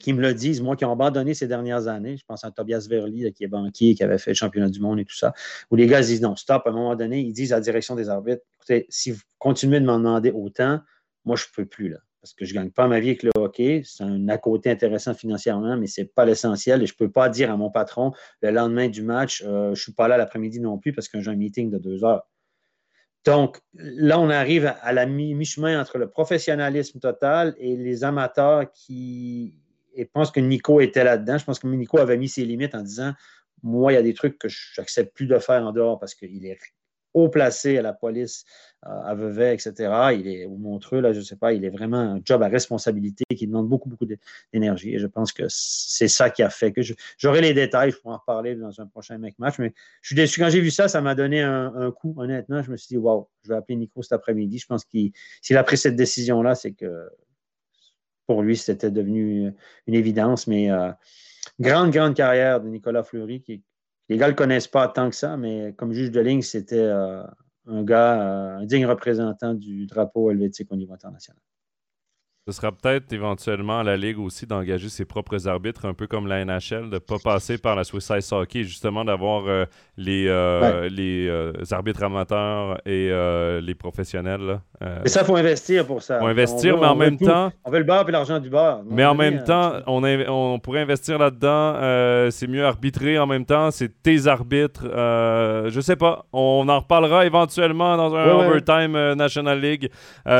S2: qui me le disent, moi, qui ont abandonné ces dernières années. Je pense à Tobias Verli, qui est banquier, qui avait fait le championnat du monde et tout ça. Où les gars disent non, stop, à un moment donné, ils disent à la direction des arbitres, écoutez, si vous continuez de m'en demander autant, moi, je ne peux plus. Là parce que je ne gagne pas ma vie avec le hockey. C'est un à côté intéressant financièrement, mais ce n'est pas l'essentiel. Et je ne peux pas dire à mon patron le lendemain du match, euh, je ne suis pas là l'après-midi non plus parce que j'ai un meeting de deux heures. Donc, là, on arrive à la mi-chemin entre le professionnalisme total et les amateurs qui. Et je pense que Nico était là-dedans. Je pense que Nico avait mis ses limites en disant Moi, il y a des trucs que je n'accepte plus de faire en dehors parce qu'il est haut placé à la police à Vevey, etc. Il est au Montreux, là, je ne sais pas, il est vraiment un job à responsabilité qui demande beaucoup, beaucoup d'énergie. Et je pense que c'est ça qui a fait que j'aurai les détails, je pourrai en reparler dans un prochain mec match. Mais je suis déçu. Quand j'ai vu ça, ça m'a donné un, coup, honnêtement. Je me suis dit, waouh, je vais appeler Nico cet après-midi. Je pense qu'il s'il a pris cette décision-là, c'est que pour lui, c'était devenu une évidence. Mais euh, grande, grande carrière de Nicolas Fleury qui, les gars ne le connaissent pas tant que ça, mais comme juge de ligne, c'était euh, un gars, euh, un digne représentant du drapeau helvétique au niveau international.
S1: Ce sera peut-être éventuellement à la Ligue aussi d'engager ses propres arbitres, un peu comme la NHL, de ne pas passer par la Swiss Ice Hockey, justement d'avoir euh, les, euh, les euh, arbitres amateurs et les professionnels.
S2: et ça, il faut investir pour ça.
S1: Faut investir, mais en même temps.
S2: On veut le bar et l'argent du bar.
S1: Mais en même temps, on, on, pourrait investir là-dedans. c'est mieux arbitrer en même temps. C'est tes arbitres. je sais pas. On en reparlera éventuellement dans un Overtime National League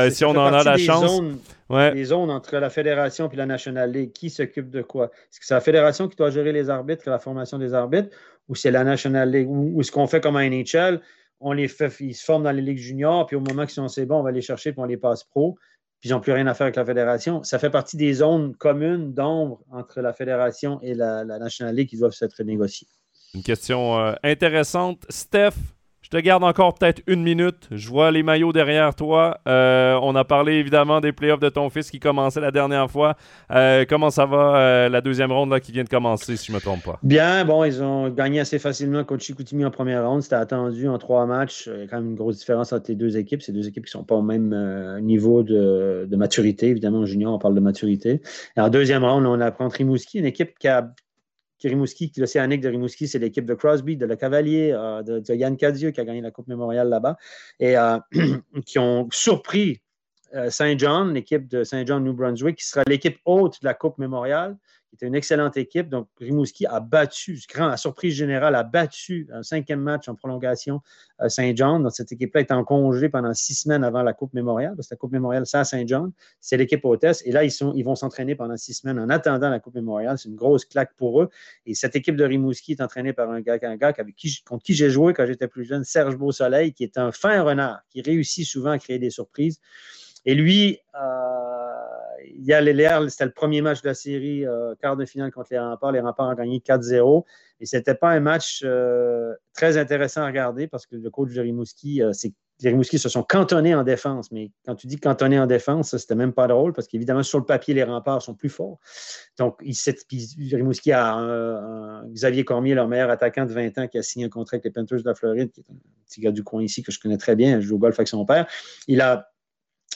S1: si on en a la chance
S2: les zones entre la fédération et la National League. Qui s'occupe de quoi? Est-ce que c'est la fédération qui doit gérer les arbitres, la formation des arbitres, ou c'est la National League? Ou, ce qu'on fait comme un NHL, on les fait, ils se forment dans les ligues juniors, puis au moment qu'ils sont assez bons, on va les chercher, puis on les passe pro, puis ils n'ont plus rien à faire avec la fédération. Ça fait partie des zones communes d'ombre entre la fédération et la, National League qui doivent s'être négociées.
S1: Une question euh, intéressante. Steph, je te garde encore peut-être une minute. Je vois les maillots derrière toi. Euh, on a parlé évidemment des playoffs de ton fils qui commençaient la dernière fois. Euh, comment ça va euh, la deuxième ronde qui vient de commencer, si je ne me trompe pas?
S2: Bien, bon, ils ont gagné assez facilement contre Chicoutimi en première ronde. C'était attendu en trois matchs. Il y a quand même une grosse différence entre les deux équipes. C'est deux équipes qui ne sont pas au même niveau de, maturité. Évidemment, en junior, on parle de maturité. Et en deuxième ronde, on apprend Rimouski, une équipe qui a Rimouski, l'Océanique de Rimouski, c'est l'équipe de Crosby, de Le Cavalier, euh, de, Yann Cadieux qui a gagné la Coupe mémoriale là-bas, et euh, qui ont surpris euh, Saint John, l'équipe de Saint John New Brunswick, qui sera l'équipe haute de la Coupe mémoriale qui était une excellente équipe. Donc, Rimouski a battu, grand, à surprise générale, a battu un cinquième match en prolongation à Saint-Jean. Donc, cette équipe-là est en congé pendant six semaines avant la Coupe mémoriale, parce que la Coupe mémoriale, c'est à Saint-Jean. C'est l'équipe hôtesse. Et là, ils, sont, ils vont s'entraîner pendant six semaines en attendant la Coupe mémoriale. C'est une grosse claque pour eux. Et cette équipe de Rimouski est entraînée par un gars, un gars avec qui, contre qui j'ai joué quand j'étais plus jeune, Serge Beausoleil, qui est un fin renard, qui réussit souvent à créer des surprises. Et lui, euh, a les c'était le premier match de la série, euh, quart de finale contre les Remparts. Les Remparts ont gagné 4-0. Et ce n'était pas un match euh, très intéressant à regarder parce que le coach de Rimouski, c'est les Rimouski se sont cantonnés en défense, mais quand tu dis cantonnés en défense, c'était même pas drôle parce qu'évidemment, sur le papier, les remparts sont plus forts. Donc, il, Rimouski a un, Xavier Cormier, leur meilleur attaquant de 20 ans, qui a signé un contrat avec les Panthers de la Floride, qui est un petit gars du coin ici que je connais très bien, je joue au golf avec son père. Il a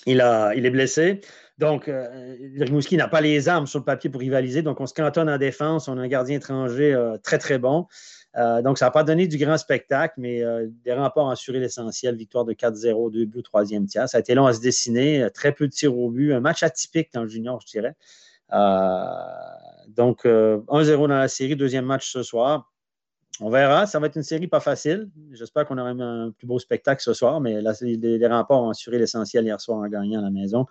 S2: il, a, il est blessé. Donc, euh, Rimouski n'a pas les armes sur le papier pour rivaliser. Donc, on se cantonne en défense. On a un gardien étranger euh, très, très bon. Euh, donc, ça n'a pas donné du grand spectacle, mais des remparts ont assuré l'essentiel. Victoire de 4-0, 2 buts troisième tiers. Ça a été long à se dessiner. Très peu de tirs au but. Un match atypique dans le junior, je dirais. donc, 1-0 dans la série. Deuxième match ce soir. On verra. Ça va être une série pas facile. J'espère qu'on aura un plus beau spectacle ce soir, mais les, les remparts ont assuré l'essentiel hier soir en gagnant à la maison.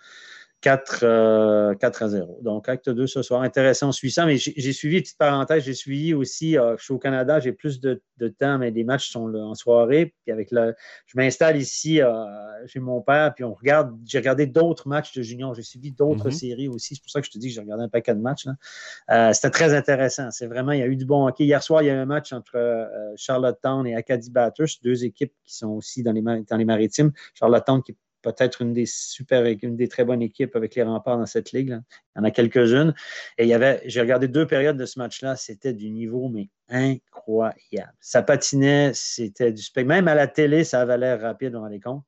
S2: 4, 4 euh, à 0. Donc, acte 2 ce soir. Intéressant, ça. Mais j'ai suivi, petite parenthèse, j'ai suivi aussi, euh, je suis au Canada, j'ai plus de, temps, mais les matchs sont en soirée. Puis avec le, je m'installe ici euh, chez mon père, puis on regarde, j'ai regardé d'autres matchs de junior, j'ai suivi d'autres mm-hmm. séries aussi. C'est pour ça que je te dis que j'ai regardé un paquet de matchs. C'était très intéressant. C'est vraiment, il y a eu du bon hockey. Hier soir, il y a eu un match entre Charlottetown et Acadie Batters, deux équipes qui sont aussi dans les, dans les maritimes. Charlottetown qui est peut-être une des super, une des très bonnes équipes avec les remparts dans cette ligue. Il y en a quelques-unes. Et il y avait, j'ai regardé deux périodes de ce match-là, c'était du niveau, mais incroyable. Ça patinait, c'était du spectacle. Même à la télé, ça avait l'air rapide, on les compte.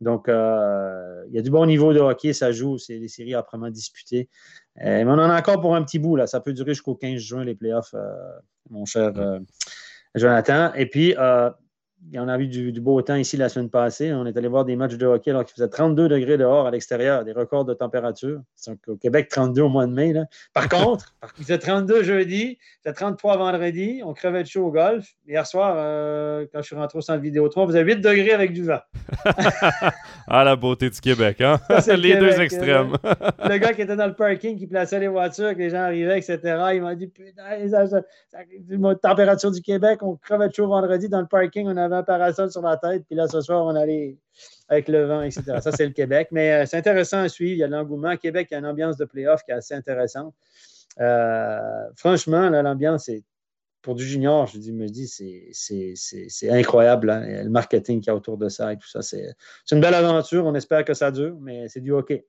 S2: Donc, euh, il y a du bon niveau de hockey, ça joue, c'est des séries âprement disputées. mais on en a encore pour un petit bout. Là. Ça peut durer jusqu'au 15 juin, les playoffs, mon cher Jonathan. Et puis, on a vu du, beau temps ici la semaine passée. On est allé voir des matchs de hockey alors qu'il faisait 32 degrés dehors à l'extérieur, des records de température. Au Québec, 32 au mois de mai. Par contre, il faisait 32 jeudi, il faisait 33 vendredi. On crevait de chaud au golf. Hier soir, euh, quand je suis rentré au centre vidéo 3, vous avez 8 degrés avec du vent.
S1: ah, la beauté du Québec, hein? les deux extrêmes.
S2: le gars qui était dans le parking, qui plaçait les voitures, que les gens arrivaient, etc., il m'a dit Putain, la température du Québec, on crevait de chaud vendredi dans le parking, on avait un parasol sur la tête, puis là, ce soir, on allait avec le vent, etc. Ça, c'est le Québec. Mais euh, c'est intéressant à suivre. Il y a l'engouement. Québec, il y a une ambiance de playoff qui est assez intéressante. Euh, franchement, l'ambiance est pour du junior, je me dis, c'est incroyable, hein, le marketing qu'il y a autour de ça et tout ça. C'est une belle aventure. On espère que ça dure, mais c'est du hockey.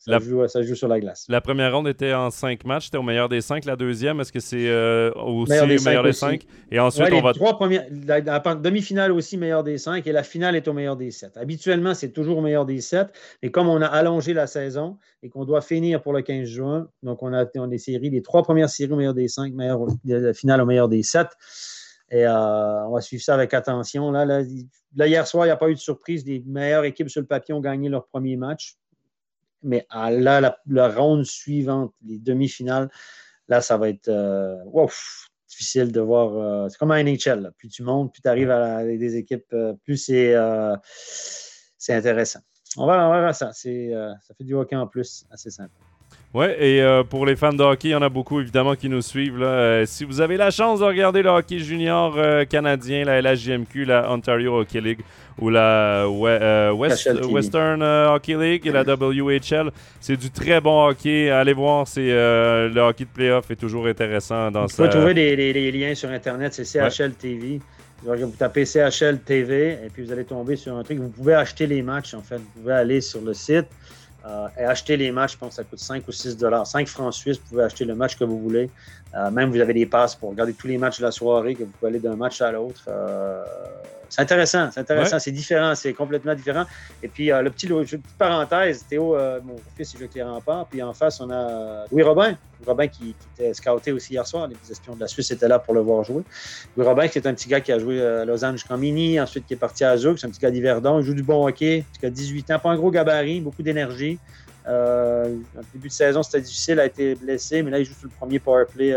S2: Ça, joue, ça, joue, sur la glace.
S1: La première ronde était en cinq matchs. C'était au meilleur des cinq. La deuxième, est-ce que c'est euh, aussi meilleur des au meilleur des cinq?
S2: Et ensuite, on va. Trois premières, la, demi-finale aussi meilleur des cinq et la finale est au meilleur des sept. Habituellement, c'est toujours au meilleur des sept. Mais comme on a allongé la saison et qu'on doit finir pour le 15 juin, donc on a, on des séries, les trois premières séries au meilleur des cinq, meilleur, la finale au meilleur des sept. Et euh, on va suivre ça avec attention. Là, là, là hier soir, il n'y a pas eu de surprise. Les meilleures équipes sur le papier ont gagné leur premier match. Mais là, la, ronde suivante, les demi-finales, là, ça va être euh, difficile de voir. Euh, c'est comme un NHL. Plus tu montes, plus tu arrives à des équipes, euh, plus c'est intéressant. On va, on va ça. ça fait du hockey en plus, assez simple.
S1: Oui, et euh, pour les fans de hockey, il y en a beaucoup évidemment qui nous suivent. Là. Euh, si vous avez la chance de regarder le hockey junior euh, canadien, la LHJMQ, la Ontario Hockey League ou la Western Hockey League et la WHL, c'est du très bon hockey. Allez voir, c'est le hockey de playoff est toujours intéressant dans ça.
S2: Vous pouvez trouver des, liens sur Internet, c'est CHL TV. Vous tapez CHL TV et puis vous allez tomber sur un truc. Vous pouvez acheter les matchs en fait. Vous pouvez aller sur le site euh, et acheter les matchs, je pense que ça coûte 5 ou 6 dollars. 5 francs suisses, vous pouvez acheter le match que vous voulez. Euh, même vous avez des passes pour regarder tous les matchs de la soirée, que vous pouvez aller d'un match à l'autre. Euh, c'est intéressant, c'est intéressant, c'est différent, c'est complètement différent. Et puis, euh, le petit, petite parenthèse, Théo, euh, mon fils, il joue avec les remparts. Puis en face, on a Louis Robin. Robin qui, était scouté aussi hier soir. Les espions de la Suisse étaient là pour le voir jouer. Louis Robin, qui est un petit gars qui a joué à Lausanne jusqu'en mini, ensuite qui est parti à Zouk. C'est un petit gars d'Hiverdon. Il joue du bon hockey, a 18 ans, pas un gros gabarit, beaucoup d'énergie. Euh, au début de saison, c'était difficile, il a été blessé, mais là, il joue sur le premier power play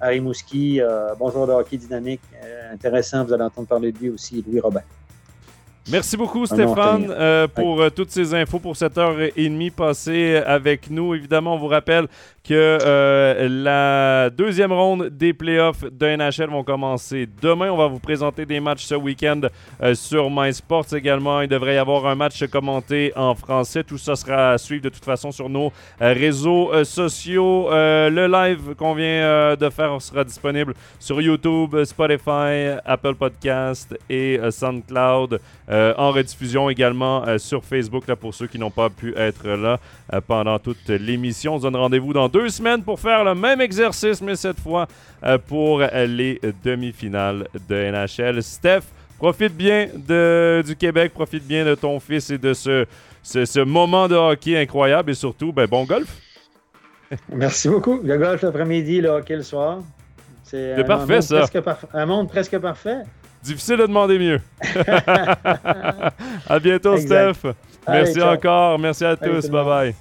S2: à Rimouski. Euh, bonjour de hockey dynamique. Euh, intéressant, vous allez entendre parler de lui aussi, Louis Robin.
S1: Merci beaucoup, Stéphane, euh, pour toutes ces infos, pour cette heure et demie passée avec nous. Évidemment, on vous rappelle que euh, la deuxième ronde des playoffs de NHL vont commencer demain. On va vous présenter des matchs ce week-end euh, sur MySports également. Il devrait y avoir un match commenté en français. Tout ça sera à suivre de toute façon sur nos euh, réseaux sociaux. le live qu'on vient de faire sera disponible sur YouTube, Spotify, Apple Podcast et SoundCloud. en rediffusion également sur Facebook là, pour ceux qui n'ont pas pu être là pendant toute l'émission. On se donne rendez-vous dans deux semaines pour faire le même exercice, mais cette fois euh, pour les demi-finales de NHL. Steph, profite bien de, du Québec, profite bien de ton fils et de ce, ce, moment de hockey incroyable et surtout, ben, bon golf.
S2: Merci beaucoup. Le golf l'après-midi, le hockey le soir.
S1: C'est parfait, ça.
S2: un monde presque parfait.
S1: Difficile de demander mieux. à bientôt, Steph. Merci encore. Merci à tous. Bye bye.